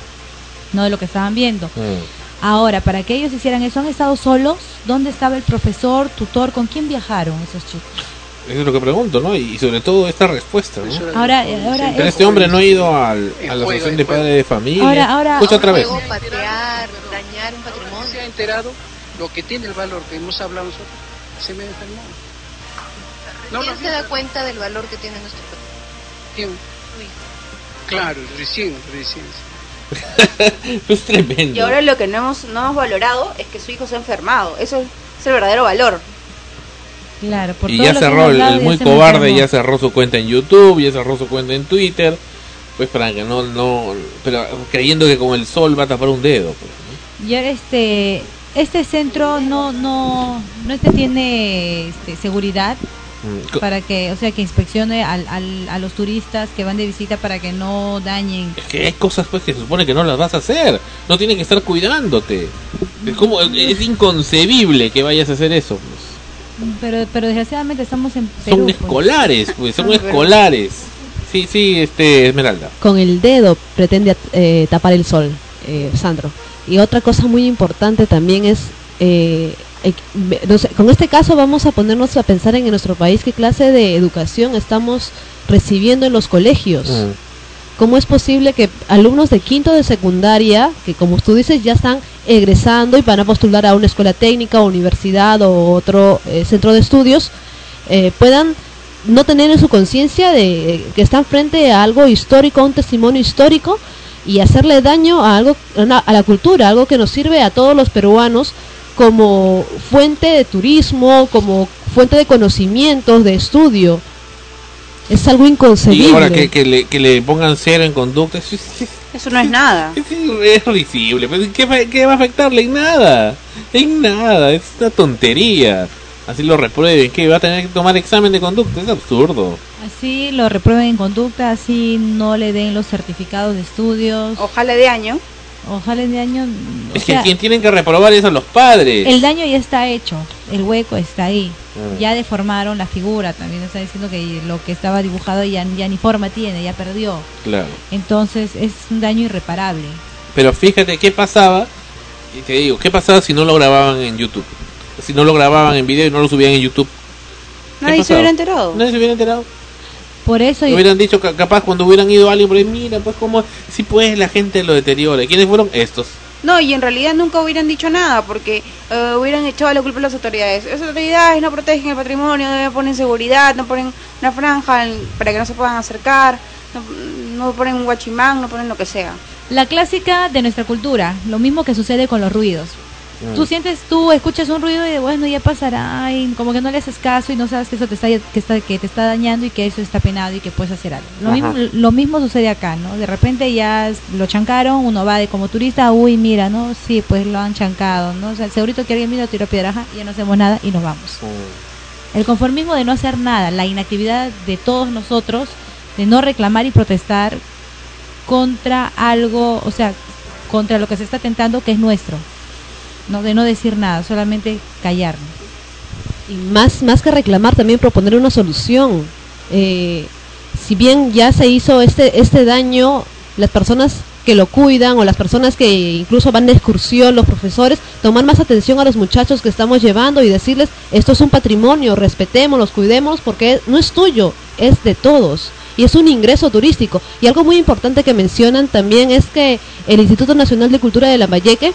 S3: no de lo que estaban viendo.
S1: Mm.
S3: Ahora, para que ellos hicieran eso, ¿han estado solos? ¿Dónde estaba el profesor, tutor? ¿Con quién viajaron esos chicos?
S1: Eso es lo que pregunto, ¿no? Y sobre todo esta respuesta, ¿no?
S3: Ahora, ahora
S1: Pero
S3: es-
S1: este hombre no ha ido al, a la asociación de padres de familia.
S3: Ahora- ahora-
S1: Escucha otra vez.
S13: patear, dañar un patrimonio.
S26: se ha enterado lo que tiene el valor que hemos hablado nosotros, se me enfermó. No,
S13: ¿Quién
S26: no,
S13: se da cuenta del valor que tiene nuestro patrimonio?
S26: ¿Quién? Claro, recién, recién.
S1: es tremendo.
S4: Y ahora lo que no hemos, no hemos valorado es que su hijo se ha enfermado. Eso es, es el verdadero valor.
S3: Claro, por
S1: y
S3: todo
S1: ya
S3: lo
S1: cerró el, muy cobarde, ya cerró su cuenta en YouTube, ya cerró su cuenta en Twitter, pues para que no, no, pero creyendo que con el sol va a tapar un dedo. pues.
S3: Y ahora este este centro no no no este tiene este, seguridad para que o sea que inspeccione al, al- a los turistas que van de visita para que no dañen
S1: Es que hay cosas pues que se supone que no las vas a hacer, no tienen que estar cuidándote. Es como es inconcebible que vayas a hacer eso. pues.
S3: pero pero desgraciadamente estamos en Perú
S1: Son
S3: pues.
S1: escolares, pues, son escolares. Sí, sí, este Esmeralda.
S6: con el dedo pretende eh, tapar el sol, eh, Sandro. Y otra cosa muy importante también es, eh, con este caso vamos a ponernos a pensar en, nuestro país qué clase de educación estamos recibiendo en los colegios.
S1: Mm.
S6: ¿Cómo es posible que alumnos de quinto de secundaria, que como tú dices ya están egresando y van a postular a una escuela técnica, o universidad o otro eh, centro de estudios, eh, puedan no tener en su conciencia de eh, que están frente a algo histórico, a un testimonio histórico y hacerle daño a algo a una- a la cultura, algo que nos sirve a todos los peruanos como fuente de turismo, como fuente de conocimientos, de estudio. Es algo inconcebible.
S1: Y ahora que, que, le, que le pongan cero en conducta, es, es- es-
S4: Eso no es nada.
S1: es risible. ¿qué, va- qué va a afectarle? En nada. En nada. Es una tontería. Así lo reprueben. que va a tener que tomar examen de conducta? Es absurdo.
S3: así lo reprueben en conducta así no le den los certificados de estudios
S4: ojalá de año
S3: ojalá de año o
S1: Es que
S3: sea,
S1: quien tienen que reprobar es a los padres.
S3: el daño ya está hecho el hueco está ahí
S1: Mm.
S3: ya deformaron la figura también está diciendo que lo que estaba dibujado ya, ya ni forma tiene ya perdió
S1: Claro.
S3: entonces es un daño irreparable
S1: Pero fíjate qué pasaba. Y te digo, ¿qué pasaba si no lo grababan en YouTube? Si no lo grababan en video y no lo subían en YouTube. ¿Qué
S4: nadie se hubiera enterado.
S1: Nadie se hubiera enterado.
S3: Por eso
S1: hubieran dicho ca- capaz cuando hubieran ido a alguien por ahí, mira, pues como si pues la gente lo deteriora. ¿Quiénes fueron? Estos.
S4: No, y en realidad nunca hubieran dicho nada porque eh, hubieran echado la culpa a las autoridades. Las autoridades no protegen el patrimonio, no ponen seguridad, no ponen una franja para que no se puedan acercar, no, no ponen un guachimán, no ponen lo que sea.
S3: La clásica de nuestra cultura, lo mismo que sucede con los ruidos.
S4: Mm.
S3: Tú sientes, tú escuchas un ruido y de bueno ya pasará y como que no le haces caso y no sabes que eso te está que está que te está dañando y que eso está penado y que puedes hacer algo. Lo
S30: Ajá.
S3: mismo lo mismo sucede acá, ¿no? De repente ya lo chancaron, uno va de como turista, uy, mira, ¿no? Sí, pues lo han chancado, ¿no? O sea, segurito que alguien vino, tiró piedra, ajá, y ya no hacemos nada y nos vamos. El conformismo de no hacer nada, la inactividad de todos nosotros, de no reclamar y protestar contra algo, o sea, contra lo que se está tentando que es nuestro. No de no decir nada, solamente callarnos.
S6: y más más que reclamar también proponer una solución Eh, si bien ya se hizo este este daño las personas que lo cuidan o las personas que incluso van de excursión los profesores tomar más atención a los muchachos que estamos llevando y decirles esto es un patrimonio respetémoslos cuidémoslos porque no es tuyo es de todos y es un ingreso turístico y algo muy importante que mencionan también es que el Instituto Nacional de Cultura de Lambayeque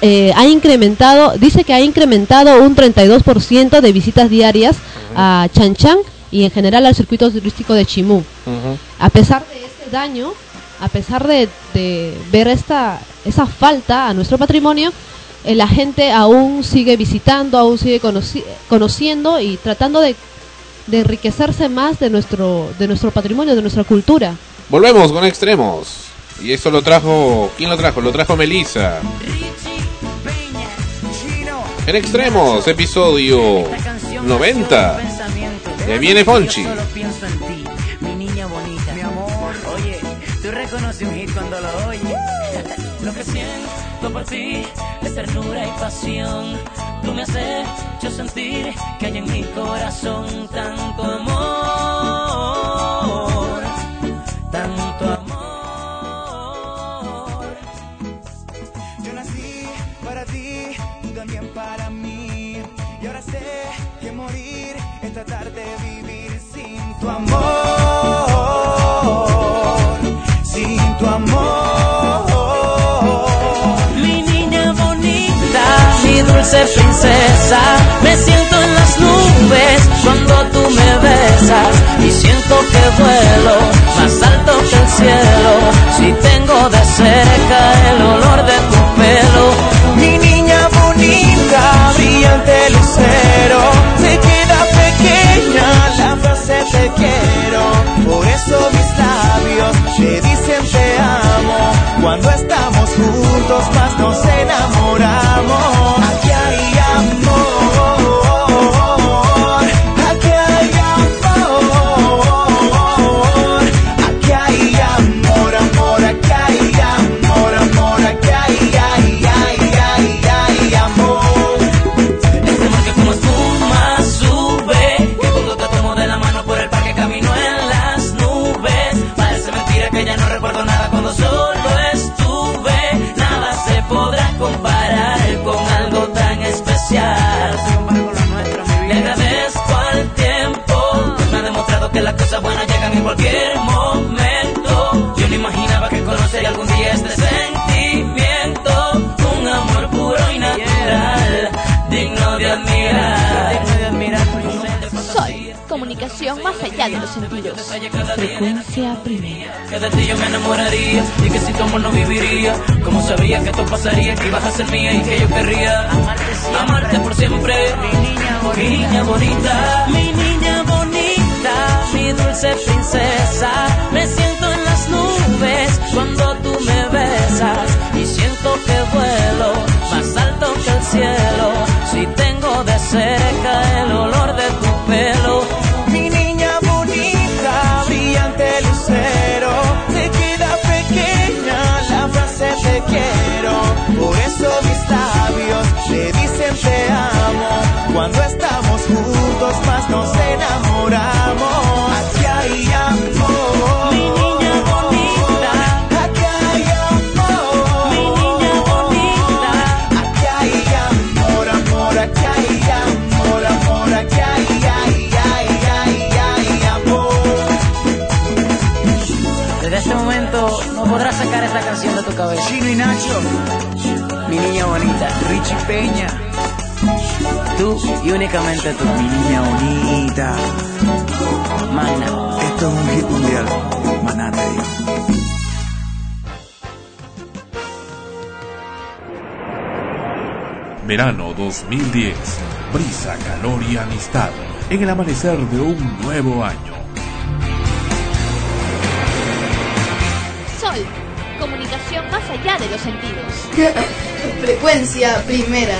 S6: eh, ha incrementado, dice que ha incrementado un 32% de visitas diarias a Chan Chan y en general al circuito turístico de Chimú. A pesar de este daño, a pesar de, de ver esta esa falta a nuestro patrimonio, eh, la gente aún sigue visitando, aún sigue conoci- conociendo y tratando de, de enriquecerse más de nuestro de nuestro patrimonio, de nuestra cultura.
S1: Volvemos con extremos. Y eso lo trajo. ¿Quién lo trajo? Lo trajo Melissa. En extremos, episodio 90. Ya viene Fonchi.
S16: Mi niña bonita. Mi amor, oye, tú reconoces un hit cuando lo oyes. Lo que siento por ti es ternura y pasión. Tú me has hecho sentir que hay en mi corazón tanto amor,
S21: tu amor. Sin tu amor.
S16: Mi niña bonita, mi dulce princesa, me siento en las nubes cuando tú me besas y siento que vuelo más alto que el cielo. Si tengo de cerca el olor de tu pelo,
S21: Mi niña bonita, brillante lucero, se queda pequeña quiero. Por eso mis labios te dicen te amo. Cuando estamos juntos más nos enamoramos.
S16: Cosas buenas llegan en cualquier momento. Yo no imaginaba que conocería algún día este sentimiento, un amor puro y natural, digno de admirar.
S17: Soy comunicación más allá de los sentidos.
S16: Frecuencia primera. Que de ti yo me enamoraría y que sin tu amor no viviría. Como sabía que esto pasaría, que ibas a ser mía y que yo querría amarte, por siempre. Mi niña bonita, mi niña bonita, mi niña bonita, mi dulce princesa. Me siento en las nubes cuando tú me besas y siento que vuelo más alto que el cielo. Si tengo de cerca el olor de tu pelo.
S21: Mi niña bonita, brillante lucero, se queda pequeña la frase te quiero. Por eso mis labios te dicen te amo. Cuando estamos juntos más nos enamoramos.
S31: Peña, tú y únicamente tú, mi niña bonita. Magna.
S21: Esto es un hit mundial, Maná Radio.
S18: Verano 2010. Brisa, calor y amistad en el amanecer de un nuevo año.
S17: Sol, comunicación más allá de los sentidos.
S5: Frecuencia primera.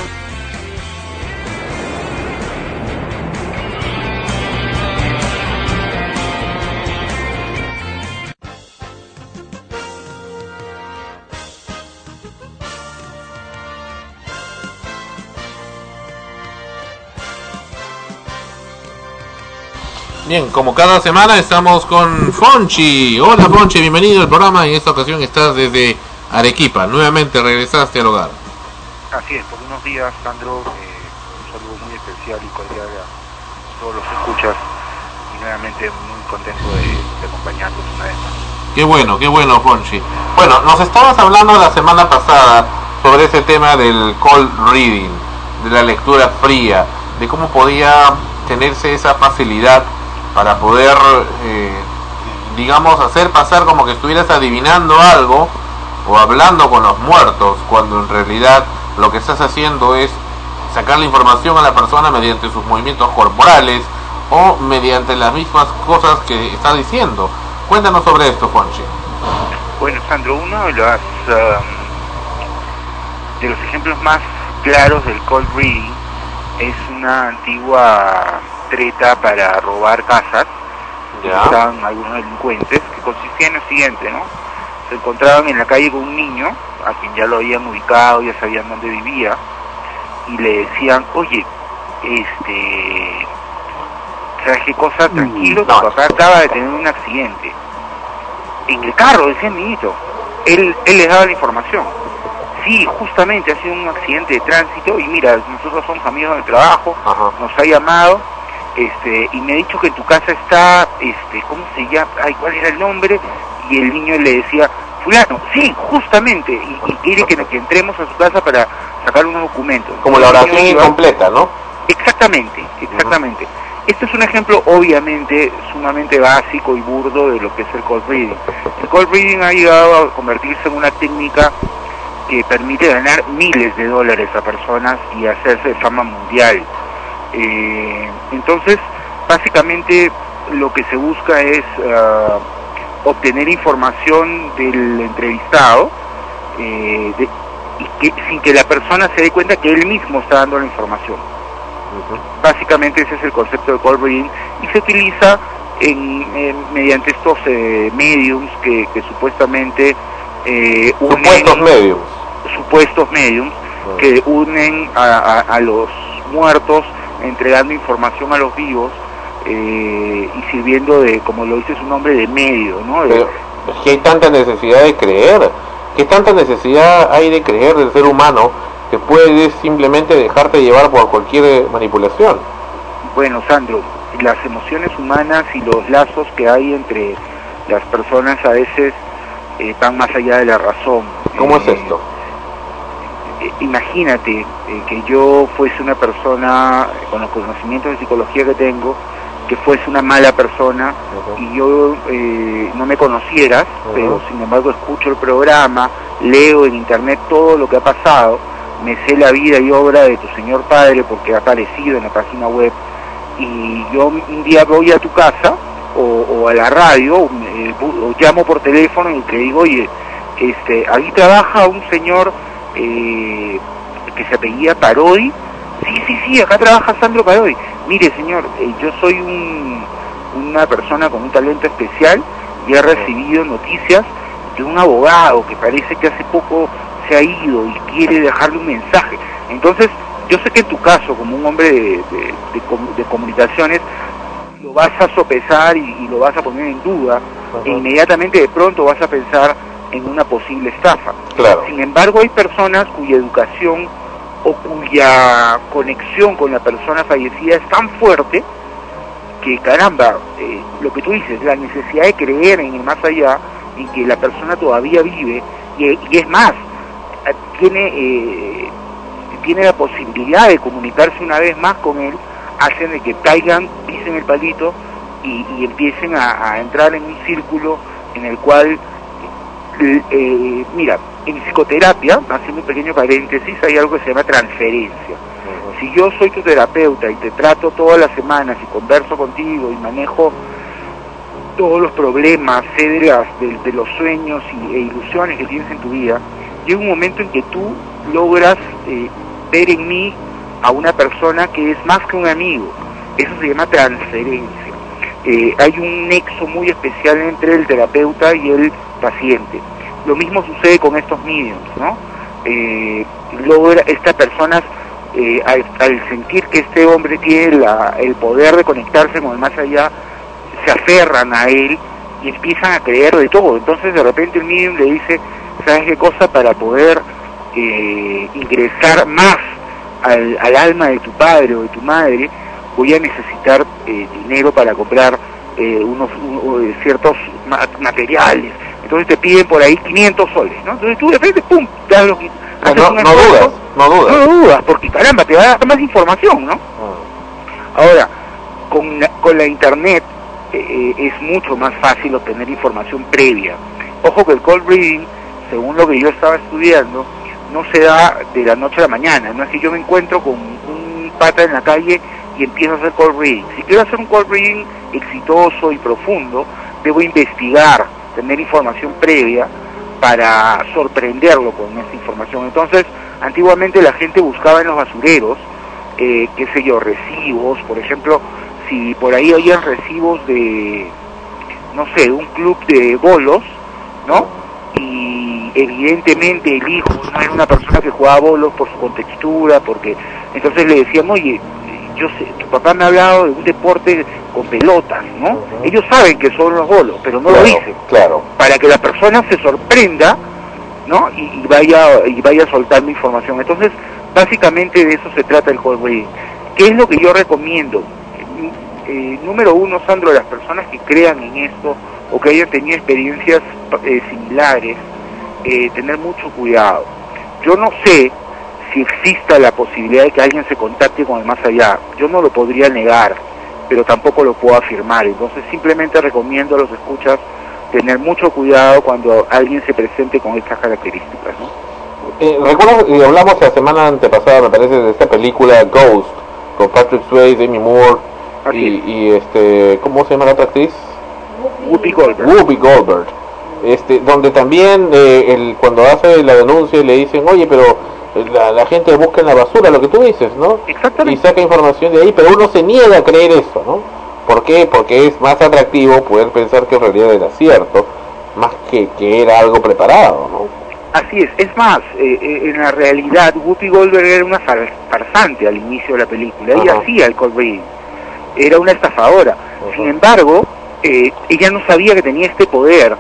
S1: Bien, como cada semana estamos con Fonchi. Hola Fonchi, bienvenido al programa. En esta ocasión estás desde Arequipa. Nuevamente regresaste al hogar.
S32: Así es, por unos días, Sandro, eh, un saludo muy especial y cordial a todos los escuchas y nuevamente muy contento de, de acompañarlos una vez más.
S1: Qué bueno, qué bueno Fonchi. Bueno, nos estabas hablando la semana pasada sobre ese tema del cold reading, de la lectura fría, de cómo podía tenerse esa facilidad para poder, eh, digamos, hacer pasar como que estuvieras adivinando algo o hablando con los muertos, cuando en realidad lo que estás haciendo es sacar la información a la persona mediante sus movimientos corporales o mediante las mismas cosas que está diciendo. Cuéntanos sobre esto, Juanchi.
S32: Bueno, Sandro, uno de los, um, de los ejemplos más claros del cold reading es una antigua treta para robar casas.
S1: Ya.
S32: Estaban algunos delincuentes que consistía en lo siguiente, ¿no? Se encontraban en la calle con un niño, a quien ya lo habían ubicado, ya sabían dónde vivía, y le decían, oye, este, ¿sabes qué cosa? Tranquilo, tu papá acaba de tener un accidente. En el carro, decía el niñito. Él, él les daba la información. Sí, justamente ha sido un accidente de tránsito y mira, nosotros somos amigos del trabajo, nos ha llamado este y me ha dicho que en tu casa está, este, ¿cómo se llama? Ay, ¿cuál era el nombre? Y el niño le decía, fulano, sí, justamente, y, y quiere que, que entremos a su casa para sacar unos documentos.
S1: Como la oración incompleta, ¿no?
S32: Exactamente, exactamente. Este es un ejemplo obviamente sumamente básico y burdo de lo que es el cold reading. El cold reading ha llegado a convertirse en una técnica que permite ganar miles de dólares a personas y hacerse fama mundial. Eh, entonces, básicamente lo que se busca es ah, obtener información del entrevistado eh, de- y que, sin que la persona se dé cuenta que él mismo está dando la información. Básicamente ese es el concepto de cold reading y se utiliza en, en- mediante estos eh, mediums que, que supuestamente eh, unen
S1: Supuestos mediums.
S32: supuestos mediums que unen a, a- a los muertos entregando información a los vivos eh, y sirviendo de, como lo dice su nombre, de medio, ¿no? De-
S1: Pero es que hay tanta necesidad de creer. ¿Qué tanta necesidad hay de creer del ser humano que puedes simplemente dejarte llevar por cualquier eh, manipulación?
S32: Bueno, Sandro, las emociones humanas y los lazos que hay entre las personas a veces eh, van más allá de la razón.
S1: ¿Cómo es
S32: Eh,
S1: esto?
S32: eh, imagínate que yo fuese una persona con los conocimientos de psicología que tengo, que fuese una mala persona y yo eh, no me conocieras, pero sin embargo escucho el programa, leo en internet todo lo que ha pasado, me sé la vida y obra de tu señor padre porque ha aparecido en la página web y yo un día voy a tu casa o, o a la radio o, me- bu- o llamo por teléfono y te digo, oye, este, ahí trabaja un señor eh, que se apellida Parodi. Sí, sí, sí, acá trabaja Sandro Parodi. Mire, señor, eh, yo soy un, una persona con un talento especial y he recibido noticias de un abogado que parece que hace poco se ha ido y quiere dejarle un mensaje. Entonces, yo sé que en tu caso, como un hombre de, de- de com- de comunicaciones, lo vas a sopesar y, y lo vas a poner en duda e inmediatamente de pronto vas a pensar en una posible estafa.
S1: Claro.
S32: Sin embargo, hay personas cuya educación o cuya conexión con la persona fallecida es tan fuerte que, caramba, eh, lo que tú dices, la necesidad de creer en el más allá, en que la persona todavía vive, y, es más, eh, tiene, eh, tiene la posibilidad de comunicarse una vez más con él, hacen de que caigan, pisen el palito y, empiecen a, entrar en un círculo en el cual mira, en psicoterapia, haciendo un pequeño paréntesis, hay algo que se llama transferencia. Si yo soy tu terapeuta y te trato todas las semanas y converso contigo y manejo todos los problemas, de- de los sueños y, e ilusiones que tienes en tu vida, llega un momento en que tú logras eh, ver en mí a una persona que es más que un amigo. Eso se llama transferencia. Eh, hay un nexo muy especial entre el terapeuta y el paciente. Lo mismo sucede con estos mediums, ¿no? Eh, estas personas eh, al, sentir que este hombre tiene el poder de conectarse con el más allá, se aferran a él y empiezan a creer de todo. Entonces de repente el medium le dice, ¿sabes qué cosa? Para poder eh, ingresar más al, al alma de tu padre o de tu madre, voy a necesitar eh, dinero para comprar eh, unos ciertos ma- materiales. Entonces te piden por ahí 500 soles, ¿no? Entonces tú de repente, ¡pum!, das lo que... haces
S1: no- dudas, no dudas.
S32: No dudas, porque caramba, te va a dar más información, ¿no? Ahora, con la, con la internet eh, eh, es mucho más fácil obtener información previa. Ojo que el cold reading, según lo que yo estaba estudiando, no se da de la noche a la mañana. No es que yo me encuentro con un pata en la calle y empiezo a hacer cold reading. Si quiero hacer un cold reading exitoso y profundo, debo investigar, tener información previa para sorprenderlo con esta información. Entonces, antiguamente la gente buscaba en los basureros eh, qué sé yo, recibos, por ejemplo, si por ahí oyen recibos de, no sé, un club de bolos, ¿no? Y evidentemente el hijo no era una persona que jugaba bolos por su contextura, porque entonces le decíamos, oye, yo sé, tu papá me ha hablado de un deporte con pelotas, ¿no? Ellos saben que son los bolos, pero no lo dicen.
S1: Claro.
S32: Para que la persona se sorprenda, ¿no? Y, y vaya y vaya soltando información. Entonces, básicamente de eso se trata el reading. ¿Qué es lo que yo recomiendo? Eh, número uno, Sandro, las personas que crean en esto o que hayan tenido experiencias eh, similares, eh, tener mucho cuidado. Yo no sé exista la posibilidad de que alguien se contacte con el más allá. Yo no lo podría negar, pero tampoco lo puedo afirmar. Entonces simplemente recomiendo a los escuchas tener mucho cuidado cuando alguien se presente con estas características. ¿no?
S1: Eh, ¿Recuerdas? Y hablamos la semana antepasada, me parece, de esta película Ghost, con Patrick Swayze, Demi Moore y, y este, ¿cómo se llama la otra actriz?
S32: Whoopi Goldberg.
S1: Whoopi Goldberg. Este, donde también eh, el, cuando hace la denuncia le dicen, oye, pero la, la gente busca en la basura lo que tú dices, ¿no? Y saca información de ahí, pero uno se niega a creer eso, ¿no? ¿Por qué? Porque es más atractivo poder pensar que en realidad era cierto, más que que era algo preparado, ¿no?
S32: Así es, es más, eh, eh, en la realidad Whoopi Goldberg era una far- farsante al inicio de la película, ella
S1: Ajá.
S32: hacía el cold era una estafadora, sin embargo, eh, ella no sabía que tenía este poder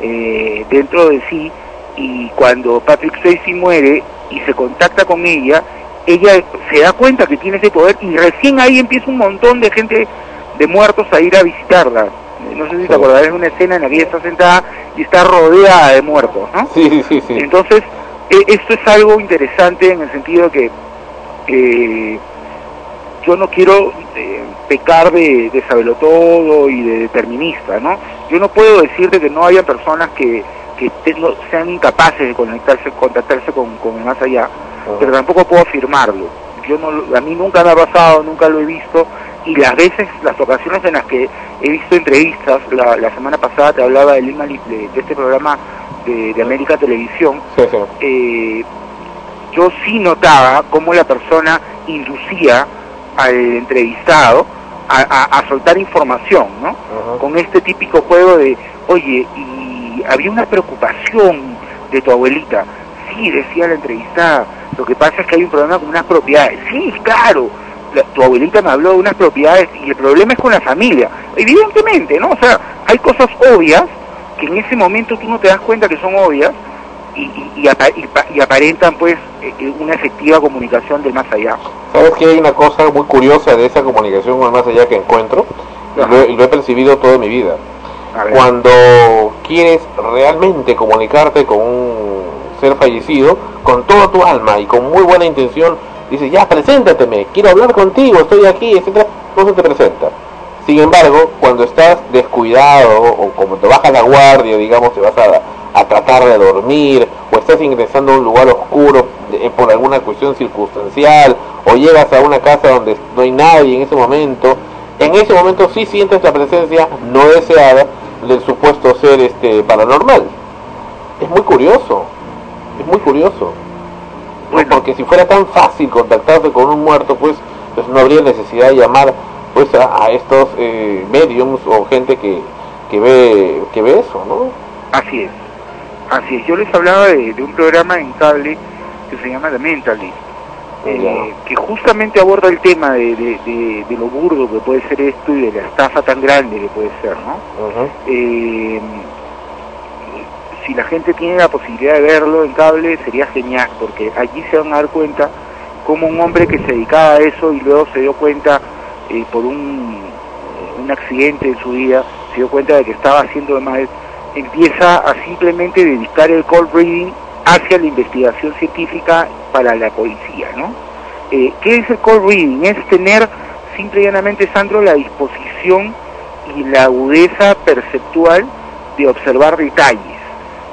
S32: eh, dentro de sí y cuando Patrick Swayze muere y se contacta con ella, ella se da cuenta que tiene ese poder y recién ahí empieza un montón de gente de muertos a ir a visitarla. No sé si te acordarás de una escena en la que ella está sentada y está rodeada de muertos, ¿no?
S1: Sí, sí, sí.
S32: Entonces, eh, esto es algo interesante en el sentido de que eh, yo no quiero eh, pecar de, de todo y de determinista, ¿no? Yo no puedo decirte que no haya personas que, que sean incapaces de conectarse, contactarse con, con el más allá, pero tampoco puedo afirmarlo. Yo no, a mí nunca me ha pasado, nunca lo he visto, y las veces, las ocasiones en las que he visto entrevistas, la, la semana pasada te hablaba de, Lima Li- de, de este programa de, de América Televisión, eh, yo sí notaba cómo la persona inducía al entrevistado a, a- a soltar información, ¿no? Con este típico juego de, oye, y había una preocupación de tu abuelita. Sí, decía la entrevistada, lo que pasa es que hay un problema con unas propiedades. Sí, claro, la- tu abuelita me habló de unas propiedades y el problema es con la familia. Evidentemente, ¿no? O sea, hay cosas obvias que en ese momento tú no te das cuenta que son obvias y, y, y y pa- y aparentan pues eh, eh, una efectiva comunicación del más allá.
S1: ¿Sabes que hay una cosa muy curiosa de esa comunicación con el más allá que encuentro? Lo, lo he percibido toda mi vida. Cuando quieres realmente comunicarte con un ser fallecido, con toda tu alma y con muy buena intención, dices, ya, preséntateme, quiero hablar contigo, estoy aquí, etcétera, no se te presenta. Sin embargo, cuando estás descuidado o como te baja la guardia, digamos, te vas a, a tratar de dormir o estás ingresando a un lugar oscuro eh, por alguna cuestión circunstancial o llegas a una casa donde no hay nadie en ese momento, en ese momento sí sientes la presencia no deseada del supuesto ser este paranormal. Es muy curioso, es muy curioso. Porque si fuera tan fácil contactarse con un muerto, pues, pues no habría necesidad de llamar pues a, a estos eh, mediums o gente que, que ve que ve eso, ¿no?
S32: Así es, así es. Yo les hablaba de, de un programa en cable que se llama The Mentalist, eh, que justamente aborda el tema de, de- de- de lo burdo que puede ser esto y de la estafa tan grande que puede ser, ¿no? Eh, si la gente tiene la posibilidad de verlo en cable sería genial, porque allí se van a dar cuenta como un hombre que se dedicaba a eso y luego se dio cuenta eh, por un, un accidente en su vida, se dio cuenta de que estaba haciendo de mal, empieza a simplemente dedicar el cold reading hacia la investigación científica para la policía, ¿no? Eh, ¿Qué es el cold reading? Es tener simple y llanamente, Sandro, la disposición y la agudeza perceptual de observar detalles.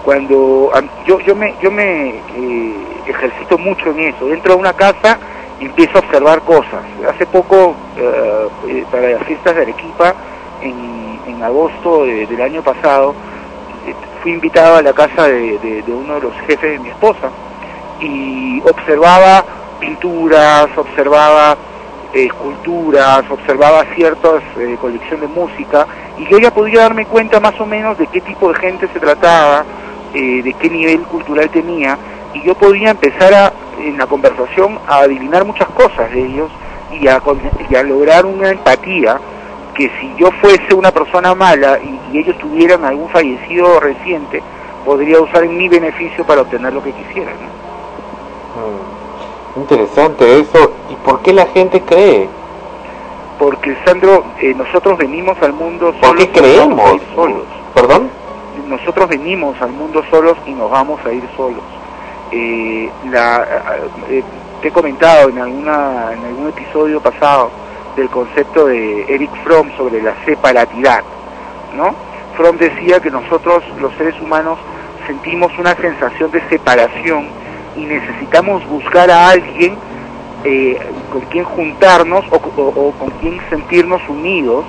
S32: Cuando yo, yo me, yo me eh, ejercito mucho en eso, dentro de una casa empiezo a observar cosas. Hace poco, eh, eh, para las fiestas de Arequipa, en, en agosto de- del año pasado, fui invitado a la casa de, uno de los jefes de mi esposa y observaba pinturas, observaba eh, esculturas, observaba ciertas eh, colección de música y yo ya podía darme cuenta más o menos de qué tipo de gente se trataba, eh, de qué nivel cultural tenía y yo podía empezar a, en la conversación a adivinar muchas cosas de ellos y a, y a lograr una empatía que si yo fuese una persona mala y, y ellos tuvieran algún fallecido reciente, podría usar en mi beneficio para obtener lo que quisieran. ¿no?
S1: Mm, Interesante eso. ¿Y por qué la gente cree?
S32: Porque, Sandro, eh, nosotros venimos al mundo solos.
S1: ¿Por qué creemos?
S32: solos.
S1: ¿Perdón?
S32: Nosotros venimos al mundo solos y nos vamos a ir solos. Eh, la, eh, te he comentado en, alguna, en algún episodio pasado del concepto de Eric Fromm sobre la separatidad, ¿no? Fromm decía que nosotros, los seres humanos, sentimos una sensación de separación y necesitamos buscar a alguien eh, con quien juntarnos o, con quien sentirnos unidos,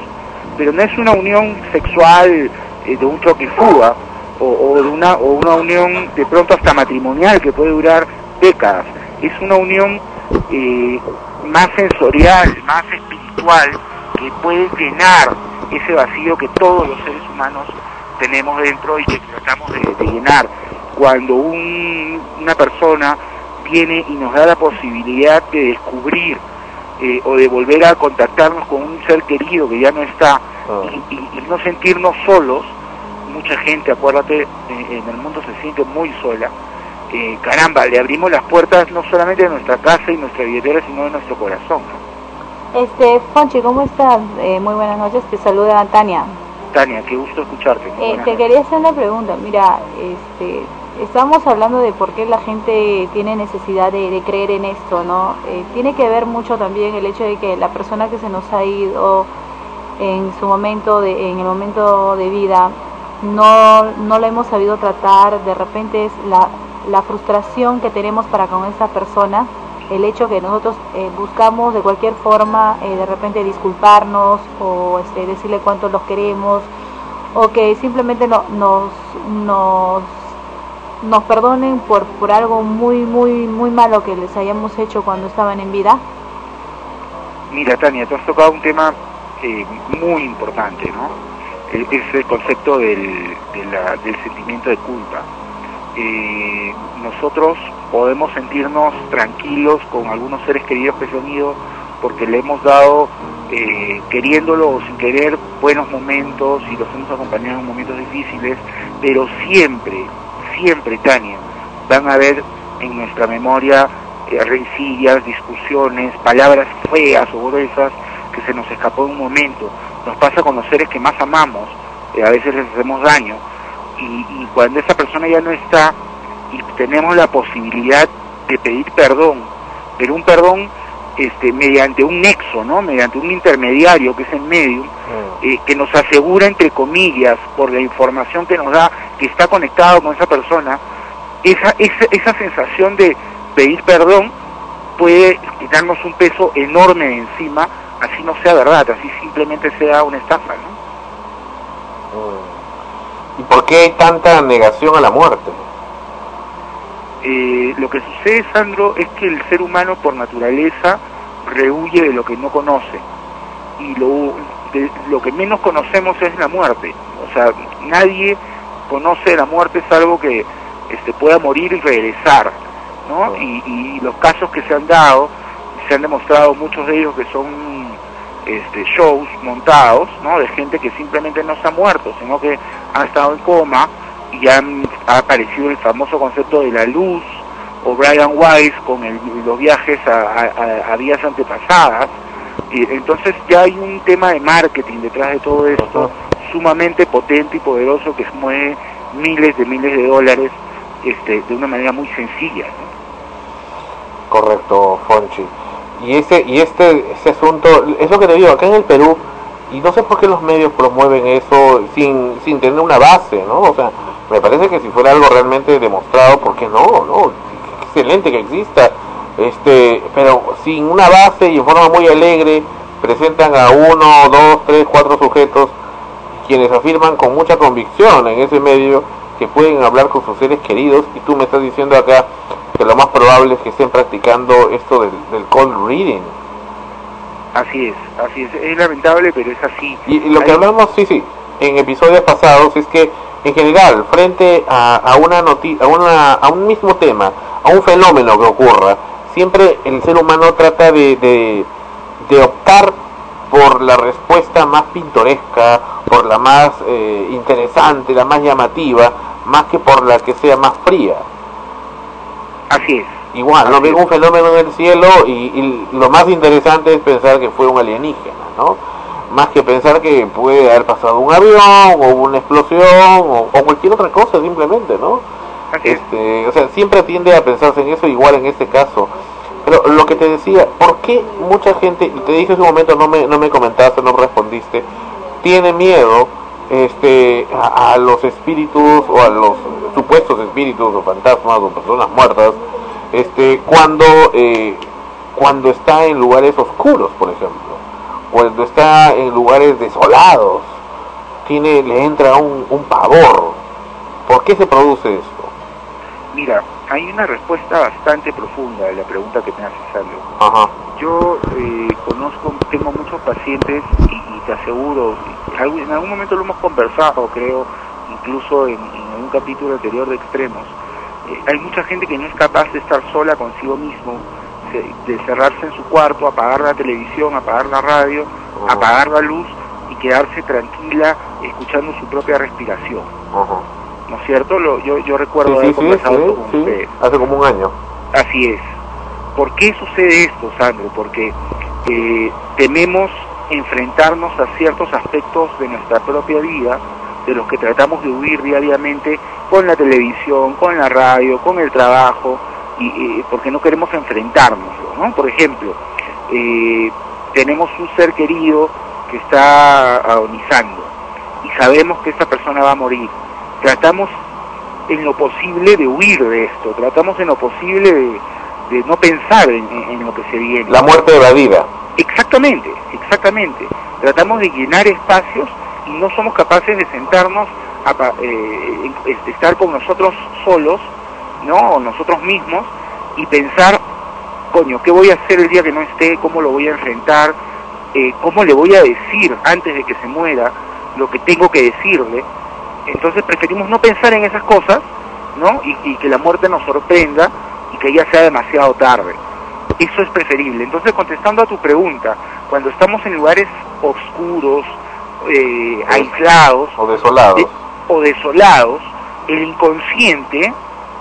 S32: pero no es una unión sexual eh, de un choque y fuga o, o de una, o una unión de pronto hasta matrimonial que puede durar décadas, es una unión eh, más sensorial, más espiritual, que puede llenar ese vacío que todos los seres humanos tenemos dentro y que tratamos de, de llenar. Cuando un- una persona viene y nos da la posibilidad de descubrir eh, o de volver a contactarnos con un ser querido que ya no está y, y- y no sentirnos solos, mucha gente, acuérdate, eh, en el mundo se siente muy sola. Eh, caramba, le abrimos las puertas no solamente de nuestra casa y nuestra billetera, sino de nuestro corazón. ¿no?
S24: Este, Fonchi, ¿cómo estás? Eh, muy buenas noches, te saluda Tania.
S32: Tania, qué gusto escucharte.
S24: Eh, te quería hacer una pregunta. Mira, este, estamos hablando de por qué la gente tiene necesidad de, de creer en esto, ¿no? Eh, tiene que ver mucho también el hecho de que la persona que se nos ha ido en su momento, de, en el momento de vida, no, no la hemos sabido tratar. De repente es la, la frustración que tenemos para con esa persona, el hecho que nosotros eh, buscamos de cualquier forma, eh, de repente disculparnos o este, decirle cuánto los queremos o que simplemente no- nos, nos, nos perdonen por, por algo muy, muy, muy malo que les hayamos hecho cuando estaban en vida.
S32: Mira, Tania, tú has tocado un tema eh, muy importante, ¿no? Eh, Es el concepto del, del sentimiento de culpa. Eh, nosotros podemos sentirnos tranquilos con algunos seres queridos que se han ido porque le hemos dado, eh, queriéndolo o sin querer, buenos momentos y los hemos acompañado en momentos difíciles, pero siempre, siempre, Tania, van a haber en nuestra memoria eh, rencillas, discusiones, palabras feas o gruesas que se nos escapó en un momento. Nos pasa con los seres que más amamos, eh, a veces les hacemos daño. Y, y cuando esa persona ya no está tenemos la posibilidad de pedir perdón, pero un perdón este, mediante un nexo, ¿no? mediante un intermediario que es el medium, eh, que nos asegura, entre comillas, por la información que nos da, que está conectado con esa persona, esa, esa, esa sensación de pedir perdón puede quitarnos un peso enorme de encima, así no sea verdad, así simplemente sea una estafa, ¿no?
S1: ¿Y por qué hay tanta negación a la muerte?
S32: Eh, lo que sucede, Sandro, es que el ser humano por naturaleza rehuye de lo que no conoce. Y lo, de- lo que menos conocemos es la muerte. O sea, nadie conoce la muerte salvo que este, pueda morir y regresar. ¿no? Y, y los casos que se han dado, se han demostrado muchos de ellos que son este, shows montados, ¿no? De gente que simplemente no se ha muerto, sino que ha estado en coma y han, ha aparecido el famoso concepto de la luz, o Brian Weiss con el- los viajes a, a- vidas antepasadas. Y entonces ya hay un tema de marketing detrás de todo esto, sumamente potente y poderoso que mueve miles de miles de dólares este, de una manera muy sencilla.
S1: Correcto, Fonchi. Y ese y este ese asunto, es lo que te digo, acá en el Perú, y no sé por qué los medios promueven eso sin, sin tener una base, ¿no? O sea, me parece que si fuera algo realmente demostrado, ¿por qué no? ¿No? Excelente que exista, este, pero sin una base y en forma muy alegre, presentan a uno, dos, tres, cuatro sujetos quienes afirman con mucha convicción en ese medio que pueden hablar con sus seres queridos y tú me estás diciendo acá que lo más probable es que estén practicando esto del, del cold reading.
S32: Así es, así es. Es lamentable, pero es así.
S1: Y, y lo que hablamos, sí, sí, en episodios pasados es que en general, frente a, a una noti a, una, a un mismo tema, a un fenómeno que ocurra, siempre el ser humano trata de, de, de optar por la respuesta más pintoresca, por la más eh, interesante, la más llamativa, más que por la que sea más fría.
S32: Así es.
S1: Igual, no ven un fenómeno en el cielo y, y lo más interesante es pensar que fue un alienígena, ¿no? Más que pensar que puede haber pasado un avión o una explosión o, o cualquier otra cosa simplemente, ¿no? Este, o sea, siempre tiende a pensarse en eso, igual en este caso. Pero lo que te decía, ¿por qué mucha gente, te dije en un momento, no me, no me comentaste, no me respondiste, tiene miedo este, a, a los espíritus o a los supuestos espíritus o fantasmas o personas muertas este, cuando, eh, cuando está en lugares oscuros, por ejemplo, cuando está en lugares desolados, tiene, le entra un, un pavor. ¿Por qué se produce esto?
S32: Mira, hay una respuesta bastante profunda a la pregunta que me haces, Sandro.
S1: Ajá.
S32: Yo eh, conozco, tengo muchos pacientes y, y te aseguro, en algún momento lo hemos conversado, creo, incluso en, en un capítulo anterior de Extremos. Eh, hay mucha gente que no es capaz de estar sola consigo mismo, de cerrarse en su cuarto, apagar la televisión, apagar la radio, apagar la luz y quedarse tranquila escuchando su propia respiración. ¿No es cierto? Lo- yo, yo recuerdo
S1: Sí,
S32: haber
S1: sí,
S32: conversado
S1: sí,
S32: con
S1: sí,
S32: ustedes.
S1: hace como un año.
S32: Así es. ¿Por qué sucede esto, Sandro? Porque eh, tememos enfrentarnos a ciertos aspectos de nuestra propia vida, de los que tratamos de huir diariamente con la televisión, con la radio, con el trabajo, y, eh, porque no queremos enfrentarnos, ¿no? Por ejemplo, eh, tenemos un ser querido que está agonizando y sabemos que esta persona va a morir. Tratamos en lo posible de huir de esto, tratamos en lo posible de, de no pensar en, lo que se viene.
S1: La muerte evadida.
S32: Exactamente, exactamente. Tratamos de llenar espacios y no somos capaces de sentarnos a eh, estar con nosotros solos, ¿no? O nosotros mismos y pensar, coño, ¿qué voy a hacer el día que no esté? ¿Cómo lo voy a enfrentar? Eh, ¿Cómo le voy a decir antes de que se muera lo que tengo que decirle? Entonces preferimos no pensar en esas cosas, ¿no? Y, y que la muerte nos sorprenda y que ya sea demasiado tarde. Eso es preferible. Entonces, contestando a tu pregunta, cuando estamos en lugares oscuros, eh, aislados
S1: O desolados.
S32: de- o desolados, el inconsciente,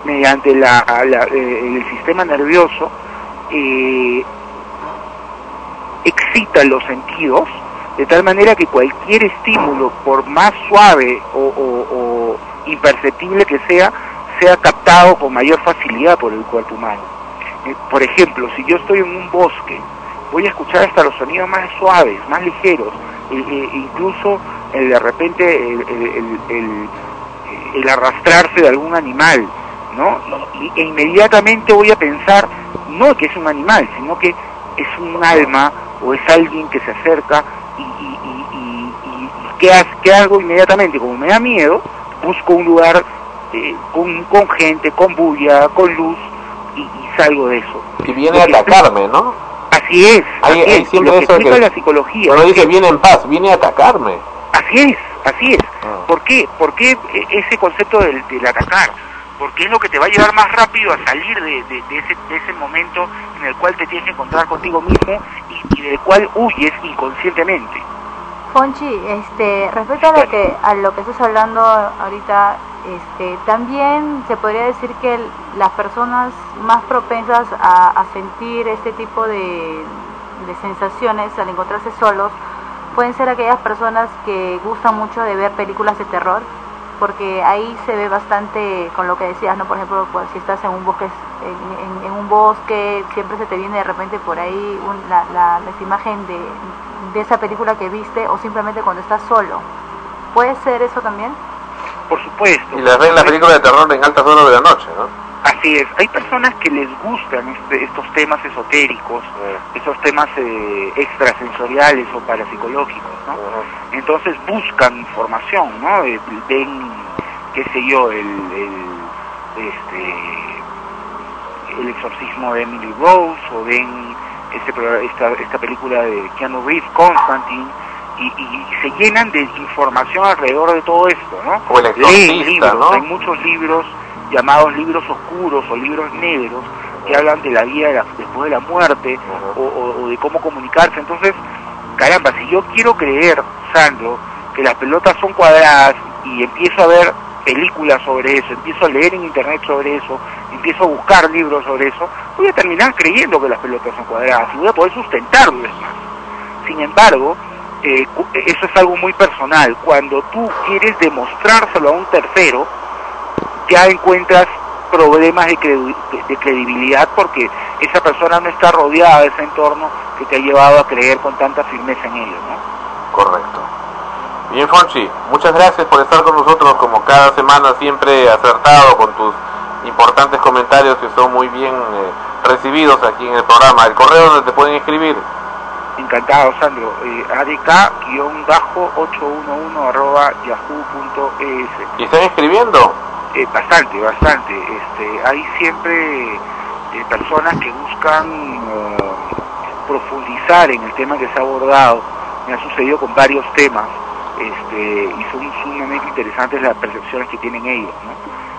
S32: mediante la, eh, el sistema nervioso, eh, excita los sentidos de tal manera que cualquier estímulo, por más suave o, imperceptible que sea, sea captado con mayor facilidad por el cuerpo humano. Eh, por ejemplo, si yo estoy en un bosque, voy a escuchar hasta los sonidos más suaves, más ligeros, e- e- incluso el, de repente el arrastrarse de algún animal, ¿no? Y, e inmediatamente voy a pensar, no que es un animal, sino que es un alma o es alguien que se acerca y, y, y, ¿qué, ha- qué hago inmediatamente? Como me da miedo, busco un lugar eh, con, con gente, con bulla, con luz y, salgo de eso.
S1: Y viene a atacarme, ¿no?
S32: Así es,
S1: Hay,
S32: así
S1: hay
S32: es,
S1: siempre
S32: lo que
S1: eso
S32: explica
S1: que...
S32: la psicología. Es
S1: dice
S32: que-
S1: viene en paz, viene a atacarme.
S32: Así es, así es. ¿Por qué? ¿Por qué eh, ese concepto del, del atacar? Porque es lo que te va a llevar más rápido a salir de, de- de ese, de ese momento en el cual te tienes que encontrar contigo mismo y, y del cual huyes inconscientemente.
S3: Fonchi, este, respecto a lo que a lo que estás hablando ahorita, este, también se podría decir que las personas más propensas a, a sentir este tipo de, de sensaciones al encontrarse solos pueden ser aquellas personas que gustan mucho de ver películas de terror, porque ahí se ve bastante con lo que decías, ¿no? Por ejemplo, pues, si estás en un bosque, en, en- en un bosque, siempre se te viene de repente por ahí un- la, la, esa imagen de, de esa película que viste o simplemente cuando estás solo. ¿Puede ser eso también?
S32: Por supuesto.
S1: Y les ven la película de terror en altas horas de la noche, ¿no?
S32: Así es, hay personas que les gustan este- estos temas esotéricos, estos temas eh, extrasensoriales o parapsicológicos, ¿no? Entonces buscan información, ¿no? Eh, Ven, qué sé yo, el, el, este, El exorcismo de Emily Rose o ven este, esta, esta película de Keanu Reeves, Constantine, y, y se llenan de información alrededor de todo esto, ¿no?
S33: O El Exorcista,
S32: Leen libros,
S33: ¿no?
S32: hay muchos libros llamados libros oscuros o libros negros que hablan de la vida después de la muerte o, o- de cómo comunicarse. Entonces, caramba, si yo quiero creer, Sandro, que las pelotas son cuadradas y empiezo a ver películas sobre eso, empiezo a leer en internet sobre eso, empiezo a buscar libros sobre eso, voy a terminar creyendo que las pelotas son cuadradas y voy a poder sustentarlo más. Sin embargo, eh, eso es algo muy personal. Cuando tú quieres demostrárselo a un tercero, ya encuentras problemas de, credi- de credibilidad porque esa persona no está rodeada de ese entorno que te ha llevado a creer con tanta firmeza en ello, ¿no?
S33: Correcto. Bien, Fonchi, muchas gracias por estar con nosotros como cada semana, siempre acertado con tus importantes comentarios que son muy bien eh, recibidos aquí en el programa. El correo donde te pueden escribir.
S32: Encantado, Sandro. Eh, adk-811 arroba yahoo.es.
S33: ¿Y están escribiendo?
S32: Eh, bastante, bastante. Este, hay siempre eh, personas que buscan eh, profundizar en el tema que se ha abordado. Me ha sucedido con varios temas este, y son sumamente interesantes las percepciones que tienen ellos. ¿no?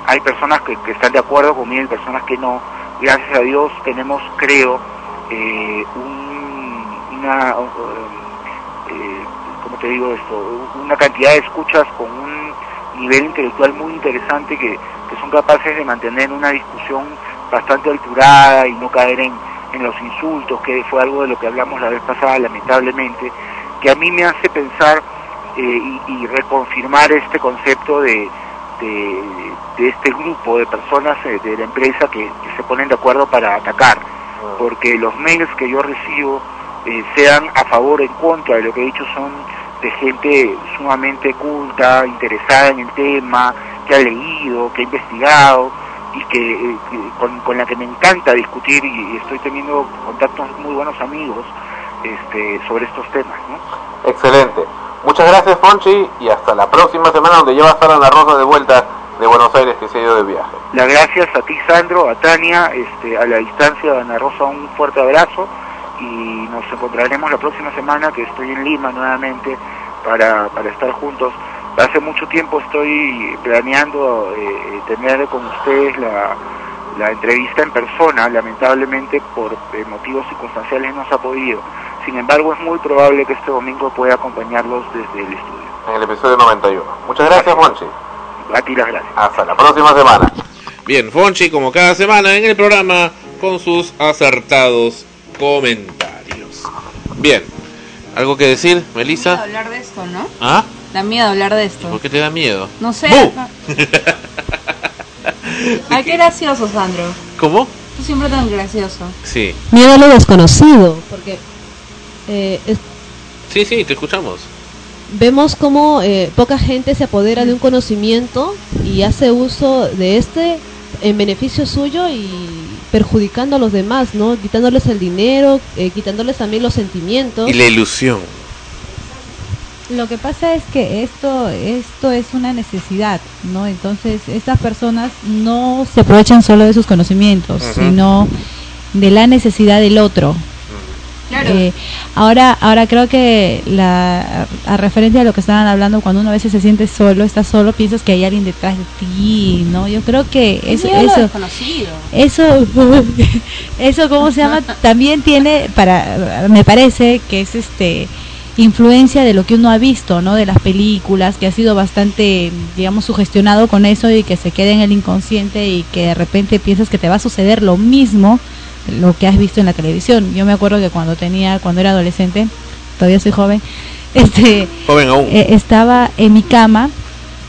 S32: Hay personas que, que están de acuerdo conmigo y personas que no. Gracias a Dios tenemos, creo, eh, un- una, ¿cómo te digo esto? Una cantidad de escuchas con un nivel intelectual muy interesante que, que son capaces de mantener una discusión bastante alturada y no caer en, en los insultos, que fue algo de lo que hablamos la vez pasada, lamentablemente, que a mí me hace pensar eh, y, reconfirmar este concepto de, de, de este grupo de personas eh, de la empresa que, que se ponen de acuerdo para atacar, porque los mails que yo recibo, eh, sean a favor o en contra de lo que he dicho, son de gente sumamente culta, interesada en el tema, que ha leído, que ha investigado y que, eh, que con, con la que me encanta discutir y, y estoy teniendo contactos muy buenos amigos este, sobre estos temas. ¿no?
S33: Excelente. Muchas gracias, Fonchi, y hasta la próxima semana donde ya va a estar Ana Rosa de vuelta de Buenos Aires que se ha ido de viaje.
S32: Las gracias a ti, Sandro, a Tania, este, a la distancia de Ana Rosa, un fuerte abrazo y nos encontraremos la próxima semana que estoy en Lima nuevamente para, para estar juntos. Hace mucho tiempo estoy planeando eh, tener con ustedes la, la entrevista en persona, lamentablemente por eh, motivos circunstanciales no se ha podido. Sin embargo, es muy probable que este domingo pueda acompañarlos desde el estudio.
S33: En el episodio 91. Muchas gracias, Fonchi.
S32: A ti las gracias.
S33: Hasta la próxima semana.
S1: Bien, Fonchi, como cada semana en el programa, con sus acertados comentarios. Bien, ¿algo que decir,
S4: Da
S1: Melissa?
S4: hablar de esto, ¿no?
S1: ¿Ah?
S4: Da miedo hablar de esto.
S1: ¿Por qué te da miedo?
S4: No sé. Ay, qué gracioso, Sandro.
S1: ¿Cómo?
S4: Tú siempre tan gracioso.
S1: Sí.
S6: Miedo a lo desconocido, porque eh, es-
S1: Sí, sí, te escuchamos.
S6: vemos como eh, poca gente se apodera de un conocimiento y hace uso de este en beneficio suyo y perjudicando a los demás, ¿no? Quitándoles el dinero, eh, quitándoles también los sentimientos.
S1: Y la ilusión.
S3: Lo que pasa es que esto, esto es una necesidad, ¿no? Entonces, estas personas no se aprovechan solo de sus conocimientos, sino de la necesidad del otro.
S4: Claro.
S3: Eh, ahora, ahora creo que la, a referencia a lo que estaban hablando, cuando uno a veces se siente solo, está solo, piensas que hay alguien detrás de ti, ¿no? Yo creo que
S4: Es
S3: eso, eso, eso, eso, ¿cómo se llama? También tiene, para, me parece que es este influencia de lo que uno ha visto, ¿no? De las películas, que ha sido bastante, digamos, sugestionado con eso y que se queda en el inconsciente y que de repente piensas que te va a suceder lo mismo lo que has visto en la televisión. Yo me acuerdo que cuando tenía, cuando era adolescente, todavía soy joven, este,
S1: Joven aún.
S3: eh, estaba en mi cama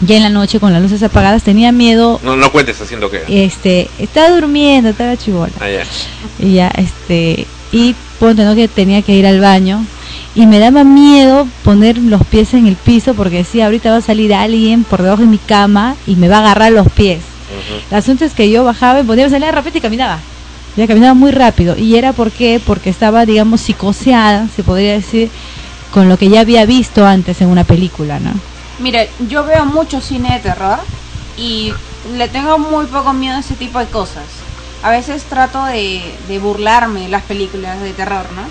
S3: ya en la noche con las luces apagadas, tenía miedo,
S1: No, no cuentes haciendo qué.
S3: este, estaba durmiendo, estaba chivola.
S1: Ah.
S3: Y ya, este, y ponte, ¿no? Que tenía que ir al baño. Y me daba miedo poner los pies en el piso porque decía, ahorita va a salir alguien por debajo de mi cama y me va a agarrar los pies. El asunto es que yo bajaba y podía salir de repente y caminaba. Ya caminaba muy rápido. Y era porque, porque estaba, digamos, psicoseada, se podría decir, con lo que ya había visto antes en una película, ¿no?
S4: Mire, yo veo mucho cine de terror y le tengo muy poco miedo a ese tipo de cosas. a veces trato de, de burlarme de las películas de terror, ¿no?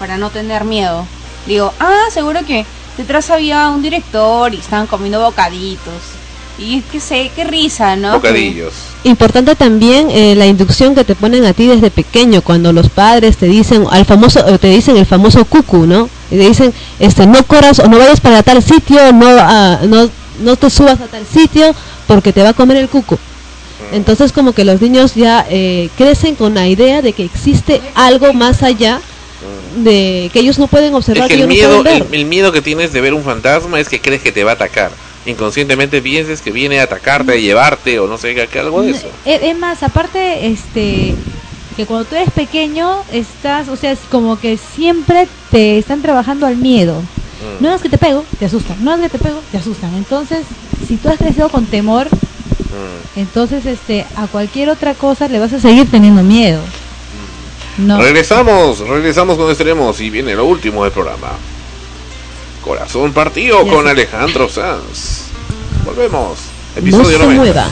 S4: Para no tener miedo. Digo, ah, seguro que detrás había un director y estaban comiendo bocaditos. Y qué sé, qué risa, ¿no?
S1: Bocadillos.
S34: Importante también eh, la inducción que te ponen a ti desde pequeño, cuando los padres te dicen al famoso, te dicen el famoso cucu, ¿no? Y te dicen, este, no corras o no vayas para tal sitio, no, ah, no, no te subas a tal sitio porque te va a comer el cucu. Entonces como que los niños ya eh, crecen con la idea de que existe algo más allá de que ellos no pueden
S1: Es
S34: observar,
S1: que
S34: que
S1: el
S34: ellos no
S1: miedo, el, el miedo que tienes de ver un fantasma es que crees que te va a atacar. Inconscientemente pienses que viene a atacarte, a llevarte o no sé, que algo de eso.
S3: Es, más, aparte, este, que cuando tú eres pequeño, estás, o sea, es como que siempre te están trabajando al miedo.
S1: Mm.
S3: No es que te pego, te asustan. No es que te pego, te asustan. Entonces, si tú has crecido con temor,
S1: Mm.
S3: entonces, este, a cualquier otra cosa le vas a seguir teniendo miedo. No.
S1: Regresamos, regresamos cuando estaremos y viene lo último del programa. Corazón partido con. Alejandro Sanz. Volvemos.
S34: No
S1: Episodio
S34: se
S1: 90.
S34: mueva.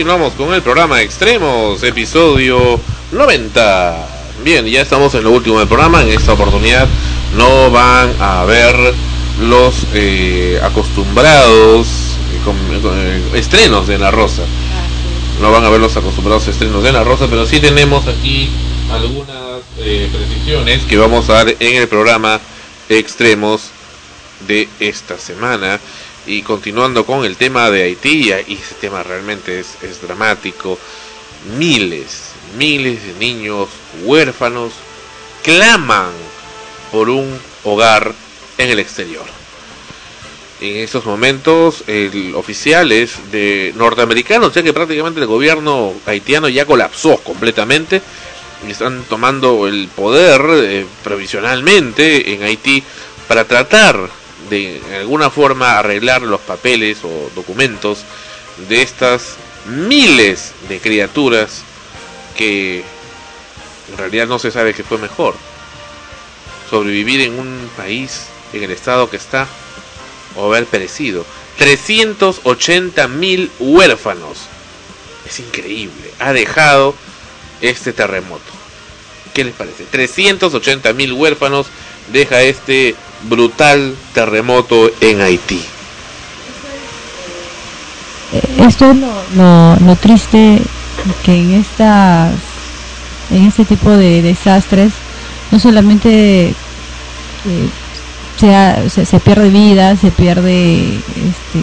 S1: Continuamos con el programa Extremos, episodio 90. Bien, ya estamos en lo último del programa. En esta oportunidad no van a ver los eh, acostumbrados eh, eh, estrenos de La Rosa. No van a ver los acostumbrados estrenos de La Rosa, pero sí tenemos aquí algunas precisiones que vamos a dar en el programa Extremos de esta semana. Y continuando con el tema de Haití, y ese tema realmente es, dramático, miles, miles de niños huérfanos claman por un hogar en el exterior. En estos momentos, el, oficiales de norteamericanos, ya que prácticamente el gobierno haitiano ya colapsó completamente, y están tomando el poder eh, provisionalmente en Haití para tratar de alguna forma arreglar los papeles o documentos de estas miles de criaturas que en realidad no se sabe qué fue mejor. Sobrevivir en un país, en el estado que está, o haber perecido. 380 mil huérfanos. Es increíble. Ha dejado este terremoto. ¿Qué les parece? 380 mil huérfanos deja este brutal terremoto en Haití.
S3: Esto es lo, lo, lo triste que en estas en este tipo de desastres no solamente eh, se, ha- se, se pierde vida, se pierde este,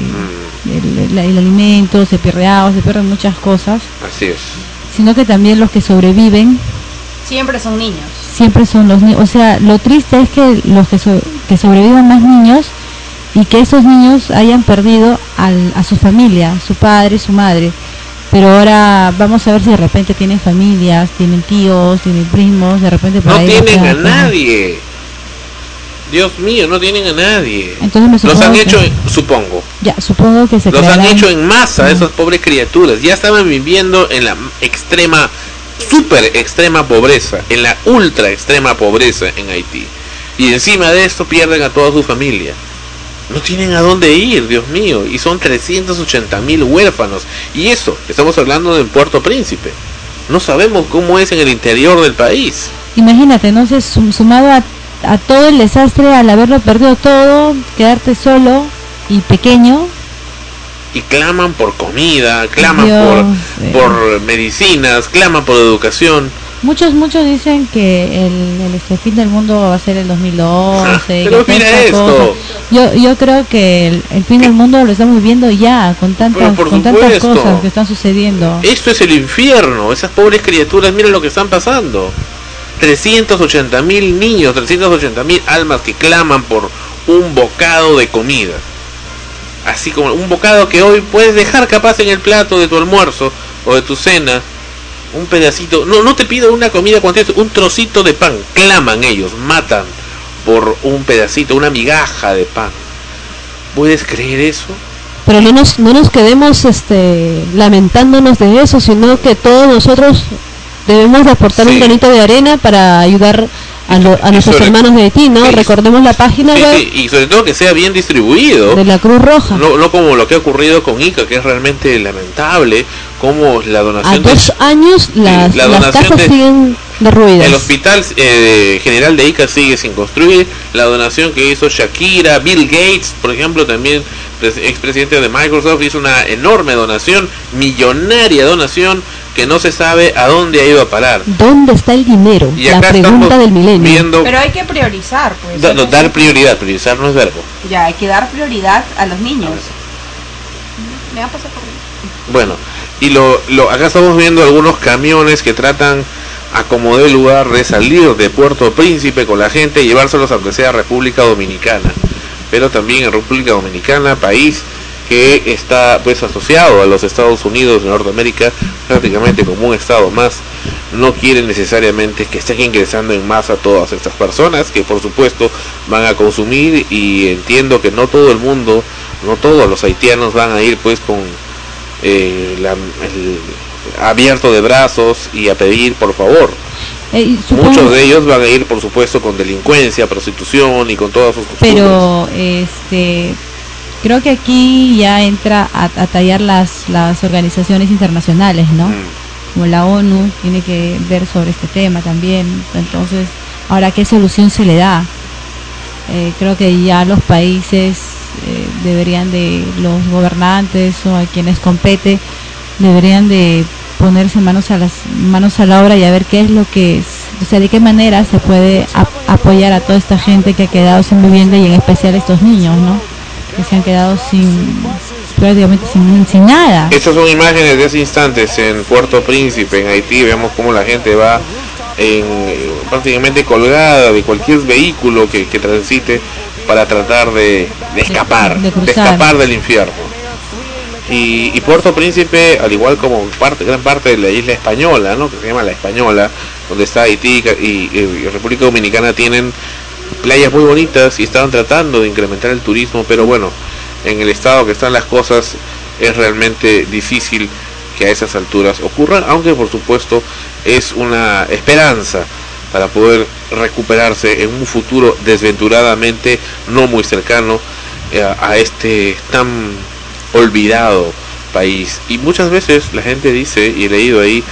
S3: el, el- el alimento, se pierde agua, se pierden muchas cosas,
S1: Así es.
S3: sino que también los que sobreviven
S4: Siempre son niños.
S3: Siempre son los niños. O sea, lo triste es que los que, so- que sobrevivan más niños y que esos niños hayan perdido al, a su familia, su padre, su madre. Pero ahora vamos a ver si de repente tienen familias, tienen tíos, tienen primos, de repente por
S1: No
S3: ahí
S1: tienen a nadie. Dios mío, no tienen a nadie.
S3: Entonces me
S1: Los han
S3: que-
S1: hecho, supongo,
S3: Ya, supongo que se
S1: los han
S3: crearán-
S1: hecho en masa, esas pobres criaturas. Ya estaban viviendo en la extrema, super extrema pobreza, en la ultra extrema pobreza en Haití. Y encima de esto pierden a toda su familia. No tienen a dónde ir, Dios mío. Y son 380 mil huérfanos. Y eso, estamos hablando de Puerto Príncipe. No sabemos cómo es en el interior del país.
S3: Imagínate, no sé, sum- sumado a, a todo el desastre, al haberlo perdido todo, quedarte solo y pequeño,
S1: y claman por comida, claman
S3: Dios,
S1: por,
S3: eh.
S1: por medicinas, claman por educación.
S3: Muchos, muchos dicen que el, el este fin del mundo va a ser el 2012.
S1: Pero
S3: que
S1: mira esto.
S3: Yo, yo creo que el, el fin del mundo lo estamos viviendo ya, con tantas,
S1: Pero
S3: con tantas cosas que están sucediendo.
S1: Esto es el infierno, esas pobres criaturas, miren lo que están pasando. 380 mil niños, 380 mil almas que claman por un bocado de comida. Así como un bocado que hoy puedes dejar capaz en el plato de tu almuerzo o de tu cena. Un pedacito, no, no te pido una comida cuantiosa, un trocito de pan. Claman ellos, matan por un pedacito, una migaja de pan. ¿Puedes creer eso?
S6: Pero no nos, no nos quedemos este, lamentándonos de eso, sino que todos nosotros debemos de aportar un granito de arena para ayudar a, lo- a nuestros
S1: sobre-
S6: hermanos de Haití, ¿no? Recordemos la página
S1: Sí,
S6: web
S1: sí, y sobre todo que sea bien distribuido.
S6: de la Cruz Roja.
S1: No, no como lo que ha ocurrido con Ica, que es realmente lamentable, como la
S6: A
S1: donación de-
S6: dos años las,
S1: la
S6: las casas
S1: de-
S6: siguen derruidas.
S1: el hospital eh, general de Ica sigue sin construir, la donación que hizo Shakira, Bill Gates, por ejemplo, también pres- expresidente de Microsoft, hizo una enorme donación, millonaria donación, que no se sabe a dónde ha ido a parar.
S6: ¿Dónde está el dinero?
S1: Y
S6: La
S1: acá
S6: pregunta del milenio.
S1: viendo-
S4: Pero hay que priorizar, pues.
S1: Da- no, dar prioridad, priorizar no es verbo.
S4: Ya, hay que dar prioridad a los niños. Me va a pasar por
S1: Bueno, Y lo, lo, acá estamos viendo algunos camiones que tratan a como de lugar de salir de Puerto Príncipe con la gente y llevárselos aunque sea República Dominicana. Pero también en República Dominicana, país que está pues asociado a los Estados Unidos de Norteamérica prácticamente como un estado más no quieren necesariamente que estén ingresando en masa todas estas personas que por supuesto van a consumir y entiendo que no todo el mundo no todos los haitianos van a ir pues con eh, la- el abierto de brazos y a pedir por favor.
S3: Eh, supongo-
S1: muchos de ellos van a ir por supuesto con delincuencia prostitución y con todas sus costumbres.
S3: pero este creo que aquí ya entra a, a tallar las las organizaciones internacionales no como la ONU tiene que ver sobre este tema también. Entonces ahora qué solución se le da Eh, creo que ya los países eh, deberían de los gobernantes o a quienes compete deberían de ponerse manos a las manos a la obra y a ver qué es lo que es, o sea, de qué manera se puede ap- apoyar a toda esta gente que ha quedado sin vivienda y en especial a estos niños, ¿no? Que se han quedado sin prácticamente sin, sin nada.
S1: Estas son imágenes de hace instantes en Puerto Príncipe, en Haití. Vemos cómo la gente va en, prácticamente colgada de cualquier vehículo que, que transite para tratar de, de escapar,
S3: de
S1: escapar del infierno. Y, y Puerto Príncipe, al igual como parte, gran parte de la isla española, ¿no? que se llama la Española, donde está Haití y República Dominicana, tienen playas muy bonitas y estaban tratando de incrementar el turismo, pero bueno, en el estado que están las cosas es realmente difícil que a esas alturas ocurran, aunque por supuesto es una esperanza para poder recuperarse en un futuro desventuradamente no muy cercano eh, a este tan olvidado país. Y muchas veces la gente dice, y he leído ahí,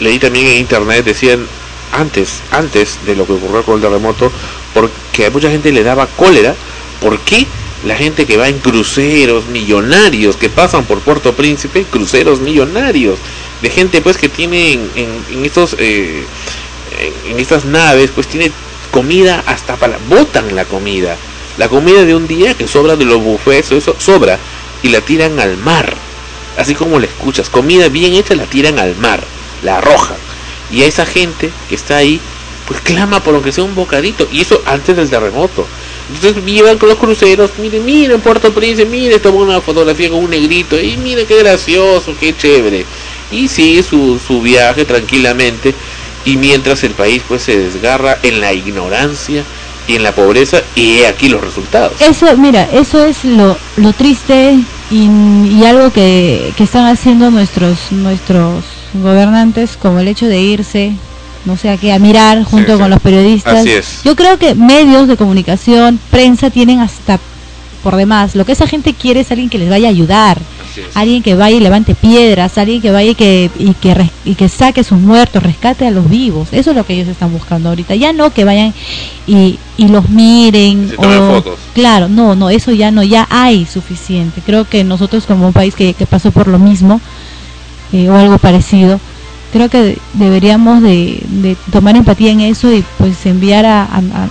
S1: leí también en internet, decían antes, antes de lo que ocurrió con el terremoto, porque a mucha gente le daba cólera, ¿por qué la gente que va en cruceros millonarios que pasan por Puerto Príncipe, cruceros millonarios, de gente pues que tiene en, estos eh, en, estas naves pues tiene comida hasta para botan la comida, la comida de un día que sobra de los buffets, eso sobra y la tiran al mar, así como la escuchas, comida bien hecha la tiran al mar, la arrojan. Y a esa gente que está ahí pues clama por aunque sea un bocadito y eso antes del terremoto. Entonces llevan con los cruceros miren miren Puerto Príncipe miren toma una fotografía con un negrito y miren qué gracioso qué chévere. Y sigue su, su viaje tranquilamente y mientras el país pues se desgarra en la ignorancia y en la pobreza y aquí los resultados.
S3: Eso, mira, eso es lo, lo triste y, y algo que, que están haciendo nuestros nuestros gobernantes, como el hecho de irse, no sé a qué, a mirar junto
S1: sí.
S3: con los periodistas.
S1: Así es.
S3: Yo creo que medios de comunicación, prensa, tienen hasta por demás. Lo que esa gente quiere es alguien que les vaya a ayudar, alguien que vaya y levante piedras, alguien que vaya y que, y que, res- y que saque a sus muertos, rescate a los vivos. Eso es lo que ellos están buscando ahorita. Ya no que vayan y, y los miren.
S1: Se tomen
S3: o-
S1: fotos.
S3: Claro, no, no, eso ya no, ya hay suficiente. Creo que nosotros como un país que, que pasó por lo mismo eh, o algo parecido, creo que deberíamos de, tomar empatía en eso y pues enviar a,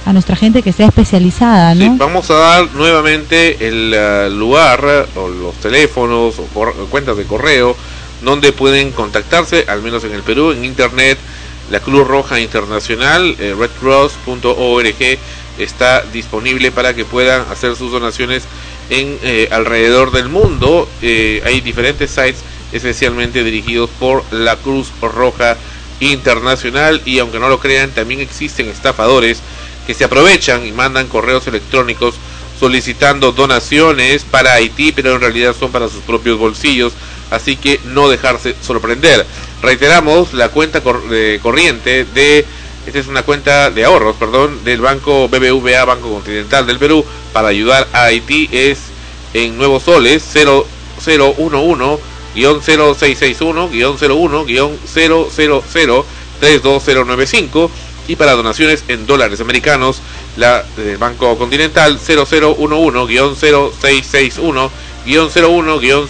S3: a- nuestra gente que sea especializada, ¿no?
S1: vamos a dar nuevamente el eh, lugar o los teléfonos o cuentas de correo donde pueden contactarse, al menos en el Perú, en internet. La Cruz Roja Internacional, eh, redcross.org, está disponible para que puedan hacer sus donaciones en eh, alrededor del mundo. Eh, hay diferentes sites especialmente dirigidos por la Cruz Roja Internacional y aunque no lo crean, también existen estafadores que se aprovechan y mandan correos electrónicos solicitando donaciones para Haití, pero en realidad son para sus propios bolsillos, así que no dejarse sorprender. Reiteramos, la cuenta de corriente de, esta es una cuenta de ahorros, perdón, del Banco BBVA, Banco Continental del Perú, para ayudar a Haití es en nuevos soles 0011 0661 01 000 32095 y para donaciones en dólares americanos la del Banco Continental 0011 0661 01 000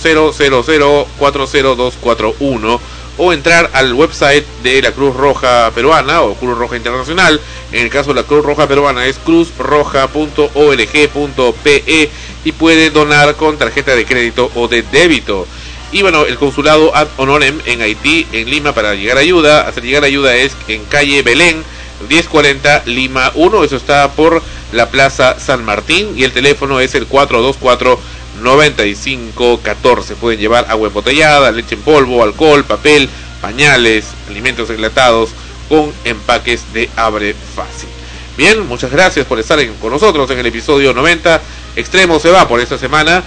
S1: 40241 o entrar al website de la Cruz Roja Peruana o Cruz Roja Internacional. En el caso de la Cruz Roja Peruana es cruzroja.org.pe y puede donar con tarjeta de crédito o de débito. Y bueno, el consulado ad honorem en Haití, en Lima, para llegar ayuda. Hacer llegar ayuda es en calle Belén, 1040 Lima 1. Eso está por la Plaza San Martín. Y el teléfono es el 424-9514. Pueden llevar agua embotellada, leche en polvo, alcohol, papel, pañales, alimentos enlatados con empaques de abre fácil. Bien, muchas gracias por estar con nosotros en el episodio 90. Extremo se va por esta semana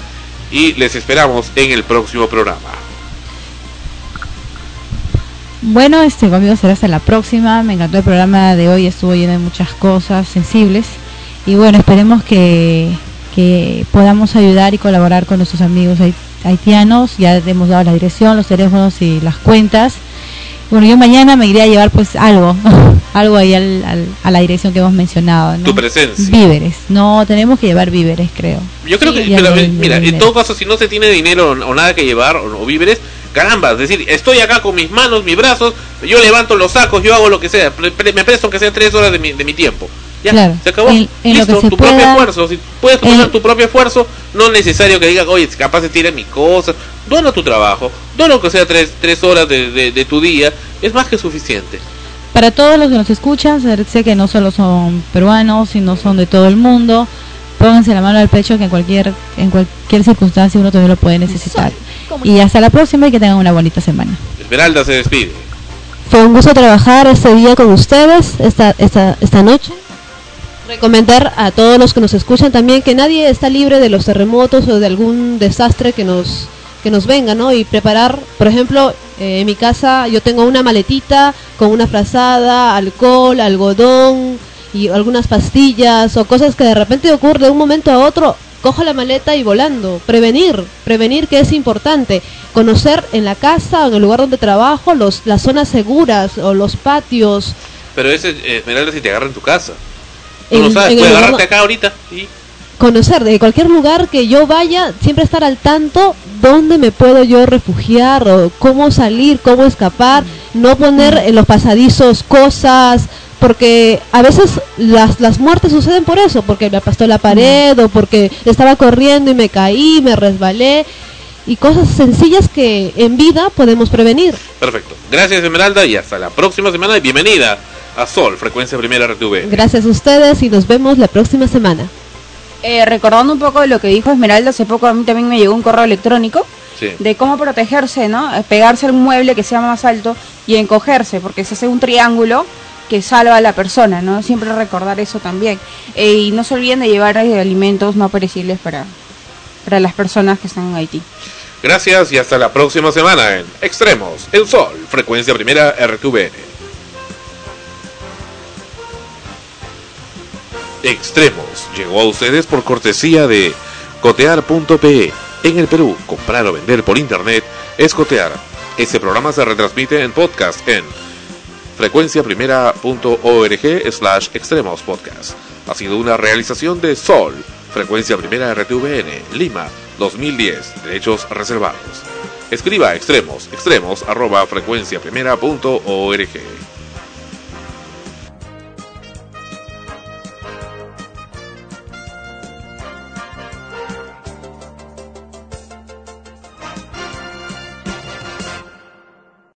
S1: y les esperamos en el próximo programa.
S3: Bueno, este conmigo será hasta la próxima. Me encantó el programa de hoy, estuvo lleno de muchas cosas sensibles. Y bueno, esperemos que, que podamos ayudar y colaborar con nuestros amigos hait- haitianos. Ya hemos dado la dirección, los teléfonos y las cuentas. Bueno, yo mañana me iré a llevar pues algo, algo ahí al- al- a la dirección que hemos mencionado. ¿no?
S1: Tu presencia.
S3: Víveres, no, tenemos que llevar víveres, creo.
S1: Yo creo que, pero, eh, mira, en todo caso, si no se tiene dinero o, o nada que llevar o, o víveres, caramba, es decir, estoy acá con mis manos, mis brazos, yo levanto los sacos, yo hago lo que sea, pre- pre- me presto aunque sea tres horas de mi, de mi tiempo. Ya,
S3: Claro,
S1: se acabó.
S3: en- en lo
S1: Listo,
S3: que se
S1: tu propio
S3: pueda-
S1: esfuerzo. Si puedes poner
S3: en-
S1: tu propio esfuerzo, no es necesario que digas, oye, capaz de tirar mis cosas. Dona tu trabajo, dona aunque sea tres, tres horas de, de- de tu día, es más que suficiente.
S3: Para todos los que nos escuchan, sé que no solo son peruanos, sino son de todo el mundo. Pónganse la mano al pecho que en cualquier en cualquier circunstancia uno también lo puede necesitar. Y hasta la próxima y que tengan una bonita semana.
S1: Esmeralda se despide.
S6: Fue un gusto trabajar este día con ustedes, esta, esta, esta noche. Recomendar a todos los que nos escuchan también que nadie está libre de los terremotos o de algún desastre que nos, que nos venga, ¿no? Y preparar, por ejemplo, eh, en mi casa yo tengo una maletita con una frazada, alcohol, algodón y algunas pastillas o cosas que de repente ocurre de un momento a otro. Cojo la maleta y volando. Prevenir, prevenir que es importante. Conocer en la casa o en el lugar donde trabajo los, las zonas seguras o los patios.
S1: Pero ese eh, Esmeralda si te agarra en tu casa. Tú
S6: En-
S1: no sabes, agarrarte acá ahorita y
S6: conocer de cualquier lugar que yo vaya, siempre estar al tanto dónde me puedo yo refugiar o cómo salir, cómo escapar, no poner en los pasadizos cosas, porque a veces las, las muertes suceden por eso, porque me aplastó la pared o porque estaba corriendo y me caí, me resbalé y cosas sencillas que en vida podemos prevenir.
S1: Perfecto. Gracias Esmeralda y hasta la próxima semana. Y bienvenida a Sol, frecuencia primera RTV.
S6: Gracias a ustedes y nos vemos la próxima semana.
S4: Eh, recordando un poco de lo que dijo Esmeralda, hace poco a mí también me llegó un correo electrónico
S1: Sí.
S4: de cómo protegerse, ¿no? Eh, Pegarse a un mueble que sea más alto y encogerse, porque se hace un triángulo que salva a la persona, ¿no? Siempre recordar eso también. Eh, y no se olviden de llevar alimentos no perecibles para, para las personas que están en Haití.
S1: Gracias y hasta la próxima semana en Extremos, el Sol, frecuencia primera RTVN. Extremos llegó a ustedes por cortesía de cotear.pe. En el Perú, comprar o vender por internet es cotear. Este programa se retransmite en podcast en frecuenciaprimera.org slash extremos podcast. Ha sido una realización de Sol, frecuencia primera RTVN, Lima, 2010, derechos reservados. Escriba extremos, extremos arroba frecuenciaprimera.org.